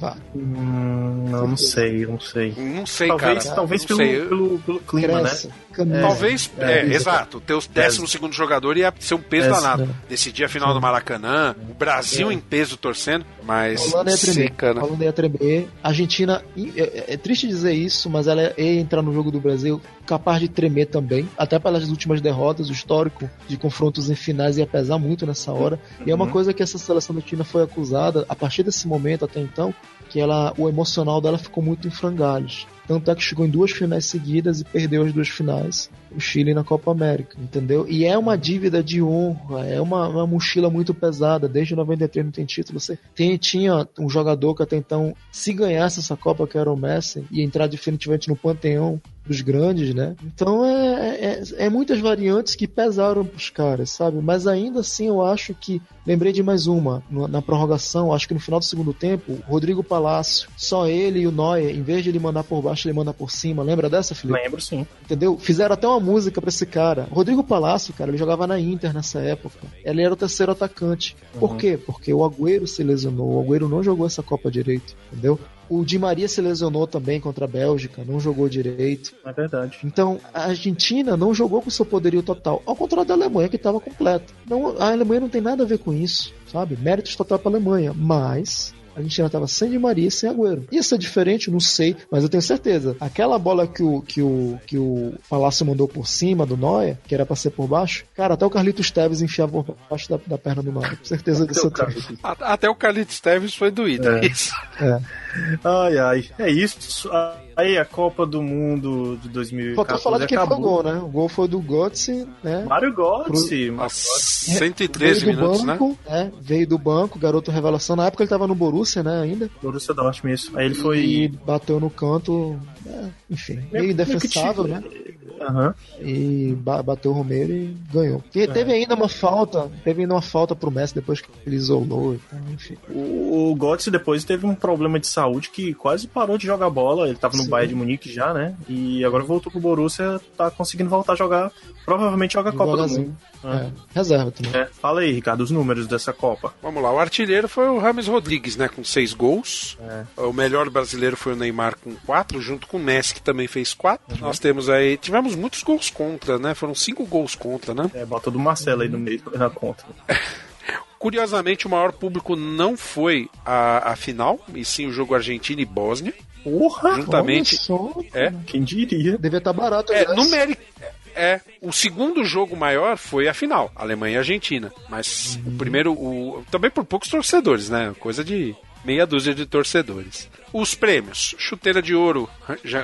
Speaker 4: ganhava.
Speaker 3: Hum, não, não sei, não sei.
Speaker 2: Não sei,
Speaker 3: talvez,
Speaker 2: cara.
Speaker 3: Talvez
Speaker 2: Não
Speaker 3: pelo,
Speaker 2: sei.
Speaker 3: pelo, pelo clima,
Speaker 4: Cresce,
Speaker 3: né?
Speaker 4: Camisa.
Speaker 2: Talvez, é,
Speaker 3: É,
Speaker 2: exato. O teu décimo segundo jogador ia ser um peso
Speaker 3: É,
Speaker 2: danado.
Speaker 4: sim.
Speaker 2: Decidir a final do Maracanã, o Brasil em peso torcendo, mas.
Speaker 4: A Holanda ia tremer.
Speaker 2: cara.
Speaker 4: A Holanda ia tremer. A Argentina, é, é triste dizer isso, mas ela ia entrar no jogo do Brasil capaz de tremer também. Até pelas últimas derrotas, o histórico de confrontos em finais ia pesar muito nessa hora. E é uma
Speaker 3: Uhum.
Speaker 4: coisa que essa seleção da China foi acusada, a partir desse momento até então, que ela, o emocional dela ficou muito em frangalhos. Tanto é que chegou em duas finais seguidas e perdeu as duas finais. O Chile na Copa América, entendeu? E é uma dívida de honra, é uma, uma mochila muito pesada. Desde 93 não tem título. Você tem, tinha um jogador que até então, se ganhasse essa Copa, que era o Messi, ia entrar definitivamente no panteão dos grandes, né? Então é, é, é muitas variantes que pesaram pros caras, sabe? Mas ainda assim eu acho que. Lembrei de mais uma. no- Na prorrogação, acho que no final do segundo tempo, o Rodrigo Palácio, só ele e o Neuer, em vez de ele mandar por baixo, ele manda por cima. Lembra dessa, Felipe?
Speaker 3: Lembro sim.
Speaker 4: Entendeu? Fizeram até uma música pra esse cara. O Rodrigo Palácio, cara, ele jogava na Inter nessa época. Ele era o terceiro atacante. Por
Speaker 3: Uhum.
Speaker 4: quê? Porque o Agüero se lesionou. O Agüero não jogou essa Copa direito, entendeu? O Di Maria se lesionou também contra a Bélgica, não jogou direito.
Speaker 3: É verdade.
Speaker 4: Então, a Argentina não jogou com seu poderio total, ao contrário da Alemanha, que estava completa. Não, a Alemanha não tem nada a ver com isso, sabe? Méritos total para a Alemanha, mas a Argentina estava sem Di Maria e sem Agüero. Ia ser diferente, não sei, mas eu tenho certeza. Aquela bola que o, que o, que o Palácio mandou por cima do Neuer, que era para ser por baixo, cara, até o Carlitos Teves enfiava por baixo da, da perna do. Com certeza disso eu tenho.
Speaker 2: A- Até o Carlitos Teves foi doído.
Speaker 3: É.
Speaker 2: Isso.
Speaker 4: É.
Speaker 3: Ai, ai. É isso. Aí a Copa do Mundo de 2014
Speaker 4: Faltou falar de quem foi o
Speaker 3: acabou.
Speaker 4: gol, né? O gol foi do Götze, né?
Speaker 3: Mário Götze. Mário
Speaker 2: 113
Speaker 4: veio do
Speaker 2: minutos, né?
Speaker 4: banco, né? Veio do banco, garoto revelação. Na época ele tava no Borussia, né, ainda.
Speaker 3: Borussia Dortmund, isso. Aí ele foi...
Speaker 4: E bateu no canto, é, enfim, meio indefensável,
Speaker 3: meio
Speaker 4: né?
Speaker 3: Aham.
Speaker 4: E ba- bateu o Romero e ganhou. E teve ainda uma falta, teve ainda uma falta pro Messi depois que ele isolou e tal, enfim.
Speaker 3: O, o Götze depois teve um problema de saúde que quase parou de jogar bola. Ele tava no
Speaker 4: Sim.
Speaker 3: Bayern de Munique já, né? E agora voltou pro Borussia, tá conseguindo voltar a jogar. Provavelmente joga a Copa do. Mundo.
Speaker 4: É, reserva também.
Speaker 3: É. Fala aí, Ricardo, os números dessa Copa.
Speaker 2: Vamos lá, o artilheiro foi o Rames Rodrigues, né? Com seis gols.
Speaker 3: É.
Speaker 2: O melhor brasileiro foi o Neymar com quatro, junto com o Messi, que também fez quatro. Nós temos aí. Tivemos muitos gols contra, né? Foram cinco gols contra, né?
Speaker 3: É, bota do Marcelo aí no meio na conta. [LAUGHS]
Speaker 2: Curiosamente, o maior público não foi a, a final, e sim o jogo Argentina e Bósnia.
Speaker 3: Porra!
Speaker 2: Juntamente.
Speaker 4: Olha só,
Speaker 2: É.
Speaker 3: Quem diria?
Speaker 4: devia estar barato.
Speaker 2: É,
Speaker 4: né?
Speaker 2: É, o segundo jogo maior foi a final, Alemanha e Argentina. Mas o primeiro, o, também por poucos torcedores, né? Coisa de meia dúzia de torcedores. Os prêmios: chuteira de ouro,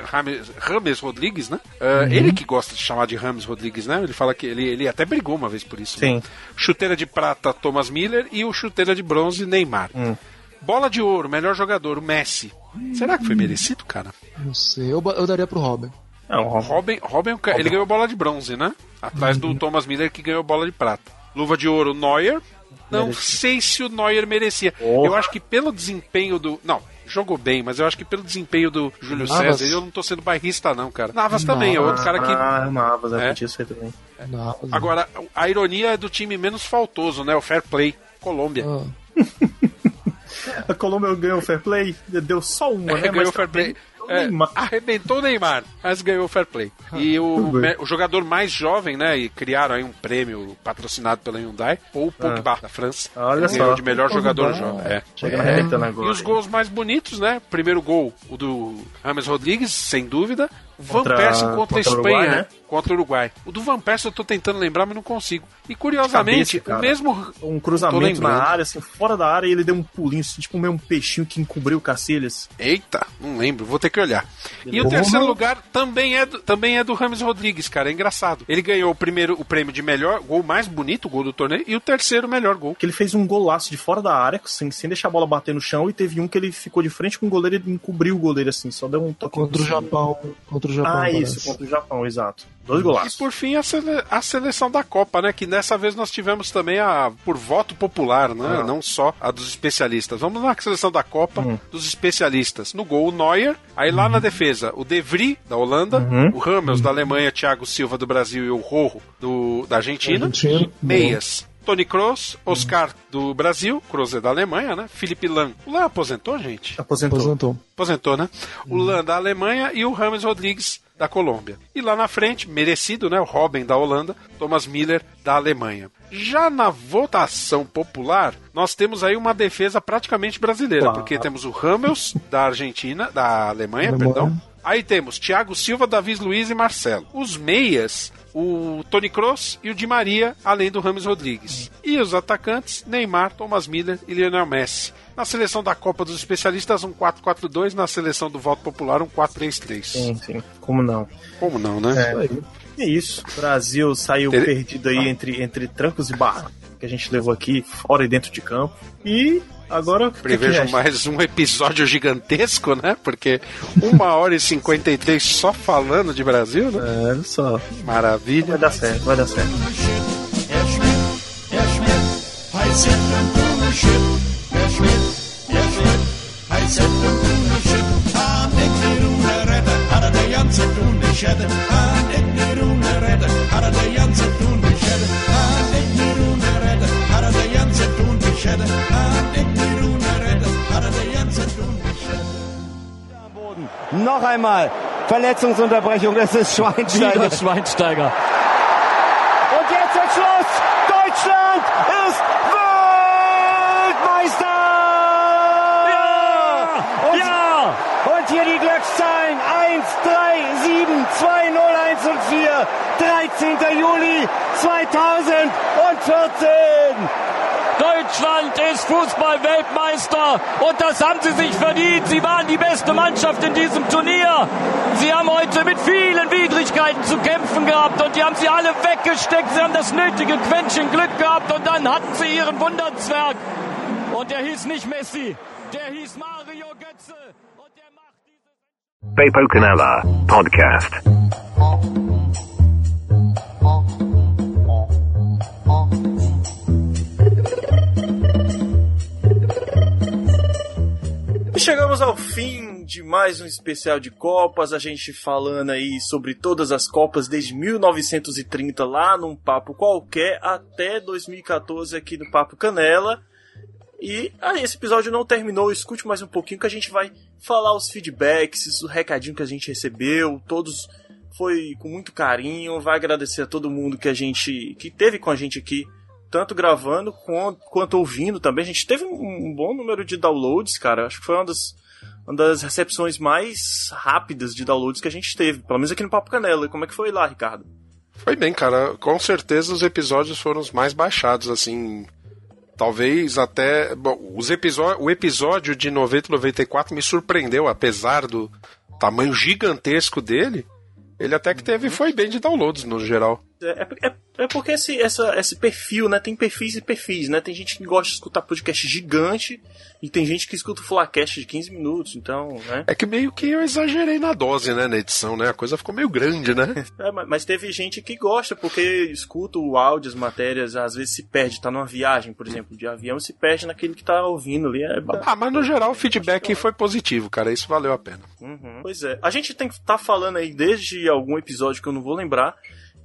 Speaker 2: Rames, Rames Rodrigues, né? Ah, Ele que gosta de chamar de Rames Rodrigues, né? Ele fala que ele, ele até brigou uma vez por isso. né?
Speaker 3: Sim.
Speaker 2: Chuteira de prata, Thomas Miller e o chuteira de bronze, Neymar.
Speaker 3: Hum.
Speaker 2: Bola de ouro, melhor jogador, o Messi. Será que foi merecido, cara?
Speaker 4: Não sei, eu, eu daria pro Robin.
Speaker 3: Não,
Speaker 2: Robin, Robin, é um ca- ele ganhou bola de bronze, né? Atrás do Thomas Miller que ganhou bola de prata. Luva de ouro, Neuer. Não
Speaker 3: Merecia.
Speaker 2: sei se o Neuer merecia.
Speaker 3: Porra.
Speaker 2: Eu acho que pelo desempenho do. Não, jogou bem, mas eu acho que pelo desempenho do Júlio
Speaker 3: Navas.
Speaker 2: César, eu não tô sendo bairrista, não, cara. Navas também, é outro cara que.
Speaker 3: Ah, Navas, é,
Speaker 2: É.
Speaker 3: podia ser também.
Speaker 2: Agora, a ironia é do time menos faltoso, né? O Fair Play. Colômbia. [LAUGHS]
Speaker 3: A Colômbia ganhou o fair play, deu só uma,
Speaker 2: É,
Speaker 3: né?
Speaker 2: ganhou
Speaker 3: Mas
Speaker 2: o fair play.
Speaker 3: o
Speaker 2: É,
Speaker 3: Neymar.
Speaker 2: arrebentou o Neymar, mas ganhou o fair play. E o, o jogador mais jovem, né? E criaram aí um prêmio patrocinado pela Hyundai, ou o Pogba, da França.
Speaker 3: Olha só.
Speaker 2: de melhor jogador jovem. É.
Speaker 3: Agora.
Speaker 2: E os gols mais bonitos, né? Primeiro gol, o do Rames Rodrigues, sem dúvida. Van
Speaker 3: Contra-
Speaker 2: Persie contra,
Speaker 3: contra
Speaker 2: a Espanha,
Speaker 3: Uruguai,
Speaker 2: né?
Speaker 3: né?
Speaker 2: Contra o Uruguai. O do Van Persie eu tô tentando lembrar, mas não consigo. E curiosamente,
Speaker 3: Cabeça,
Speaker 2: o mesmo.
Speaker 3: Um cruzamento na área, assim, fora da área, e ele deu um pulinho, assim, tipo meio um peixinho que encobriu o Cacilhas.
Speaker 2: Eita, não lembro, vou ter que olhar. E o terceiro lugar também é do, também é do Rames Rodrigues, cara, é engraçado. Ele ganhou o primeiro o prêmio de melhor gol mais bonito, o gol do torneio, e o terceiro melhor gol.
Speaker 3: Que ele fez um golaço de fora da área, sem, sem deixar a bola bater no chão, e teve um que ele ficou de frente com o goleiro e encobriu o goleiro, assim, só deu um toque.
Speaker 4: Contra o Japão. Contra o Japão.
Speaker 3: Ah,
Speaker 4: parece.
Speaker 3: isso, contra o Japão, exato. Dois
Speaker 2: E
Speaker 3: golaços.
Speaker 2: por fim a, sele- a seleção da Copa, né? Que dessa vez nós tivemos também a por voto popular, né?
Speaker 3: Ah.
Speaker 2: Não só a dos especialistas. Vamos na seleção da Copa
Speaker 3: Hum.
Speaker 2: dos especialistas. No gol o Neuer, aí lá na defesa o De Vries da Holanda,
Speaker 3: Uhum.
Speaker 2: o Ramos da Alemanha, Thiago Silva do Brasil e o Rojo do, da Argentina.
Speaker 4: Argentina.
Speaker 2: Meias. Tony Kroos, Oscar do Brasil, Kroos é da Alemanha, né? Felipe Lan. O Lan aposentou, gente?
Speaker 3: Aposentou.
Speaker 4: Aposentou.
Speaker 2: Aposentou, né? O
Speaker 3: Uhum.
Speaker 2: Lan da Alemanha e o Rames Rodrigues da Colômbia. E lá na frente, merecido, né? O Robin da Holanda, Thomas Miller da Alemanha. Já na votação popular, nós temos aí uma defesa praticamente brasileira,
Speaker 3: Claro.
Speaker 2: porque temos o Ramos da Argentina, da Alemanha,
Speaker 4: Alemanha.
Speaker 2: perdão. Aí temos Thiago Silva, Davi Luiz e Marcelo. Os meias, o Tony Kroos e o Di Maria, além do Rames Rodrigues. E os atacantes, Neymar, Thomas Miller e Lionel Messi. Na seleção da Copa dos Especialistas, um 4-4-2. Na seleção do voto popular, um 4-3-3.
Speaker 3: Sim, sim. Como não?
Speaker 2: Como não, né?
Speaker 3: É. É isso. O Brasil saiu
Speaker 2: Ter-
Speaker 3: perdido aí entre, entre trancos e barra que a gente levou aqui, fora e dentro de campo. E agora. o que que
Speaker 2: Prevejo mais um episódio gigantesco, né? Porque uma hora e 53 só falando de Brasil, né?
Speaker 3: É, olha só.
Speaker 2: Maravilha.
Speaker 3: Vai dar certo, vai dar certo.
Speaker 19: Du nicht hätte. Han ikke nogen redder, har der janset du nicht hätte.
Speaker 24: Noch einmal Verletzungsunterbrechung. Das ist Schweinsteiger.
Speaker 18: Wieder Schweinsteiger.
Speaker 24: Und jetzt der Schluss. Deutschland ist Weltmeister!
Speaker 18: Ja!
Speaker 24: Und,
Speaker 18: Ja!
Speaker 24: und hier die Glückszahlen. 1, 3, 7, 2, 0, 1 und 4. 13. Juli 2014.
Speaker 18: Deutschland ist Fußball-Weltmeister und das haben sie sich verdient. Sie waren die beste Mannschaft in diesem Turnier. Sie haben heute mit vielen Widrigkeiten zu kämpfen gehabt und die haben sie alle weggesteckt. Sie haben das nötige Quäntchen Glück gehabt und dann hatten sie ihren Wunderzwerg. Und der hieß nicht Messi, der hieß Mario Götze.
Speaker 13: Bepo Canella Podcast.
Speaker 3: Chegamos ao fim de mais um especial de Copas, a gente falando aí sobre todas as Copas desde 1930 lá num papo qualquer até 2014 aqui no Papo Canela. E ah, esse episódio não terminou, escute mais um pouquinho que a gente vai falar os feedbacks, o recadinho que a gente recebeu, todos foi com muito carinho, vai agradecer a todo mundo que a gente que teve com a gente aqui, tanto gravando quanto, ouvindo também. A gente teve um, bom número de downloads, cara. Acho que foi uma das uma das recepções mais rápidas de downloads que a gente teve, pelo menos aqui no Papo Canela. Como é que foi lá, Ricardo?
Speaker 2: Foi bem, cara. Com certeza os episódios foram os mais baixados, assim. Talvez até. Bom, os o episódio de 90 e 94 me surpreendeu, apesar do tamanho gigantesco dele. Ele até que teve foi bem de downloads no geral.
Speaker 3: É, é, é porque esse, essa, esse perfil, né? Tem perfis e perfis, né? Tem gente que gosta de escutar podcast gigante e tem gente que escuta o Flacast de 15 minutos, então, né?
Speaker 2: É que meio que eu exagerei na dose, né, na edição, né? A coisa ficou meio grande, né? [LAUGHS]
Speaker 3: É, mas teve gente que gosta, porque escuta o áudio, as matérias, às vezes se perde, tá numa viagem, por exemplo, de avião, se perde naquele que tá ouvindo ali. É...
Speaker 2: Ah, mas no geral o feedback foi positivo, cara, isso valeu a pena.
Speaker 3: Uhum. Pois é. A gente tem que estar tá falando aí desde algum episódio que eu não vou lembrar,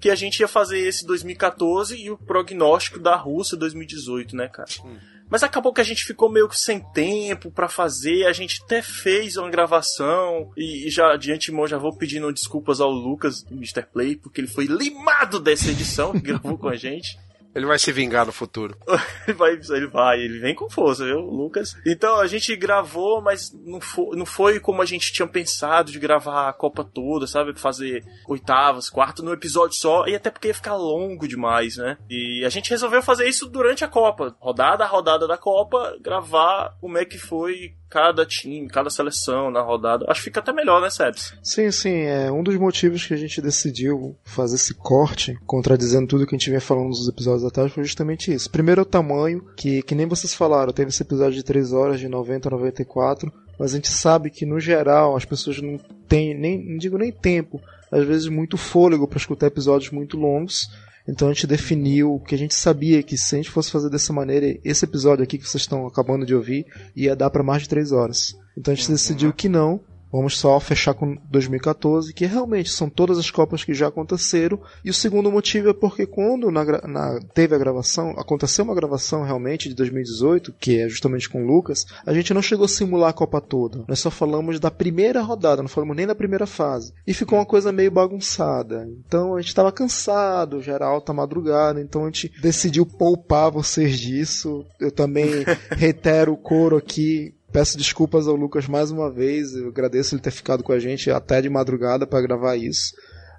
Speaker 3: que a gente ia fazer esse 2014 e o prognóstico da Rússia 2018, né, cara? Hum. Mas acabou que a gente ficou meio que sem tempo para fazer. A gente até fez uma gravação. E, já de antemão já vou pedindo desculpas ao Lucas do Mr. Play, porque ele foi limado dessa edição que gravou com a gente.
Speaker 2: Ele vai se vingar no futuro. [LAUGHS]
Speaker 3: ele, vai, ele vai, ele vem com força, viu, Lucas? Então, a gente gravou, mas não foi, não foi como a gente tinha pensado de gravar a Copa toda, sabe? Fazer oitavas, quartas no episódio só, e até porque ia ficar longo demais, né? E a gente resolveu fazer isso durante a Copa. Rodada a rodada da Copa, gravar como é que foi cada time, cada seleção na rodada. Acho que fica até melhor, né, Sebs?
Speaker 4: Sim, sim. É um dos motivos que a gente decidiu fazer esse corte, contradizendo tudo que a gente vinha falando nos episódios foi justamente isso. Primeiro o tamanho, que, que nem vocês falaram, teve esse episódio de 3 horas, de 90 a 94, mas a gente sabe que, no geral, as pessoas não têm, nem, não digo nem tempo, às vezes muito fôlego para escutar episódios muito longos. Então a gente definiu que a gente sabia que se a gente fosse fazer dessa maneira, esse episódio aqui que vocês estão acabando de ouvir ia dar para mais de 3 horas. Então a gente uhum. decidiu que não, Vamos só fechar com 2014, que realmente são todas as Copas que já aconteceram. E o segundo motivo é porque quando na, na, teve a gravação, aconteceu uma gravação realmente de 2018, que é justamente com o Lucas, a gente não chegou a simular a Copa toda. Nós só falamos da primeira rodada, não falamos nem da primeira fase. E ficou uma coisa meio bagunçada. Então a gente estava cansado, já era alta madrugada, então a gente decidiu poupar vocês disso. Eu também [LAUGHS] reitero o coro aqui Peço desculpas ao Lucas mais uma vez. Eu agradeço ele ter ficado com a gente até de madrugada para gravar isso.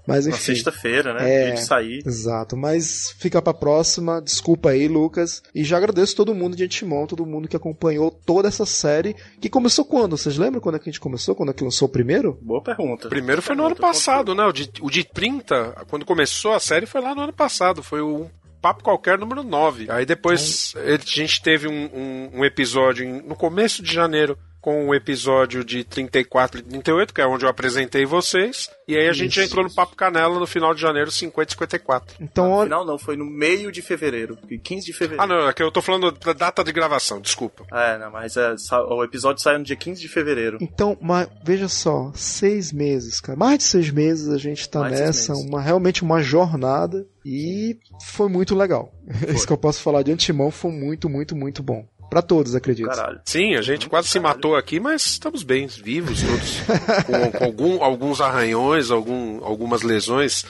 Speaker 4: Mas enfim.
Speaker 3: sexta-feira, né? É, de sair.
Speaker 4: Exato. Mas fica pra próxima. Desculpa aí, Lucas. E já agradeço todo mundo de antemão, todo mundo que acompanhou toda essa série. Que começou quando? Vocês lembram quando é que a gente começou? Quando é que lançou o primeiro?
Speaker 3: Boa pergunta.
Speaker 2: O primeiro foi no ano passado, né? O de, o de 30, quando começou a série, foi lá no ano passado. Foi o papo qualquer número 9. Aí depois a gente teve um, um, um episódio no começo de janeiro com o episódio de 34 e 38, que é onde eu apresentei vocês. E aí a gente já entrou no Papo Canela no final de janeiro, 50 e 54.
Speaker 3: Então, no final não, foi no meio de fevereiro, 15 de fevereiro.
Speaker 2: Ah, não, é que eu tô falando da data de gravação, desculpa.
Speaker 3: É, não, mas é, o episódio saiu no dia 15 de fevereiro.
Speaker 4: Então, mas, veja só, seis meses, cara. Mais de seis meses a gente tá Mais nessa, uma, realmente uma jornada. E foi muito legal. [LAUGHS] Foi. Isso que eu posso falar de antemão foi muito, muito, muito bom. Para todos, acredito.
Speaker 2: Caralho. Sim, a gente quase se matou aqui, mas estamos bem, vivos todos. com, com algum, alguns arranhões, algum, algumas lesões,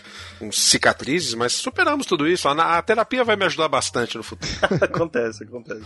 Speaker 2: cicatrizes, mas superamos tudo isso. A, a terapia vai me ajudar bastante no futuro. [LAUGHS]
Speaker 3: acontece, acontece.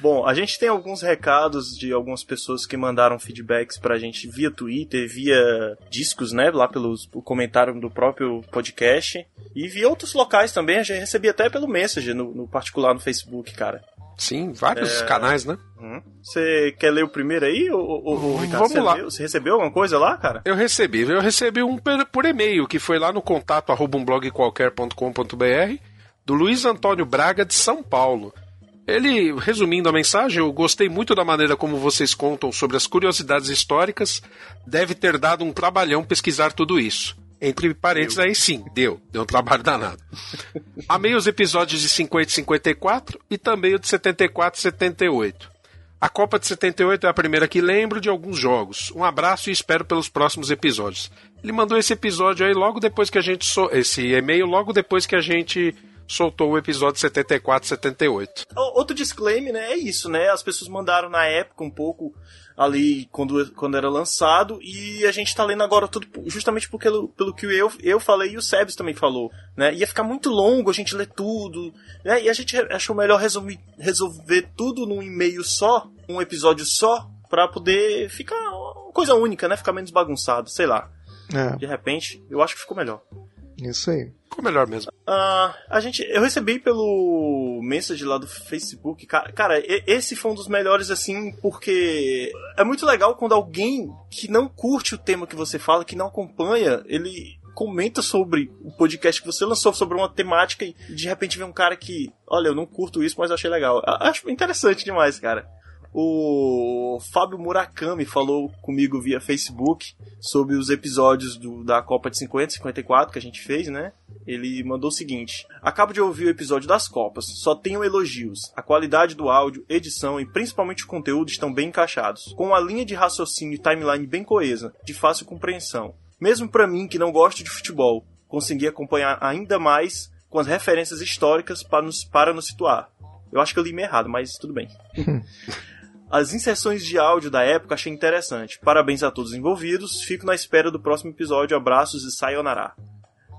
Speaker 3: Bom, a gente tem alguns recados de algumas pessoas que mandaram feedbacks pra gente via Twitter, via discos, né? Lá pelo comentário do próprio podcast. E via outros locais também. A gente recebia até pelo Messenger, no, no particular no Facebook, cara.
Speaker 2: Sim, vários é... canais, né?
Speaker 3: Uhum. Você quer ler o primeiro aí, ou, ou, Ricardo?
Speaker 2: Vamos lá.
Speaker 3: Leu? Você recebeu alguma coisa lá, cara?
Speaker 2: Eu recebi. Eu recebi um por, e-mail, que foi lá no contato arroba umblogqualquer.com.br do Luiz Antônio Braga de São Paulo. Ele, resumindo a mensagem, eu gostei muito da maneira como vocês contam sobre as curiosidades históricas. Deve ter dado um trabalhão pesquisar tudo isso. Entre parênteses, deu. aí sim, deu. Deu um trabalho danado. Amei os episódios de 50 e 54 e também o de 74 e 78. A Copa de 78 é a primeira que lembro de alguns jogos. Um abraço e espero pelos próximos episódios. Ele mandou esse episódio aí logo depois que a gente. So... Esse e-mail logo depois que a gente soltou o episódio 74, 78.
Speaker 3: Outro disclaimer, né? É isso, né? As pessoas mandaram na época um pouco ali quando, quando era lançado e a gente tá lendo agora tudo justamente porque, pelo, pelo que eu, eu falei e o Sebs também falou, né? Ia ficar muito longo a gente ler tudo, né? E a gente achou melhor resumir, resolver tudo num e-mail só, um episódio só, para poder ficar uma coisa única, né? Ficar menos bagunçado, sei lá. É. De repente, eu acho que ficou melhor.
Speaker 4: Isso aí.
Speaker 2: Ficou melhor mesmo.
Speaker 3: Uh, a gente, eu recebi pelo message lá do Facebook. Cara, cara, esse foi um dos melhores, assim, porque é muito legal quando alguém que não curte o tema que você fala, que não acompanha, ele comenta sobre o podcast que você lançou sobre uma temática e de repente vem um cara que, olha, eu não curto isso, mas eu achei legal. Eu acho interessante demais, cara. O Fábio Murakami falou comigo via Facebook sobre os episódios do, da Copa de 50 54 que a gente fez, né? Ele mandou o seguinte: Acabo de ouvir o episódio das Copas, só tenho elogios. A qualidade do áudio, edição e principalmente o conteúdo estão bem encaixados, com uma linha de raciocínio e timeline bem coesa, de fácil compreensão. Mesmo para mim que não gosto de futebol, consegui acompanhar ainda mais com as referências históricas para nos, para nos situar. Eu acho que eu li errado, mas tudo bem. [LAUGHS] As inserções de áudio da época achei interessante. Parabéns a todos os envolvidos. Fico na espera do próximo episódio. Abraços e sayonara.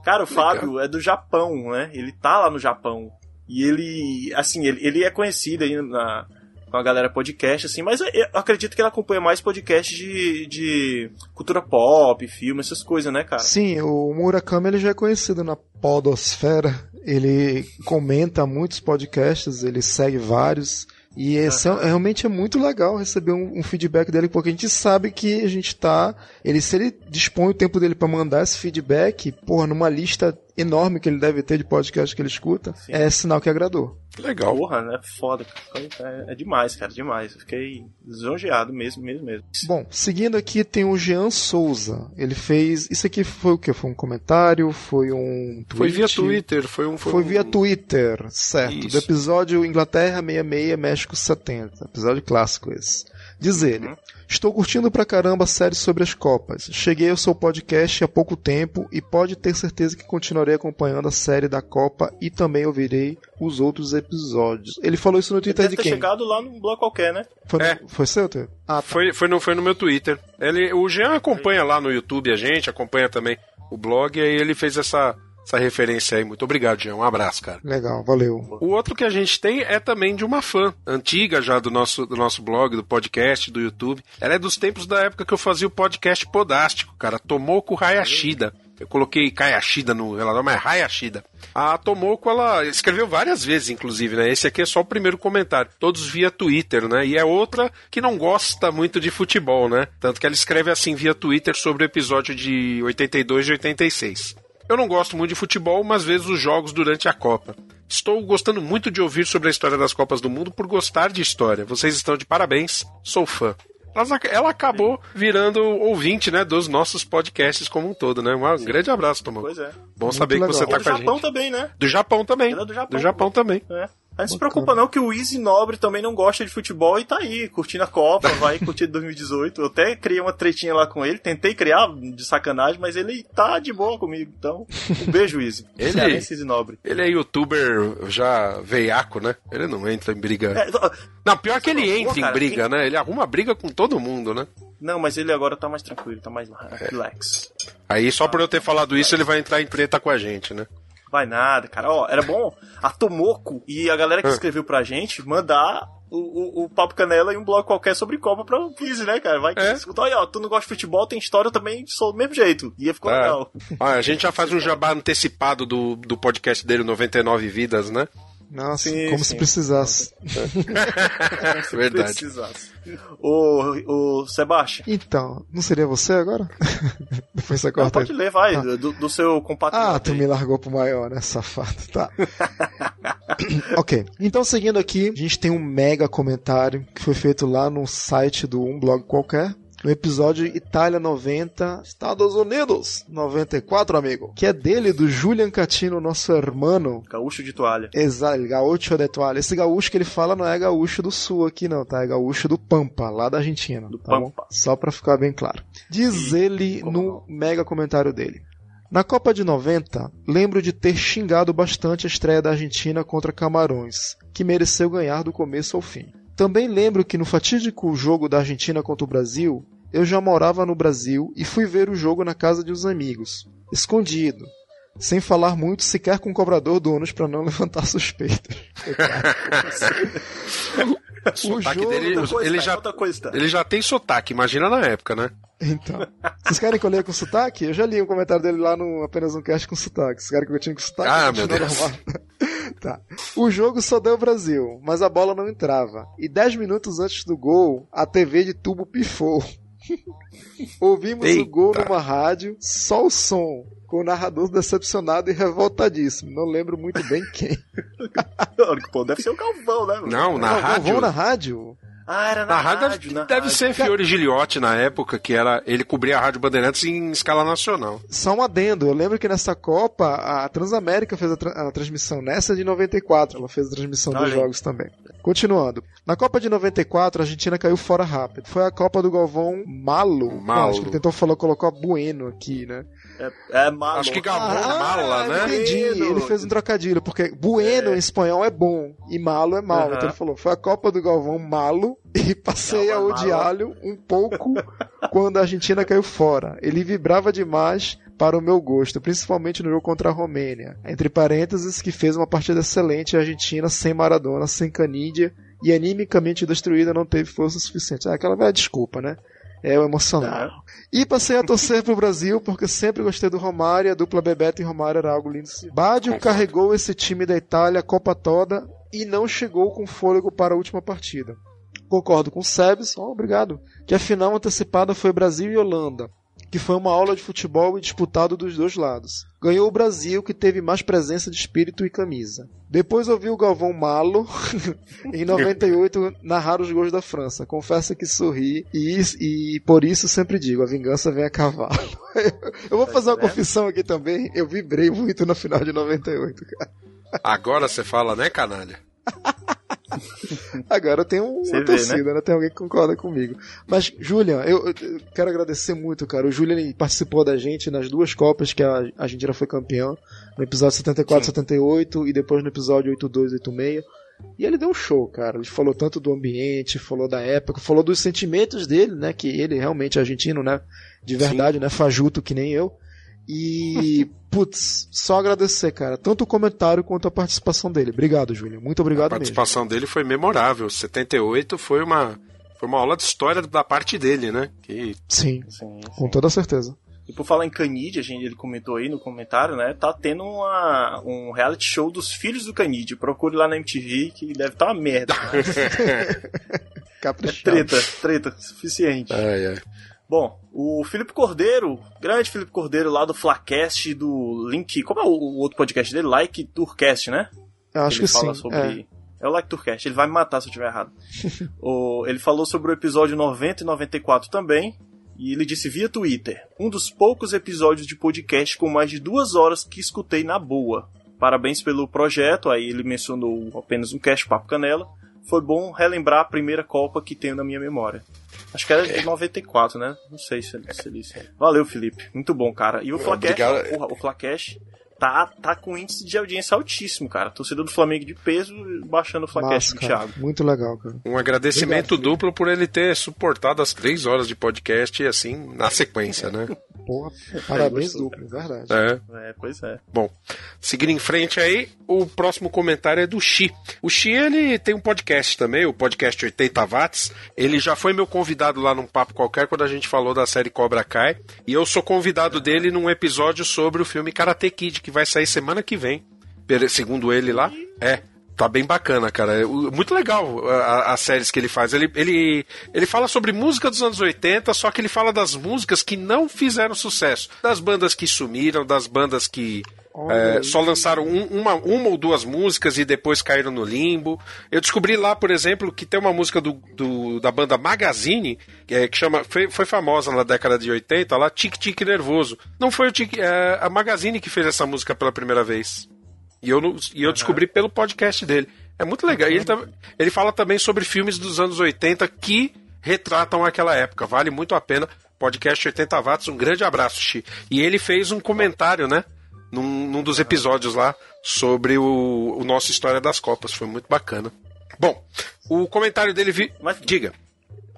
Speaker 3: Cara, o Fábio é do Japão, né? Ele tá lá no Japão. E ele, assim, ele, ele é conhecido aí na, com a galera podcast, assim, mas eu, eu acredito que ele acompanha mais podcast de, de cultura pop, filme, essas coisas, né, cara?
Speaker 4: Sim, o Murakami ele já é conhecido na podosfera. Ele comenta muitos podcasts, ele segue vários. E é, realmente é muito legal receber um, um, feedback dele, porque a gente sabe que a gente tá. Ele, se ele dispõe o tempo dele para mandar esse feedback, porra, numa lista enorme que ele deve ter de podcast que ele escuta, Sim. é sinal que agradou.
Speaker 3: Legal. Porra, né? Foda. É, é demais, cara, demais. Eu fiquei lisonjeado mesmo, mesmo, mesmo.
Speaker 4: Bom, seguindo aqui tem o Jean Souza. Ele fez. Isso aqui foi o que? Foi um comentário? Foi um. Tweet?
Speaker 2: Foi via Twitter. Foi um.
Speaker 4: Foi, foi
Speaker 2: um...
Speaker 4: via Twitter, certo. Isso. Do episódio Inglaterra 66, México 70. Episódio clássico esse. Diz ele. Uhum. Estou curtindo pra caramba a série sobre as Copas. Cheguei ao seu podcast há pouco tempo e pode ter certeza que continuarei acompanhando a série da Copa e também ouvirei os outros episódios. Ele falou isso no Twitter
Speaker 3: Ele deve
Speaker 4: de quem?
Speaker 3: ter chegado lá num blog qualquer, né?
Speaker 4: Foi, é. foi seu, Twitter?
Speaker 2: Ah, tá. foi, foi, no, foi no meu Twitter. Ele, o Jean acompanha lá no YouTube a gente, acompanha também o blog, e aí ele fez essa essa referência aí. Muito obrigado, Jean. Um abraço, cara.
Speaker 4: Legal, valeu.
Speaker 2: O outro que a gente tem é também de uma fã antiga já do nosso, do nosso blog, do podcast, do YouTube. Ela é dos tempos da época que eu fazia o podcast Podástico, cara. Tomoko Hayashida. Eu coloquei Kayashida no relatório, mas é Hayashida. A Tomoko, ela escreveu várias vezes, inclusive, né? Esse aqui é só o primeiro comentário. Todos via Twitter, né? E é outra que não gosta muito de futebol, né? Tanto que ela escreve assim via Twitter sobre o episódio de 82 e 86. Eu não gosto muito de futebol, mas vejo os jogos durante a Copa. Estou gostando muito de ouvir sobre a história das Copas do Mundo por gostar de história. Vocês estão de parabéns, sou fã. Ela acabou virando ouvinte, né, dos nossos podcasts como um todo, né? Um Sim. grande abraço, Tomão.
Speaker 3: Pois é.
Speaker 2: Bom Muito saber legal. que você tá com a gente.
Speaker 3: Do Japão também, né?
Speaker 2: Do Japão também. Ela é do Japão. Do Japão também. É.
Speaker 3: Não se preocupa não que o Easy Nobre também não gosta de futebol e tá aí, curtindo a Copa, vai [LAUGHS] curtir 2018. Eu até criei uma tretinha lá com ele, tentei criar de sacanagem, mas ele tá de boa comigo. Então, um beijo, Easy. [LAUGHS]
Speaker 2: Ele, é Easy Nobre. ele é youtuber já veiaco, né? Ele não entra em briga. É, não, pior que ele entra cara, em briga, né? Ele arruma briga com todo mundo, né?
Speaker 3: Não, mas ele agora tá mais tranquilo, tá mais relax.
Speaker 2: Aí só por eu ter falado isso, ele vai entrar em treta com a gente, né?
Speaker 3: Vai nada, cara. Ó, era bom a Tomoko e a galera que ah. escreveu pra gente mandar o, o, o Papo Canela em um blog qualquer sobre Copa pra Easy, né, cara? Vai é. escutar aí, ó. Tu não gosta de futebol, tem história, eu também sou do mesmo jeito. E ficou é. legal.
Speaker 2: Ah, a gente já faz um jabá antecipado do, do podcast dele, 99 Vidas, né?
Speaker 4: Nossa, sim, como sim. se precisasse.
Speaker 2: Verdade. Precisasse.
Speaker 3: O, o Sebastião.
Speaker 4: Então, não seria você agora? [LAUGHS] Depois você corta.
Speaker 3: Não, pode ler, vai, ah. do, do, seu compatriota.
Speaker 4: Ah, tu me largou pro maior, né, safado. Tá. [COUGHS] ok. Então, seguindo aqui, a gente tem um mega comentário que foi feito lá no site do um blog qualquer no episódio Itália 90, Estados Unidos 94, amigo. Que é dele, do Julian Catino, nosso hermano.
Speaker 3: Gaúcho de toalha.
Speaker 4: Exato, gaúcho de toalha. Esse gaúcho que ele fala não é gaúcho do sul aqui não, tá? É gaúcho do Pampa, lá da Argentina. Do tá Pampa. Bom? Só pra ficar bem claro. Diz ele no não? mega comentário dele. Na Copa de 90, lembro de ter xingado bastante a estreia da Argentina contra Camarões, que mereceu ganhar do começo ao fim. Também lembro que no fatídico jogo da Argentina contra o Brasil, eu já morava no Brasil e fui ver o jogo na casa de uns amigos, escondido, sem falar muito sequer com o cobrador do ônibus para não [LAUGHS] levantar suspeitas. [LAUGHS]
Speaker 2: o jogo... dele, ele, já, ele já tem sotaque, imagina na época, né?
Speaker 4: Então. Vocês querem que eu leia com sotaque? Eu já li um comentário dele lá no apenas um cast com sotaque. Vocês querem que eu tinha com sotaque?
Speaker 2: Ah, meu Deus. [LAUGHS]
Speaker 4: tá. O jogo só deu Brasil, mas a bola não entrava. E 10 minutos antes do gol, a TV de tubo pifou. Ouvimos Eita. o gol numa rádio, só o som. Com o narrador decepcionado e revoltadíssimo. Não lembro muito bem quem. [LAUGHS]
Speaker 3: Pô, deve ser o Galvão, né? mano?
Speaker 2: Não, na
Speaker 4: Não,
Speaker 2: rádio.
Speaker 4: Galvão na rádio?
Speaker 3: Ah, era na,
Speaker 2: Na rádio,
Speaker 3: rádio,
Speaker 2: deve,
Speaker 3: na
Speaker 2: deve
Speaker 3: rádio.
Speaker 2: ser Fiore Giliotti na época, que era ele cobria a Rádio Bandeirantes em escala nacional.
Speaker 4: Só um adendo, eu lembro que nessa Copa a Transamérica fez a, tra- a transmissão, nessa de 94 ela fez a transmissão dos
Speaker 3: Olha aí.
Speaker 4: jogos também. Continuando, na Copa de 94 a Argentina caiu fora rápido. Foi a Copa do Galvão Malo.
Speaker 2: Malo.
Speaker 4: Não, acho que ele tentou falar, colocou a Bueno aqui, né?
Speaker 3: É, é malo.
Speaker 2: Acho que Galvão
Speaker 4: Ah,
Speaker 2: mala, né?
Speaker 4: Entendi, ele fez um trocadilho, porque Bueno em espanhol é bom e malo é mal. Então ele falou, foi a Copa do Galvão malo e passei a
Speaker 3: Galvão
Speaker 4: odiá-lo um pouco [LAUGHS] quando a Argentina caiu fora. Ele vibrava demais para o meu gosto, principalmente no jogo contra a Romênia. Entre parênteses, que fez uma partida excelente a Argentina sem Maradona, sem Canidia e animicamente destruída não teve força suficiente. Ah, aquela velha desculpa, né? É o emocional. E passei a torcer pro Brasil porque sempre gostei do Romário, a dupla Bebeto e Romário era algo lindo. Badio carregou esse time da Itália a Copa toda e não chegou com fôlego para a última partida. Concordo com o Sebes, ó, obrigado, que a final antecipada foi Brasil e Holanda, que foi uma aula de futebol e disputado dos dois lados. Ganhou o Brasil, que teve mais presença de espírito e camisa. Depois ouvi o Galvão Malo, [LAUGHS] em 98, narrar os gols da França. Confesso que sorri e, e por isso sempre digo, a vingança vem a cavalo. [LAUGHS] Eu vou fazer uma confissão aqui também, eu vibrei muito na final de 98, cara.
Speaker 2: Agora você fala, né, canalha? [LAUGHS]
Speaker 4: Agora tem um, uma
Speaker 3: vê,
Speaker 4: torcida, né? Tem alguém que concorda comigo. Mas, Julian, eu, eu quero agradecer muito, cara. O Julian participou da gente nas duas Copas que a Argentina foi campeão. No episódio 74 78 e depois no episódio 82 86. E ele deu um show, cara. Ele falou tanto do ambiente, falou da época, falou dos sentimentos dele, né? Que ele realmente é argentino, né? De verdade, né? Fajuto que nem eu. E, putz, só agradecer, cara. Tanto o comentário quanto a participação dele. Obrigado, Julian. Muito
Speaker 2: A
Speaker 4: obrigado mesmo.
Speaker 2: participação dele foi memorável. 78 foi uma, foi uma aula de história da parte dele, né? Que
Speaker 4: Sim,
Speaker 3: Sim,
Speaker 4: com
Speaker 3: sim.
Speaker 4: toda certeza.
Speaker 3: E por falar em Canidia, a gente, ele comentou aí no comentário, né? Tá tendo uma, um reality show dos filhos do Canidia. Procure lá na MTV que deve estar uma merda. [LAUGHS] [LAUGHS] é
Speaker 4: Caprichado.
Speaker 3: treta, treta, suficiente.
Speaker 2: Ai, ai.
Speaker 3: Bom, o Felipe Cordeiro, grande Felipe Cordeiro lá do Flacast, do Link. Como é o, o outro podcast dele? Like Tourcast, né?
Speaker 4: Eu acho
Speaker 3: ele
Speaker 4: que
Speaker 3: fala
Speaker 4: sim.
Speaker 3: sobre.
Speaker 4: É.
Speaker 3: É. o Like Tourcast, ele vai me matar se eu estiver errado. [LAUGHS] o, ele falou sobre o episódio 90 e 94 também. E ele disse via Twitter: Um dos poucos episódios de podcast com mais de duas horas que escutei na boa. Parabéns pelo projeto. Aí ele mencionou apenas um cast Papo Canela. Foi bom relembrar a primeira Copa que tenho na minha memória. Acho que era de 94, né? Não sei se ele, se ele. Valeu, Felipe. Muito bom, cara. E o
Speaker 2: Obrigado.
Speaker 3: porra, o Flacast tá, tá com índice de audiência altíssimo, cara. Torcedor do Flamengo de peso baixando o Flacast do. Thiago.
Speaker 4: Muito legal, cara.
Speaker 2: Um agradecimento duplo por ele ter suportado as três horas de podcast assim na sequência, né? [LAUGHS]
Speaker 4: Porra, parabéns
Speaker 3: gostou,
Speaker 4: duplo, verdade.
Speaker 2: É.
Speaker 3: É, pois é.
Speaker 2: Bom, seguindo em frente aí, o próximo comentário é do Xi. O Xi, ele tem um podcast também, o podcast 80 Watts. Ele já foi meu convidado lá num papo qualquer quando a gente falou da série Cobra Kai. E eu sou convidado dele num episódio sobre o filme Karate Kid, que vai sair semana que vem. Segundo ele lá, é. Tá bem bacana, cara. É, Muito legal as séries que ele faz. Ele, ele, ele fala sobre música dos anos 80, só que ele fala das músicas que não fizeram sucesso. Das bandas que sumiram, das bandas que é, só lançaram um- uma, uma ou duas músicas e depois caíram no limbo. Eu descobri lá, por exemplo, que tem uma música do, do- da banda Magazine, que, é, que chama, foi, foi famosa na década de 80, lá, Tique Tique Nervoso. Não foi o é, a Magazine que fez essa música pela primeira vez. E eu, e eu descobri pelo podcast dele. É muito legal. E ele, tam- ele fala também sobre filmes dos anos 80 que retratam aquela época. Vale muito a pena. Podcast 80 Watts, um grande abraço, Xi. E ele fez um comentário, né? Num, num dos episódios lá sobre o, o nosso História das Copas. Foi muito bacana. Bom, o comentário dele. Vi...
Speaker 3: Mas-
Speaker 2: Diga.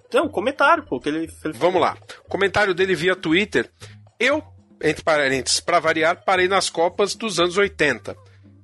Speaker 3: Tem um comentário, pô, que ele, ele
Speaker 2: Vamos lá. Comentário dele via Twitter. Eu, entre parênteses, para variar, parei nas Copas dos anos 80.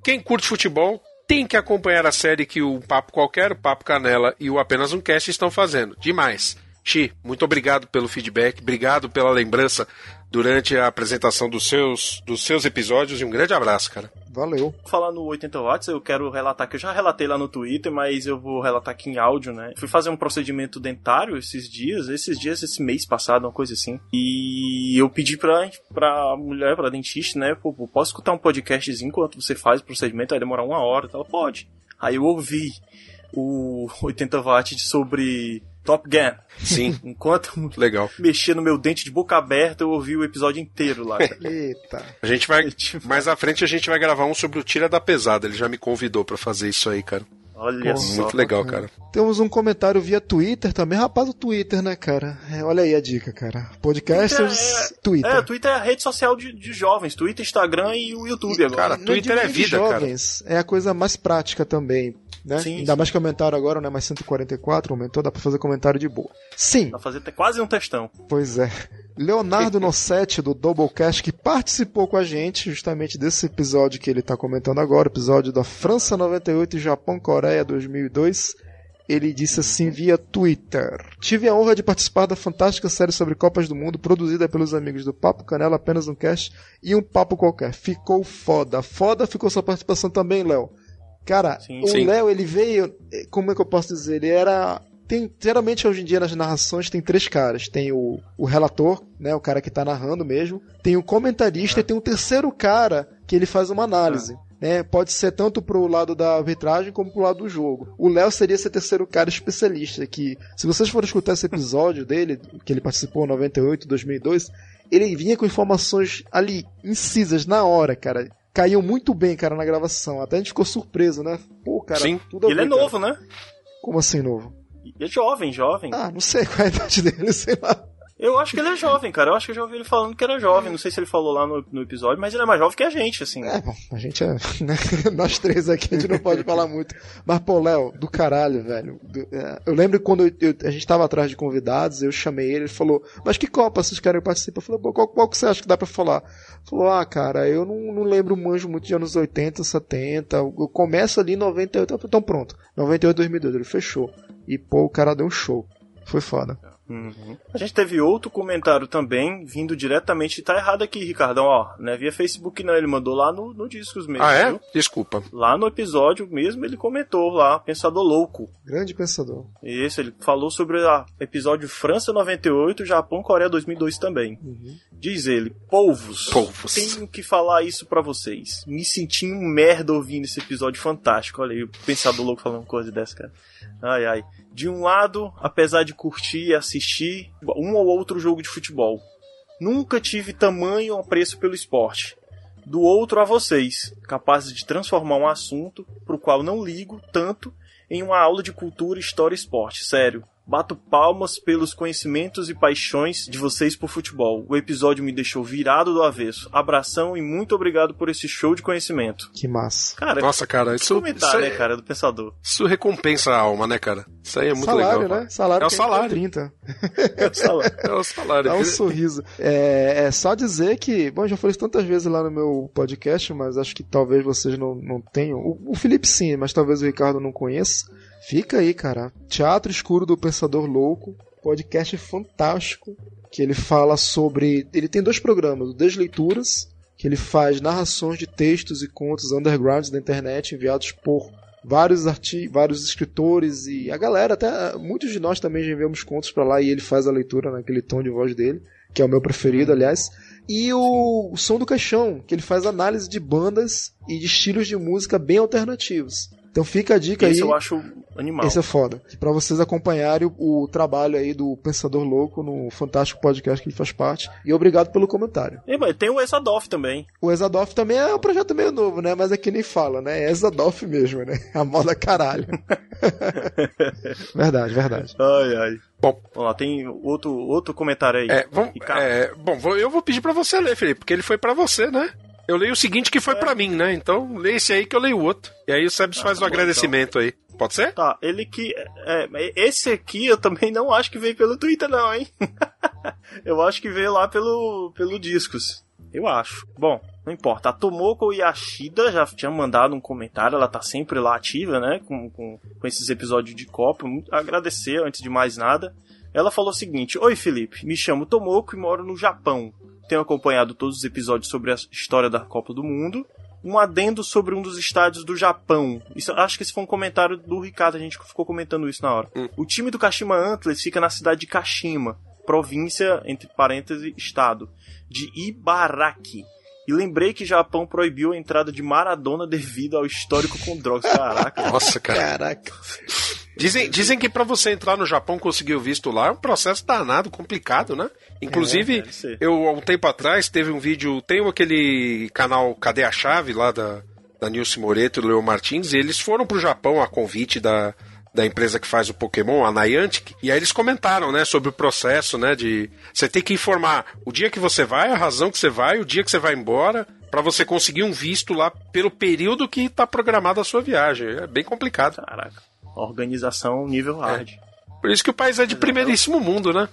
Speaker 2: Quem curte futebol tem que acompanhar a série que o Papo Qualquer, o Papo Canela e o Apenas um Cast estão fazendo. Demais. Xi, muito obrigado pelo feedback, obrigado pela lembrança durante a apresentação dos seus, dos seus episódios e um grande abraço, cara.
Speaker 4: Valeu.
Speaker 3: Falar no 80 watts, eu quero relatar que eu já relatei lá no Twitter, mas eu vou relatar aqui em áudio, né? Fui fazer um procedimento dentário esses dias, esses dias, esse mês passado, uma coisa assim. E eu pedi pra, pra mulher, pra dentista, né? Pô, posso escutar um podcastzinho enquanto você faz o procedimento? Vai demorar uma hora. Ela pode. Aí eu ouvi o 80 watts sobre Top Gun.
Speaker 2: Sim. [LAUGHS]
Speaker 3: Enquanto
Speaker 2: Legal.
Speaker 3: mexia no meu dente de boca aberta, eu ouvi o episódio inteiro lá. cara. [LAUGHS]
Speaker 4: Eita.
Speaker 2: A gente vai. [LAUGHS] Mais à frente a gente vai gravar um sobre o Tira da Pesada. Ele já me convidou pra fazer isso aí, cara.
Speaker 3: Olha
Speaker 4: Pô,
Speaker 3: só.
Speaker 2: Muito legal, cara.
Speaker 4: Temos um comentário via Twitter também. Rapaz, o Twitter, né, cara? É, olha aí a dica, cara. Podcasters, Twitter.
Speaker 3: É, Twitter é a rede social de, de jovens. Twitter, Instagram e o YouTube agora.
Speaker 2: Cara, Twitter é vida, cara.
Speaker 4: jovens, É a coisa mais prática também. Né?
Speaker 3: Sim,
Speaker 4: Ainda
Speaker 3: sim.
Speaker 4: mais que aumentaram agora, né? Mais 144, aumentou, dá pra fazer comentário de boa. Sim,
Speaker 3: Dá pra fazer até quase um textão.
Speaker 4: Pois é. Leonardo Nossetti, do Doublecast, que participou com a gente justamente desse episódio que ele está comentando agora, episódio da França 98 e Japão-Coreia 2002. Ele disse assim via Twitter: Tive a honra de participar da fantástica série sobre Copas do Mundo produzida pelos amigos do Papo Canela, apenas um cast e um papo qualquer. Ficou foda. Foda ficou sua participação também, Léo. Cara,
Speaker 3: Sim,
Speaker 4: o. Léo, ele veio. Como é que eu posso dizer? Ele era. Tem, geralmente hoje em dia nas narrações tem três caras. Tem o, o relator, né? O cara que tá narrando mesmo. Tem o comentarista e tem um terceiro cara que ele faz uma análise. Né? Pode ser tanto pro lado da arbitragem como pro lado do jogo. O Léo seria esse terceiro cara especialista que, se vocês forem escutar esse episódio dele, que ele participou em 98, 2002, ele vinha com informações ali, incisas, na hora, cara. Caiu muito bem, cara, na gravação. Até a gente ficou surpreso, né? Pô, cara,
Speaker 2: Sim.
Speaker 4: tudo a
Speaker 3: ele é
Speaker 4: ver, cara.
Speaker 3: novo, né?
Speaker 4: Como assim novo?
Speaker 3: É jovem, jovem.
Speaker 4: Ah, não sei qual é a idade dele, sei lá.
Speaker 3: Eu acho que ele é jovem, cara. Eu acho que eu já ouvi ele falando que era jovem. Não sei se ele falou lá no, no episódio, mas ele é mais jovem que a gente, assim.
Speaker 4: É, bom, a gente é. né, [LAUGHS] Nós três aqui, a gente não pode falar muito. Mas, pô, Léo, do caralho, velho. Do- é, eu lembro quando eu- eu- a gente tava atrás de convidados, eu chamei ele, ele falou, mas que Copa vocês querem participar? Eu falei, pô, qual, qual que você acha que dá pra falar? Ele falou, ah, cara, eu não, não lembro manjo muito de anos 80, 70. Eu começo ali em 98. Eu falei, Então pronto, 98, 2002. Ele fechou. E, pô, o cara deu um show. Foi foda.
Speaker 3: Uhum. A gente teve outro comentário também, vindo diretamente. Tá errado aqui, Ricardão, ó. Não é via Facebook, não. Ele mandou lá no, no Discos mesmo.
Speaker 2: Ah, é?
Speaker 3: viu?
Speaker 2: Desculpa.
Speaker 3: Lá no episódio mesmo, ele comentou lá, Pensador Louco.
Speaker 4: Grande pensador.
Speaker 3: Isso, ele falou sobre o episódio França 98, Japão, Coreia 2002 também. Diz ele, polvos,
Speaker 2: Polvos.
Speaker 3: tenho que falar isso pra vocês. Me senti um merda ouvindo esse episódio fantástico. Olha aí, o Pensador Louco falando uma coisa dessa, cara. Ai, ai. De um lado, apesar de curtir e assistir um ou outro jogo de futebol, nunca tive tamanho apreço pelo esporte. Do outro a vocês, capazes de transformar um assunto, pro qual não ligo tanto, em uma aula de cultura, história e esporte. Sério. Bato palmas pelos conhecimentos e paixões de vocês por futebol. O episódio me deixou virado do avesso. Abração e muito obrigado por esse show de conhecimento.
Speaker 4: Que massa.
Speaker 3: Cara,
Speaker 2: Nossa, cara, isso,
Speaker 3: comentário,
Speaker 2: isso,
Speaker 3: né,
Speaker 2: é-
Speaker 3: cara, do pensador.
Speaker 2: isso recompensa a alma, né, cara? Isso aí é muito
Speaker 4: salário,
Speaker 2: legal.
Speaker 4: né? Salário
Speaker 2: É o salário.
Speaker 4: tem 30.
Speaker 3: É o salário. [LAUGHS]
Speaker 2: É o salário.
Speaker 4: Dá um sorriso. É, é só dizer que, bom, eu já falei isso tantas vezes lá no meu podcast, mas acho que talvez vocês não, não tenham. O, o Felipe sim, mas talvez o Ricardo não conheça. Fica aí, cara. Teatro Escuro do Pensador Louco, podcast fantástico, que ele fala sobre. Ele tem dois programas, o Desleituras, que ele faz narrações de textos e contos undergrounds da internet enviados por vários arti vários escritores e a galera, até muitos de nós também já enviamos contos pra lá e ele faz a leitura naquele tom de voz dele, que é o meu preferido, aliás. E o, o Som do Caixão, que ele faz análise de bandas e de estilos de música bem alternativos. Então fica a dica
Speaker 3: Esse
Speaker 4: aí.
Speaker 3: eu acho animal.
Speaker 4: Esse é foda. Pra vocês acompanharem o, o trabalho aí do Pensador Louco no fantástico podcast que ele faz parte. E obrigado pelo comentário.
Speaker 3: E, mas tem o Exadoff também.
Speaker 4: O Exadoff também é um projeto meio novo, né? Mas é que nem fala, né? É Exadoff mesmo, né? [LAUGHS] A moda caralho. [LAUGHS] verdade, verdade.
Speaker 3: Ai, ai.
Speaker 2: Bom,
Speaker 3: Vamos lá, tem outro, outro comentário aí.
Speaker 2: É, vamos, é, bom, eu vou pedir pra você ler, Felipe, porque ele foi pra você, né? Eu leio o seguinte que foi pra mim, né? Então, lê esse aí que eu leio o outro. E aí o Sebs faz
Speaker 3: tá
Speaker 2: o
Speaker 3: bom,
Speaker 2: agradecimento aí. Pode ser?
Speaker 3: Tá, ele que. É, esse aqui eu também não acho que veio pelo Twitter, não, hein? [LAUGHS] eu acho que veio lá pelo, pelo Discos. Eu acho. Bom, não importa. A Tomoko Yashida já tinha mandado um comentário, ela tá sempre lá ativa, né? Com, com, com esses episódios de Copa. Muito- Agradecer antes de mais nada. Ela falou o seguinte: Oi, Felipe, me chamo Tomoko e moro no Japão. Tenho acompanhado todos os episódios sobre a história da Copa do Mundo. um adendo sobre um dos estádios do Japão. Isso, acho que esse foi um comentário do Ricardo, a gente ficou comentando isso na hora.
Speaker 2: Hum.
Speaker 3: O time do Kashima Antlers fica na cidade de Kashima, província, entre parênteses, estado, de Ibaraki. E lembrei que Japão proibiu a entrada de Maradona devido ao histórico com drogas. Caraca. [LAUGHS]
Speaker 2: Nossa, cara.
Speaker 4: Caraca.
Speaker 2: Dizem, dizem que pra você entrar no Japão conseguir o visto lá é um processo danado, complicado, né? Inclusive,
Speaker 3: É,
Speaker 2: eu há um tempo atrás teve um vídeo, tem aquele canal Cadê a Chave lá da, da Nilce Moreto e do Leo Martins, e eles foram pro Japão a convite da, da empresa que faz o Pokémon, a Niantic, e aí eles comentaram, né, sobre o processo, né, de você tem que informar o dia que você vai, a razão que você vai, o dia que você vai embora, pra você conseguir um visto lá pelo período que tá programada a sua viagem. É bem complicado.
Speaker 3: Caraca. Organização nível hard.
Speaker 2: Por isso que o país é de primeiríssimo mundo, né?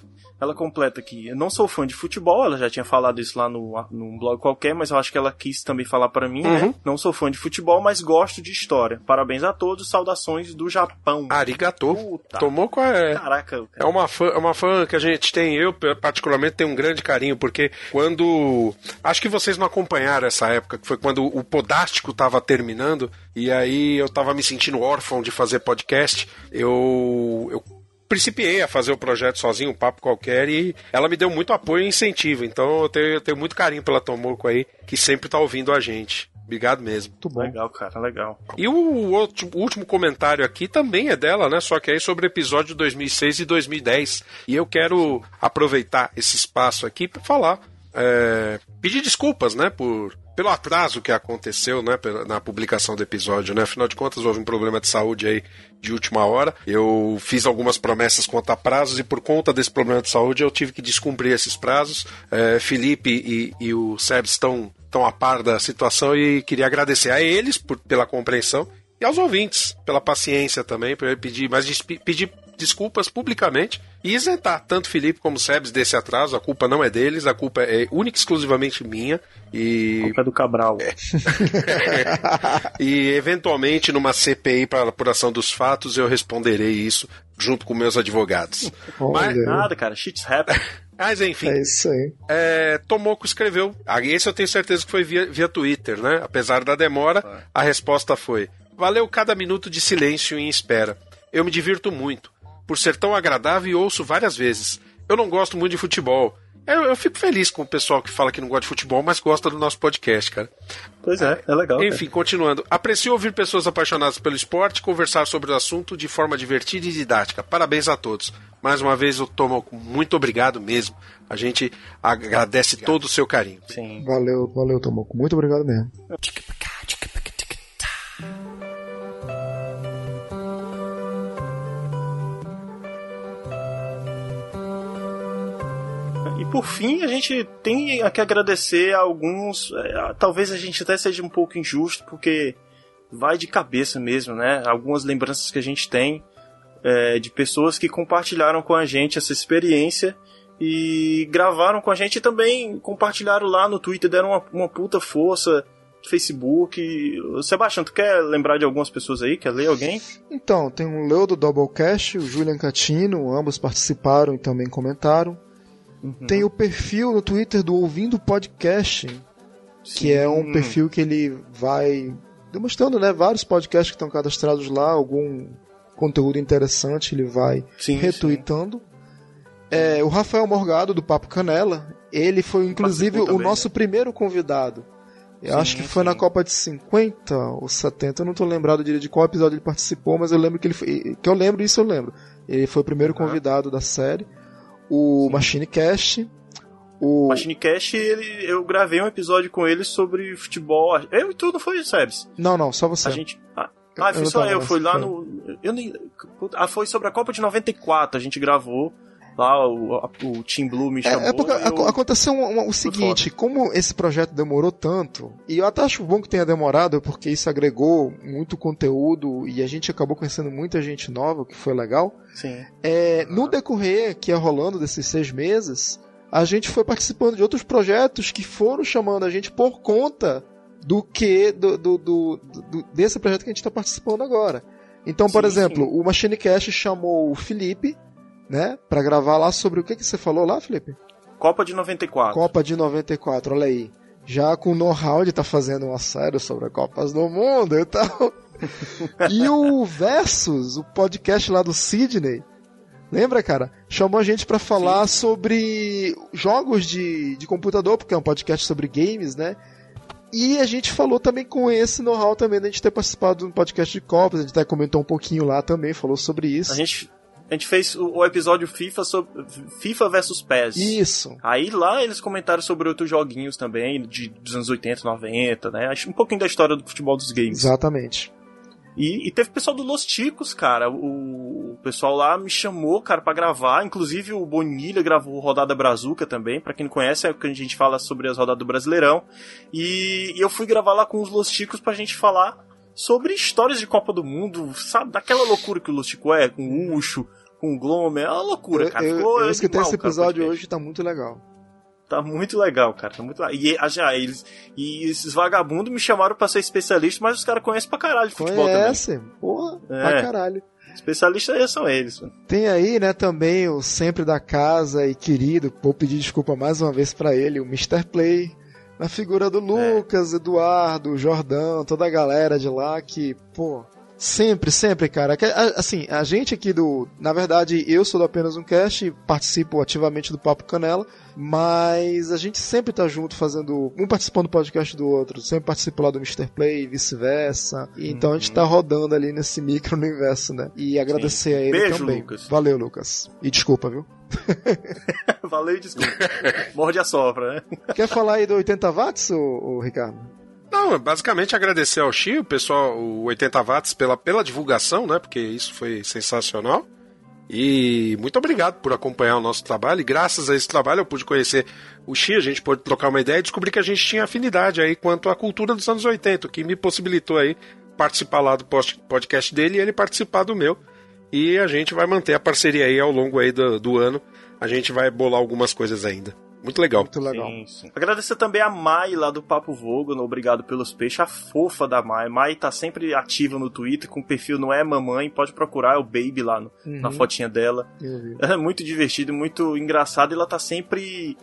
Speaker 3: Ela completa aqui. Eu não sou fã de futebol, ela já tinha falado isso lá no, num blog qualquer, mas eu acho que ela quis também falar para mim,
Speaker 2: Uhum.
Speaker 3: né? Não sou fã de futebol, mas gosto de história. Parabéns a todos, saudações do Japão.
Speaker 2: Arigato.
Speaker 3: Puta.
Speaker 2: Tomou com a...
Speaker 3: Caraca,
Speaker 2: É uma fã, é uma fã que a gente tem, eu particularmente tenho um grande carinho, porque quando. Acho que vocês não acompanharam essa época, que foi quando o Podástico tava terminando, e aí eu tava me sentindo órfão de fazer podcast. Eu. eu principiei a fazer o projeto sozinho, um papo qualquer, e ela me deu muito apoio e incentivo. Então eu tenho, eu tenho muito carinho pela Tomoko aí, que sempre tá ouvindo a gente. Obrigado mesmo.
Speaker 3: Muito bom. Legal, cara, legal.
Speaker 2: E o, outro, o último comentário aqui também é dela, né? Só que aí sobre o episódio 2006 e 2010. E eu quero aproveitar esse espaço aqui para falar, é, pedir desculpas, né? Por pelo atraso que aconteceu, né, na publicação do episódio, né? Afinal de contas, houve um problema de saúde aí de última hora. Eu fiz algumas promessas quanto a prazos e por conta desse problema de saúde eu tive que descumprir esses prazos. É, Felipe e, e o Seb estão, estão a par da situação e queria agradecer a eles por, pela compreensão e aos ouvintes pela paciência também, pedir, mas pedir desculpas publicamente e isentar tanto Felipe como Sebes desse atraso. A culpa não é deles, a culpa é única e exclusivamente minha. E
Speaker 3: culpa é do Cabral. [LAUGHS]
Speaker 2: e eventualmente numa CPI para apuração dos fatos eu responderei isso junto com meus advogados. Mas,
Speaker 3: Nada, cara, shit's happen.
Speaker 2: mas enfim.
Speaker 4: É isso aí.
Speaker 2: É, Tomoko escreveu. Ah, Esse eu tenho certeza que foi via, via Twitter, né? Apesar da demora, a resposta foi: Valeu cada minuto de silêncio e espera. Eu me divirto muito. Por ser tão agradável e ouço várias vezes. Eu não gosto muito de futebol. Eu, eu fico feliz com o pessoal que fala que não gosta de futebol, mas gosta do nosso podcast, cara.
Speaker 3: Pois é, é legal. cara.
Speaker 2: Enfim, continuando. Aprecio ouvir pessoas apaixonadas pelo esporte conversar sobre o assunto de forma divertida e didática. Parabéns a todos. Mais uma vez, eu tomo muito obrigado mesmo. A gente agradece todo o seu carinho.
Speaker 3: Sim.
Speaker 4: Valeu, valeu, Tomoco. Muito obrigado mesmo.
Speaker 3: E por fim, a gente tem a que agradecer a alguns. eh, Talvez a gente até seja um pouco injusto, porque vai de cabeça mesmo, né? Algumas lembranças que a gente tem eh, de pessoas que compartilharam com a gente essa experiência e gravaram com a gente e também compartilharam lá no Twitter, deram uma, uma puta força. Facebook. Sebastião, tu quer lembrar de algumas pessoas aí? Quer ler alguém?
Speaker 4: Então, tem o Leo do Doublecast, o Julian Catino, ambos participaram e também comentaram. Tem o perfil no Twitter do Ouvindo Podcast, que é um perfil que ele vai demonstrando né, vários podcasts que estão cadastrados lá, algum conteúdo interessante ele vai
Speaker 3: Sim,
Speaker 4: retweetando. É, o Rafael Morgado, do Papo Canela, ele foi inclusive o
Speaker 3: também,
Speaker 4: nosso primeiro convidado. Eu
Speaker 3: Sim,
Speaker 4: acho que foi na Copa de 50 ou 70, eu não tô lembrado direito de qual episódio ele participou, mas eu lembro que ele foi, que eu lembro isso eu lembro. Ele foi o primeiro convidado da série. O Machine Cast, o
Speaker 3: Machine Cash, ele, eu gravei um episódio com ele sobre futebol. Eu e tu, não foi, Sebs?
Speaker 4: Não, não, só você.
Speaker 3: A gente. Ah, ah,
Speaker 4: Eu
Speaker 3: foi
Speaker 4: não
Speaker 3: só eu, foi lá no. Eu nem. Ah, foi sobre a Copa de 94, a gente gravou. Lá o, a- o Team Blue me chamou.
Speaker 4: É, é porque
Speaker 3: eu-
Speaker 4: aconteceu um- um- o seguinte, como esse projeto demorou tanto, e eu até acho bom que tenha demorado, porque isso agregou muito conteúdo e a gente acabou conhecendo muita gente nova, o que foi legal.
Speaker 3: Sim.
Speaker 4: É, no decorrer que ia rolando desses seis meses, a gente foi participando de outros projetos que foram chamando a gente por conta do que do, do- do- do- desse projeto que a gente está participando agora. Então, por
Speaker 3: Sim,
Speaker 4: exemplo,
Speaker 3: sim.
Speaker 4: o Machine Cast chamou o Felipe, né, para gravar lá sobre o que que você falou lá, Felipe?
Speaker 3: Copa de 94.
Speaker 4: Copa de 94, olha aí. já com o know-how de estar tá fazendo uma série sobre a Copas do Mundo e tal. [LAUGHS] e o Versus, o podcast lá do Sidney, lembra, cara? Chamou a gente para falar Sim. sobre jogos de, de computador, porque é um podcast sobre games, né? E a gente falou também com esse know-how também, da gente ter participado de um podcast de Copas, a gente até comentou um pouquinho lá também, falou sobre isso.
Speaker 3: A gente, a gente fez o, o episódio FIFA sobre FIFA versus PES.
Speaker 4: Isso.
Speaker 3: Aí lá eles comentaram sobre outros joguinhos também, de, dos anos 80, 90, né? Acho um pouquinho da história do futebol dos games.
Speaker 4: Exatamente.
Speaker 3: E, e teve pessoal do Los Ticos, cara. O, o, pessoal lá me chamou, cara, para gravar. Inclusive o Bonilha gravou Rodada Brazuca também. para quem não conhece, é o que a gente fala sobre as rodadas do Brasileirão. E, e eu fui gravar lá com os Los Ticos pra gente falar sobre histórias de Copa do Mundo, sabe? Daquela loucura que o Los Ticos é, com o Ucho, com o Glomer. É uma loucura, cara.
Speaker 4: Eu, eu, eu escutei esse episódio cara, hoje, tá muito legal.
Speaker 3: Tá muito legal, cara. Tá muito legal. E, ah, já, eles, e esses vagabundos me chamaram pra ser especialista, mas os caras conhecem pra caralho de futebol
Speaker 4: Conhece,
Speaker 3: também.
Speaker 4: porra, é. pra caralho.
Speaker 3: Especialistas são eles. Mano.
Speaker 4: Tem aí, né, também o sempre da casa e querido, vou pedir desculpa mais uma vez para ele, o Mr. Play, na figura do é. Lucas, é. Eduardo, Jordão, toda a galera de lá que, pô, Sempre, sempre, cara. Assim, a gente aqui do. Na verdade, eu sou do apenas um cast, participo ativamente do Papo Canela, mas a gente sempre tá junto fazendo. Um participando do podcast do outro. Sempre participo lá do Mr. Play e vice-versa. Então a gente tá rodando ali nesse micro universo, né? E agradecer Sim. a ele
Speaker 3: Beijo,
Speaker 4: também.
Speaker 3: Lucas.
Speaker 4: Valeu, Lucas. E desculpa, viu? [LAUGHS]
Speaker 3: Valeu e desculpa. Morde a sopra, né?
Speaker 4: Quer falar aí do 80 watts, ô, ô Ricardo?
Speaker 2: Não, basicamente agradecer ao Xi, o pessoal, o 80 watts, pela, pela divulgação, né? Porque isso foi sensacional. E muito obrigado por acompanhar o nosso trabalho. E graças a esse trabalho eu pude conhecer o Xi, a gente pôde trocar uma ideia e descobrir que a gente tinha afinidade aí quanto à cultura dos anos 80, o que me possibilitou aí participar lá do podcast dele e ele participar do meu. E a gente vai manter a parceria aí ao longo aí do, do ano. A gente vai bolar algumas coisas ainda. Muito legal.
Speaker 4: Muito legal.
Speaker 3: Sim, sim. Agradecer também a Mai lá do Papo Vogo, obrigado pelos peixes, a fofa da Mai. Mai tá sempre ativa no Twitter, com o perfil não é mamãe, pode procurar, é o Baby lá no, uhum. na fotinha dela. [LAUGHS] É muito divertido, muito engraçado e ela tá sempre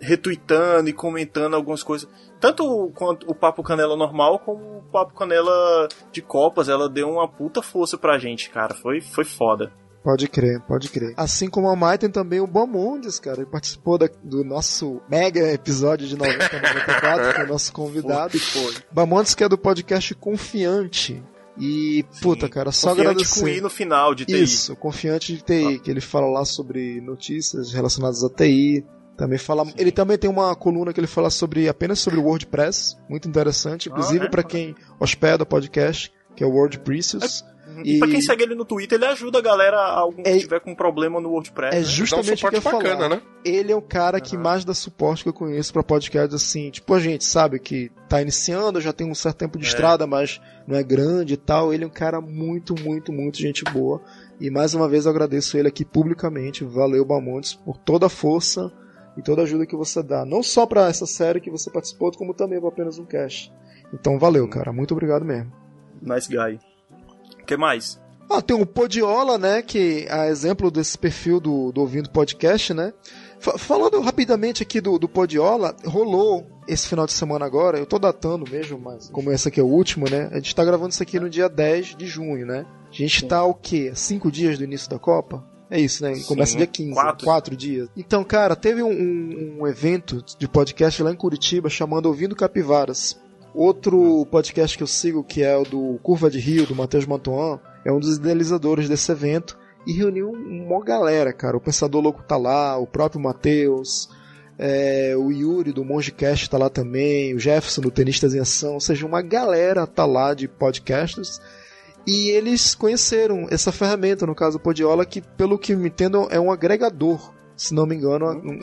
Speaker 3: retweetando e comentando algumas coisas. Tanto quanto o Papo Canela normal, como o Papo Canela de Copas, ela deu uma puta força pra gente, cara. Foi, foi foda.
Speaker 4: Pode crer, pode crer. Assim como a Mai tem também o Bamondes, cara. Ele participou da, do nosso mega episódio de 90 94, que é o nosso convidado. e foi. Bamondes que é do podcast Confiante. E, Sim. puta, cara, só
Speaker 3: confiante
Speaker 4: agradecer.
Speaker 3: com I no final de TI.
Speaker 4: Isso, Confiante de TI, ah. que ele fala lá sobre notícias relacionadas a TI. Também fala, Sim. ele também tem uma coluna que ele fala sobre apenas sobre o WordPress, muito interessante, inclusive ah, é? para quem hospeda o podcast, que é o WordPress.
Speaker 3: É e, e pra quem segue ele no Twitter, ele ajuda a galera, algum é, que tiver com problema no WordPress.
Speaker 4: É né? justamente um o que eu bacana, falar. Né? Ele é o cara que mais dá suporte que eu conheço pra podcast, assim, tipo, a gente sabe que tá iniciando, já tem um certo tempo de é. estrada, mas não é grande e tal. Ele é um cara muito, muito, muito gente boa. E mais uma vez eu agradeço ele aqui publicamente. Valeu, Bamontes, por toda a força e toda a ajuda que você dá. Não só para essa série que você participou, como também para apenas um cast. Então valeu, cara. Muito obrigado mesmo.
Speaker 3: Nice guy que mais?
Speaker 4: Ah, tem o Podiola, né? Que é exemplo desse perfil do, do Ouvindo Podcast, né? Falando rapidamente aqui do, do Podiola, rolou esse final de semana agora, eu tô datando mesmo, mas como esse aqui é o último, né? A gente tá gravando isso aqui no dia 10 de junho, né? A gente tá o quê? Cinco dias do início da Copa? É isso, né? Começa Sim, dia 15, quatro. quatro dias. Então, cara, teve um, um, um evento de podcast lá em Curitiba chamado Ouvindo Capivaras. Outro podcast que eu sigo, que é o do Curva de Rio, do Matheus Mantuan, é um dos idealizadores desse evento e reuniu uma galera, cara. O Pensador Louco tá lá, o próprio Matheus, é, o Yuri do Mongecast tá lá também, o Jefferson do Tenistas em Ação, ou seja, uma galera tá lá de podcasters. E eles conheceram essa ferramenta, no caso o Podiola, que pelo que me entendo é um agregador se não me engano, um,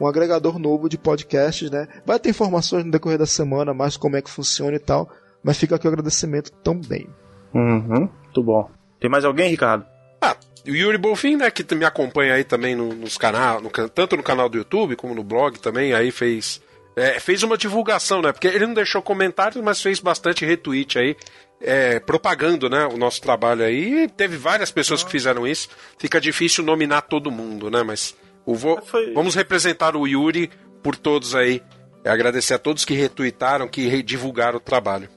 Speaker 4: um, agregador novo de podcasts, né? Vai ter informações no decorrer da semana, mais como é que funciona e tal, mas fica aqui o agradecimento também.
Speaker 3: Uhum, muito bom. Tem mais alguém, Ricardo?
Speaker 2: Ah, o Yuri Bolfin, né, que me acompanha aí também no, nos canais, no, tanto no canal do YouTube como no blog também, aí fez é, fez uma divulgação, né? Porque ele não deixou comentários, mas fez bastante retweet aí, é, propagando, né, o nosso trabalho aí. E teve várias pessoas que fizeram isso. Fica difícil nominar todo mundo, né? Mas o vo... Foi... Vamos representar o Yuri por todos aí É agradecer a todos que retuitaram, que divulgaram o trabalho.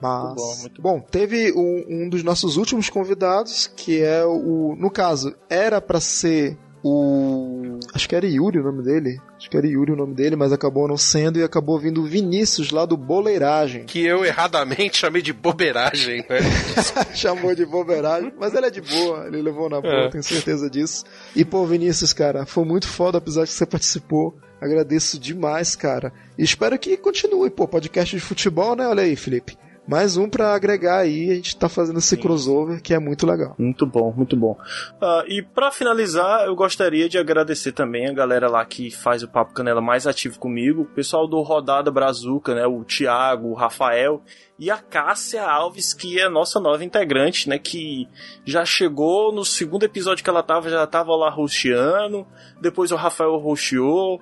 Speaker 4: Mas, muito bom, muito bom. teve um, um, dos nossos últimos convidados, que é o. No caso, era para ser o. Acho que era Yuri o nome dele. Acho que era Yuri o nome dele, mas acabou não sendo e acabou vindo Vinícius lá do Boleiragem.
Speaker 2: Que eu erradamente chamei de bobeiragem, né? [LAUGHS]
Speaker 4: Chamou de bobeiragem, mas ele é de boa, ele levou na boa, é. tenho certeza disso. E pô, Vinícius, cara, foi muito foda, apesar que você participou. Agradeço demais, cara. E espero que continue, pô, podcast de futebol, né? Olha aí, Felipe mais um para agregar aí, a gente tá fazendo esse Sim. crossover que é muito legal.
Speaker 3: Muito bom, muito bom. Uh, e para finalizar, eu gostaria de agradecer também a galera lá que faz o Papo Canela mais ativo comigo, o pessoal do Rodada Brazuca, né, o Thiago, o Rafael e a Cássia Alves, que é nossa nova integrante, né, que já chegou no segundo episódio que ela tava, já tava lá rosteando, depois o Rafael rosteou,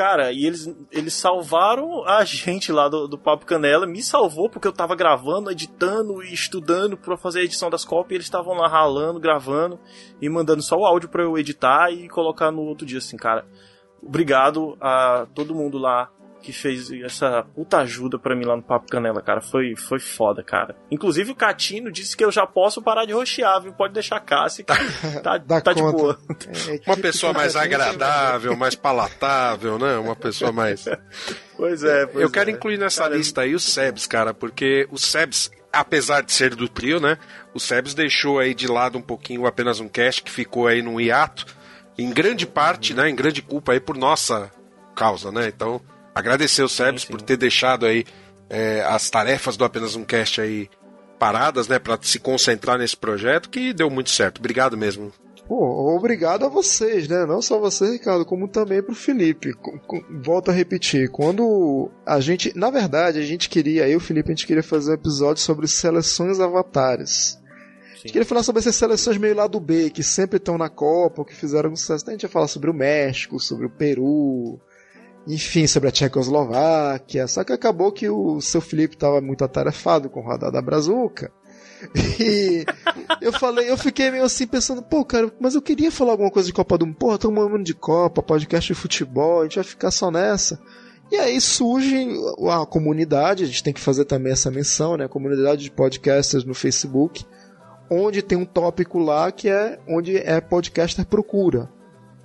Speaker 3: Cara, e eles, eles salvaram a gente lá do, do Papo Canela, me salvou porque eu tava gravando, editando e estudando para fazer a edição das cópias, e eles estavam lá ralando, gravando e mandando só o áudio para eu editar e colocar no outro dia, assim, cara. Obrigado a todo mundo lá que fez essa puta ajuda para mim lá no Papo Canela, cara. Foi, foi foda, cara. Inclusive o Catino disse que eu já posso parar de roxear, viu? Pode deixar a Cássia que tá, tá [LAUGHS] de boa.
Speaker 2: É, Uma pessoa mais agradável, mais palatável, né? Uma pessoa mais. [LAUGHS]
Speaker 3: Pois é. Pois
Speaker 2: eu quero
Speaker 3: é.
Speaker 2: incluir nessa cara, lista aí o Sebs, cara, porque o Sebs, apesar de ser do trio, né? O Sebs deixou aí de lado um pouquinho apenas um cast que ficou aí num hiato, em grande parte, né? Em grande culpa aí por nossa causa, né? Então, Agradecer o Sebs por ter deixado aí é, as tarefas do Apenas um Cast aí paradas, né, para se concentrar nesse projeto que deu muito certo. Obrigado mesmo.
Speaker 4: Pô, obrigado a vocês, né? Não só você, Ricardo, como também pro Felipe. Volto a repetir, quando a gente, na verdade, a gente queria, eu e o Felipe, a gente queria fazer um episódio sobre seleções avatares. A gente queria falar sobre essas seleções meio lá do B, que sempre estão na Copa, que fizeram sucesso. A gente ia falar sobre o México, sobre o Peru, enfim, sobre a Tchecoslováquia. Só que acabou que o seu Felipe estava muito atarefado com o radar da Brazuca. E eu falei, eu fiquei meio assim pensando, pô, cara, mas eu queria falar alguma coisa de Copa do Mundo. Porra, estamos falando de Copa, podcast de futebol, a gente vai ficar só nessa. E aí surge a comunidade, a gente tem que fazer também essa menção, né? A comunidade de podcasters no Facebook, onde tem um tópico lá que é onde é podcaster procura.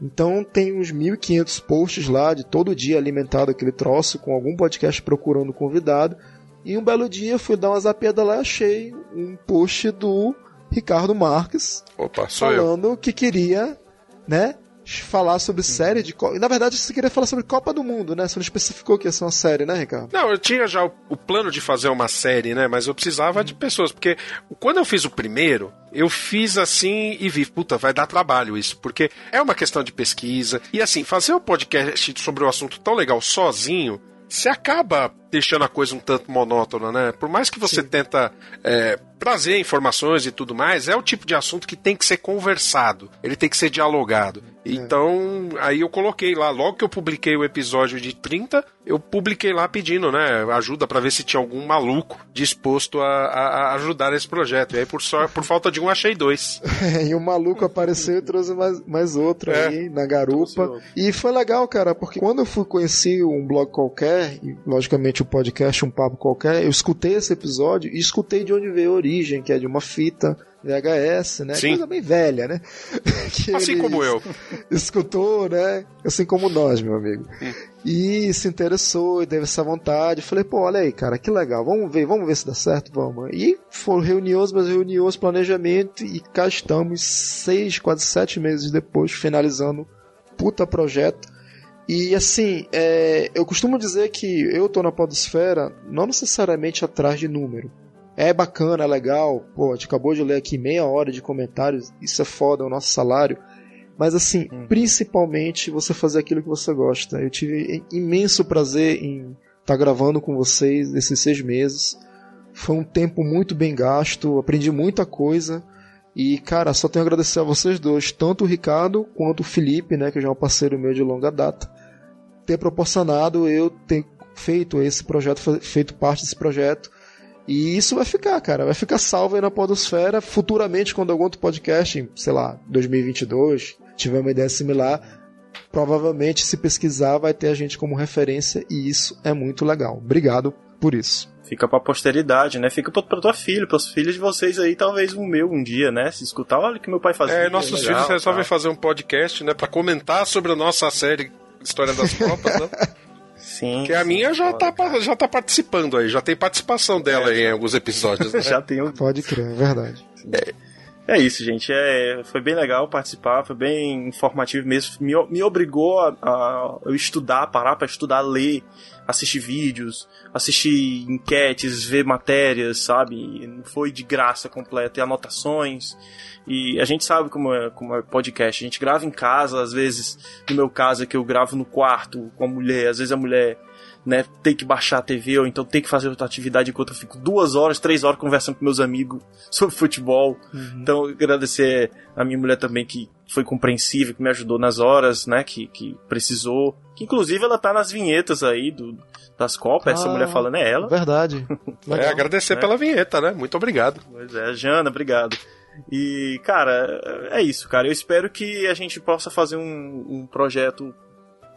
Speaker 4: Então tem uns 1.500 posts lá de todo dia alimentado aquele troço com algum podcast procurando convidado. E um belo dia fui dar uma zapiada lá e achei um post do Ricardo Marques
Speaker 2: Opa,
Speaker 4: falando
Speaker 2: eu.
Speaker 4: que queria, né, falar sobre série de Na verdade, você queria falar sobre Copa do Mundo, né? Você não especificou que ia ser uma série, né, Ricardo?
Speaker 2: Não, eu tinha já o, o plano de fazer uma série, né? Mas eu precisava de pessoas. Porque quando eu fiz o primeiro, eu fiz assim e vi, puta, vai dar trabalho isso, porque é uma questão de pesquisa. E assim, fazer um podcast sobre um assunto tão legal sozinho, você acaba deixando a coisa um tanto monótona, né? Por mais que você Sim. tenta é, trazer informações e tudo mais, é o tipo de assunto que tem que ser conversado, ele tem que ser dialogado. É. Então, aí eu coloquei lá, logo que eu publiquei o episódio de 30, eu publiquei lá pedindo, né, ajuda para ver se tinha algum maluco disposto a, a, ajudar esse projeto. E aí, por, só, por falta de um, achei dois. [LAUGHS]
Speaker 4: e o maluco apareceu e trouxe mais, mais outro é. aí na garupa. E foi legal, cara, porque quando eu fui conhecer um blog qualquer, e logicamente o podcast Um Papo Qualquer, eu escutei esse episódio e escutei de onde veio a origem, que é de uma fita VHS, né?
Speaker 2: Sim.
Speaker 4: Coisa bem velha, né? [LAUGHS]
Speaker 2: assim como eu. [LAUGHS]
Speaker 4: Escutou, né? Assim como nós, meu amigo. Hum. E se interessou e teve essa vontade. Falei, pô, olha aí, cara, que legal. Vamos ver, vamos ver se dá certo, vamos. E foram reuniões, mas reuniões, planejamento, e cá estamos, seis, quase sete meses depois, finalizando puta projeto. E assim, é, eu costumo dizer que eu tô na podosfera não necessariamente atrás de número é bacana, é legal. Pô, a gente acabou de ler aqui meia hora de comentários. Isso é foda, é o nosso salário. Mas assim, hum. principalmente você fazer aquilo que você gosta. Eu tive imenso prazer em estar tá gravando com vocês esses seis meses. Foi um tempo muito bem gasto, aprendi muita coisa. E, cara, só tenho a agradecer a vocês dois, tanto o Ricardo quanto o Felipe, né, que já é um parceiro meu de longa data, ter proporcionado eu ter feito esse projeto, feito parte desse projeto e isso vai ficar, cara. Vai ficar salvo aí na Podosfera. Futuramente, quando algum outro podcast, sei lá, 2022, tiver uma ideia similar, provavelmente se pesquisar vai ter a gente como referência e isso é muito legal. Obrigado por isso.
Speaker 3: Fica pra posteridade, né? Fica pra, pra tua filha, pros filhos de vocês aí, talvez o meu um dia, né? Se escutar, olha o que meu pai fazia.
Speaker 2: É, nossos
Speaker 3: legal,
Speaker 2: filhos resolvem
Speaker 3: tá.
Speaker 2: fazer um podcast, né, pra comentar sobre a nossa série História das [LAUGHS] Copas, né?
Speaker 3: Sim.
Speaker 2: Que a minha já tá, já tá participando aí, já tem participação dela aí em alguns episódios. Né? [LAUGHS]
Speaker 3: Já tem um
Speaker 4: Pode crer, é verdade.
Speaker 3: É isso, gente. É, foi bem legal participar, foi bem informativo mesmo. Me, me obrigou a, a eu estudar, parar pra estudar, ler, assistir vídeos, assistir enquetes, ver matérias, sabe? Não foi de graça completa, e anotações. E a gente sabe como é, como é podcast. A gente grava em casa, às vezes, no meu caso é que eu gravo no quarto com a mulher, às vezes a mulher né, tem que baixar a TV ou então tem que fazer outra atividade enquanto eu fico duas horas, três horas conversando com meus amigos [LAUGHS] sobre futebol. Então, agradecer a minha mulher também que foi compreensiva, que me ajudou nas horas, né, que, que precisou. Que inclusive ela tá nas vinhetas aí do, das Copas, essa
Speaker 4: Ah,
Speaker 3: mulher falando é ela.
Speaker 4: Verdade. [LAUGHS]
Speaker 2: É, agradecer
Speaker 3: É.
Speaker 2: pela vinheta, né? Muito obrigado.
Speaker 3: Pois é, Jana, obrigado. E, cara, é isso, cara. Eu espero que a gente possa fazer um, um projeto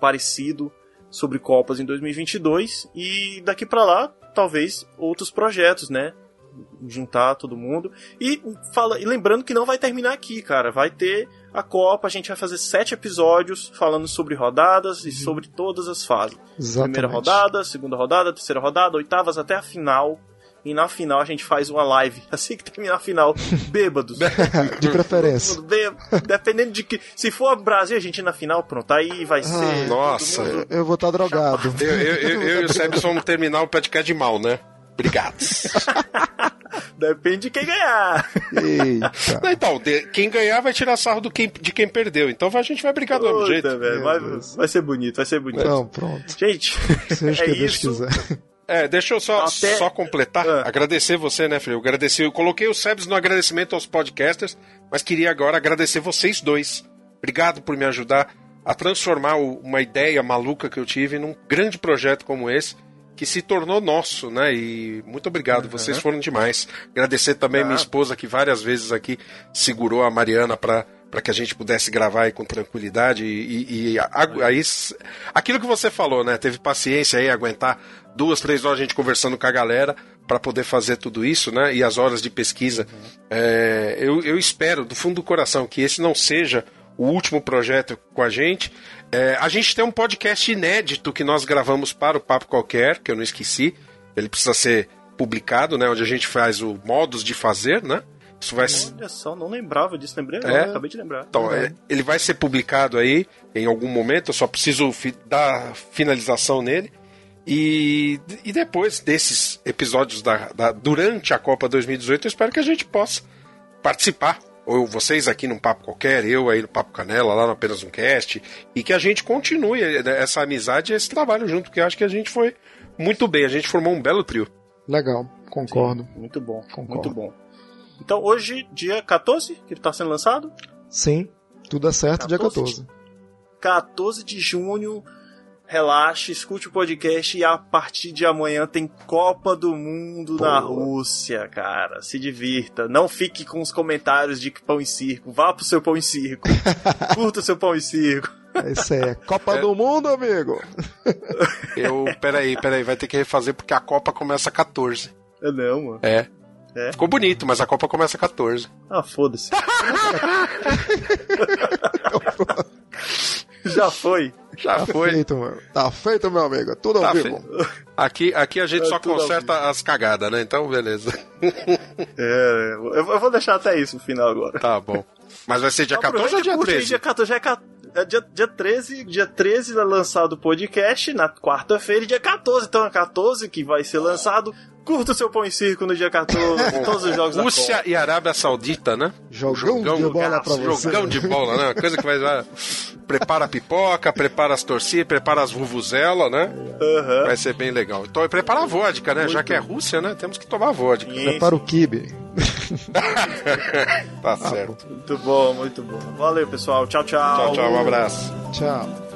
Speaker 3: parecido sobre Copas em 2022 e daqui pra lá, talvez outros projetos, né? Juntar todo mundo. E, fala, e lembrando que não vai terminar aqui, cara. Vai ter a Copa, a gente vai fazer sete episódios falando sobre rodadas e sobre todas as fases.
Speaker 4: Exatamente.
Speaker 3: Primeira rodada, segunda rodada, terceira rodada, oitavas até a final. E na final a gente faz uma live. [LAUGHS] Assim que terminar a final, [LAUGHS] bêbados.
Speaker 4: De preferência.
Speaker 3: Dependendo de que. Se for Brasil e Argentina na final, pronto. Aí vai ser.
Speaker 4: Ah,
Speaker 2: Nossa,
Speaker 3: mundo-
Speaker 4: Eu vou estar drogado.
Speaker 2: eu, eu, eu, eu e o Sebs [LAUGHS] vamos terminar o podcast de mal, né? Obrigado.
Speaker 3: Depende de quem ganhar.
Speaker 4: Eita.
Speaker 2: Não, então, de- quem ganhar vai tirar sarro do quem, de quem perdeu. Então a gente vai brigar do mesmo jeito.
Speaker 3: velho, vai, vai ser bonito, vai ser bonito.
Speaker 4: Então, pronto.
Speaker 3: Gente,
Speaker 4: Seja
Speaker 3: é
Speaker 4: que Deus
Speaker 3: isso.
Speaker 4: quiser.
Speaker 2: É, deixa eu só,
Speaker 3: Até-
Speaker 2: só completar,
Speaker 3: Ah.
Speaker 2: agradecer você, né, filho? Eu agradeci, eu coloquei o Sebs no agradecimento aos podcasters, mas queria agora agradecer vocês dois. Obrigado por me ajudar a transformar uma ideia maluca que eu tive num grande projeto como esse, que se tornou nosso, né? E muito obrigado, vocês foram demais. Agradecer também minha
Speaker 3: Ah.
Speaker 2: esposa que várias vezes aqui segurou a Mariana para para que a gente pudesse gravar aí com tranquilidade e, e- e a- aí aquilo que você falou, né? Teve paciência aí aguentar duas, três horas a gente conversando com a galera para poder fazer tudo isso, né? E as horas de pesquisa. É, eu, eu espero do fundo do coração que esse não seja o último projeto com a gente. É, a gente tem um podcast inédito que nós gravamos para o Papo Qualquer, que eu não esqueci. Ele precisa ser publicado, né? Onde a gente faz o modos de fazer, né? Isso vai ser.
Speaker 3: Olha só, não lembrava disso, lembrei
Speaker 2: É.
Speaker 3: agora, acabei de lembrar.
Speaker 2: Então, é, ele vai ser publicado aí em algum momento, eu só preciso fi- dar finalização nele. E, e depois desses episódios da, da- durante a Copa 2018, eu espero que a gente possa participar. Ou vocês aqui num Papo Qualquer, eu aí no Papo Canela, lá no Apenas um Cast, e que a gente continue essa amizade e esse trabalho junto, porque eu acho que a gente foi muito bem, a gente formou um belo trio.
Speaker 4: Legal, concordo.
Speaker 3: Muito bom,
Speaker 4: Concordo.
Speaker 3: muito bom. Então hoje, dia 14, que ele tá sendo lançado,
Speaker 4: Sim, tudo é certo, dia 14.
Speaker 3: 14 de junho. Relaxe, escute o podcast e a partir de amanhã tem Copa do Mundo na Rússia, cara. Se divirta. Não fique com os comentários de que pão e circo. Vá pro seu pão e circo. [LAUGHS] Curta o seu pão e circo.
Speaker 4: Esse é Copa do Mundo, amigo. [LAUGHS]
Speaker 2: Eu, peraí, peraí, vai ter que refazer porque a Copa começa 14.
Speaker 3: É não, mano.
Speaker 2: É.
Speaker 3: É?
Speaker 2: Ficou bonito, mas a Copa começa 14.
Speaker 3: Ah, foda-se. [LAUGHS] [LAUGHS] Já foi.
Speaker 2: Já
Speaker 4: Tá
Speaker 2: foi.
Speaker 4: feito, meu. Tá feito, meu amigo. Tudo ao
Speaker 2: Tá
Speaker 4: vivo.
Speaker 2: Aqui, aqui a gente
Speaker 3: É
Speaker 2: só
Speaker 3: tudo ao
Speaker 2: conserta as cagadas, né? Então, beleza. [LAUGHS]
Speaker 3: É, eu vou deixar até isso no final agora.
Speaker 2: Tá bom. Mas vai ser dia 14 ou dia
Speaker 3: curte aí,
Speaker 2: 13?
Speaker 3: Dia 14 já é, ca- é dia, dia 13. Dia 13 é lançado o podcast na quarta-feira. Dia 14, então é 14 que vai ser lançado. Curta o seu pão em circo no dia 14. [LAUGHS] todos os jogos da
Speaker 2: Rússia
Speaker 3: Copa.
Speaker 2: e Arábia Saudita, né?
Speaker 4: Jogão, de bola pra você.
Speaker 2: Jogão de bola, né? Uma coisa que vai. vai- Prepara a pipoca, prepara as torcidas, prepara as vuvuzelas, né?
Speaker 3: Aham.
Speaker 2: Vai ser bem legal. Então, e prepara a vodka, né? Já que é Rússia, né? Temos que tomar vodka.
Speaker 4: Prepara o kibe. [LAUGHS]
Speaker 2: Tá certo.
Speaker 3: Muito bom, muito bom. Valeu, pessoal. Tchau, tchau.
Speaker 2: Tchau, tchau, um abraço.
Speaker 4: Tchau.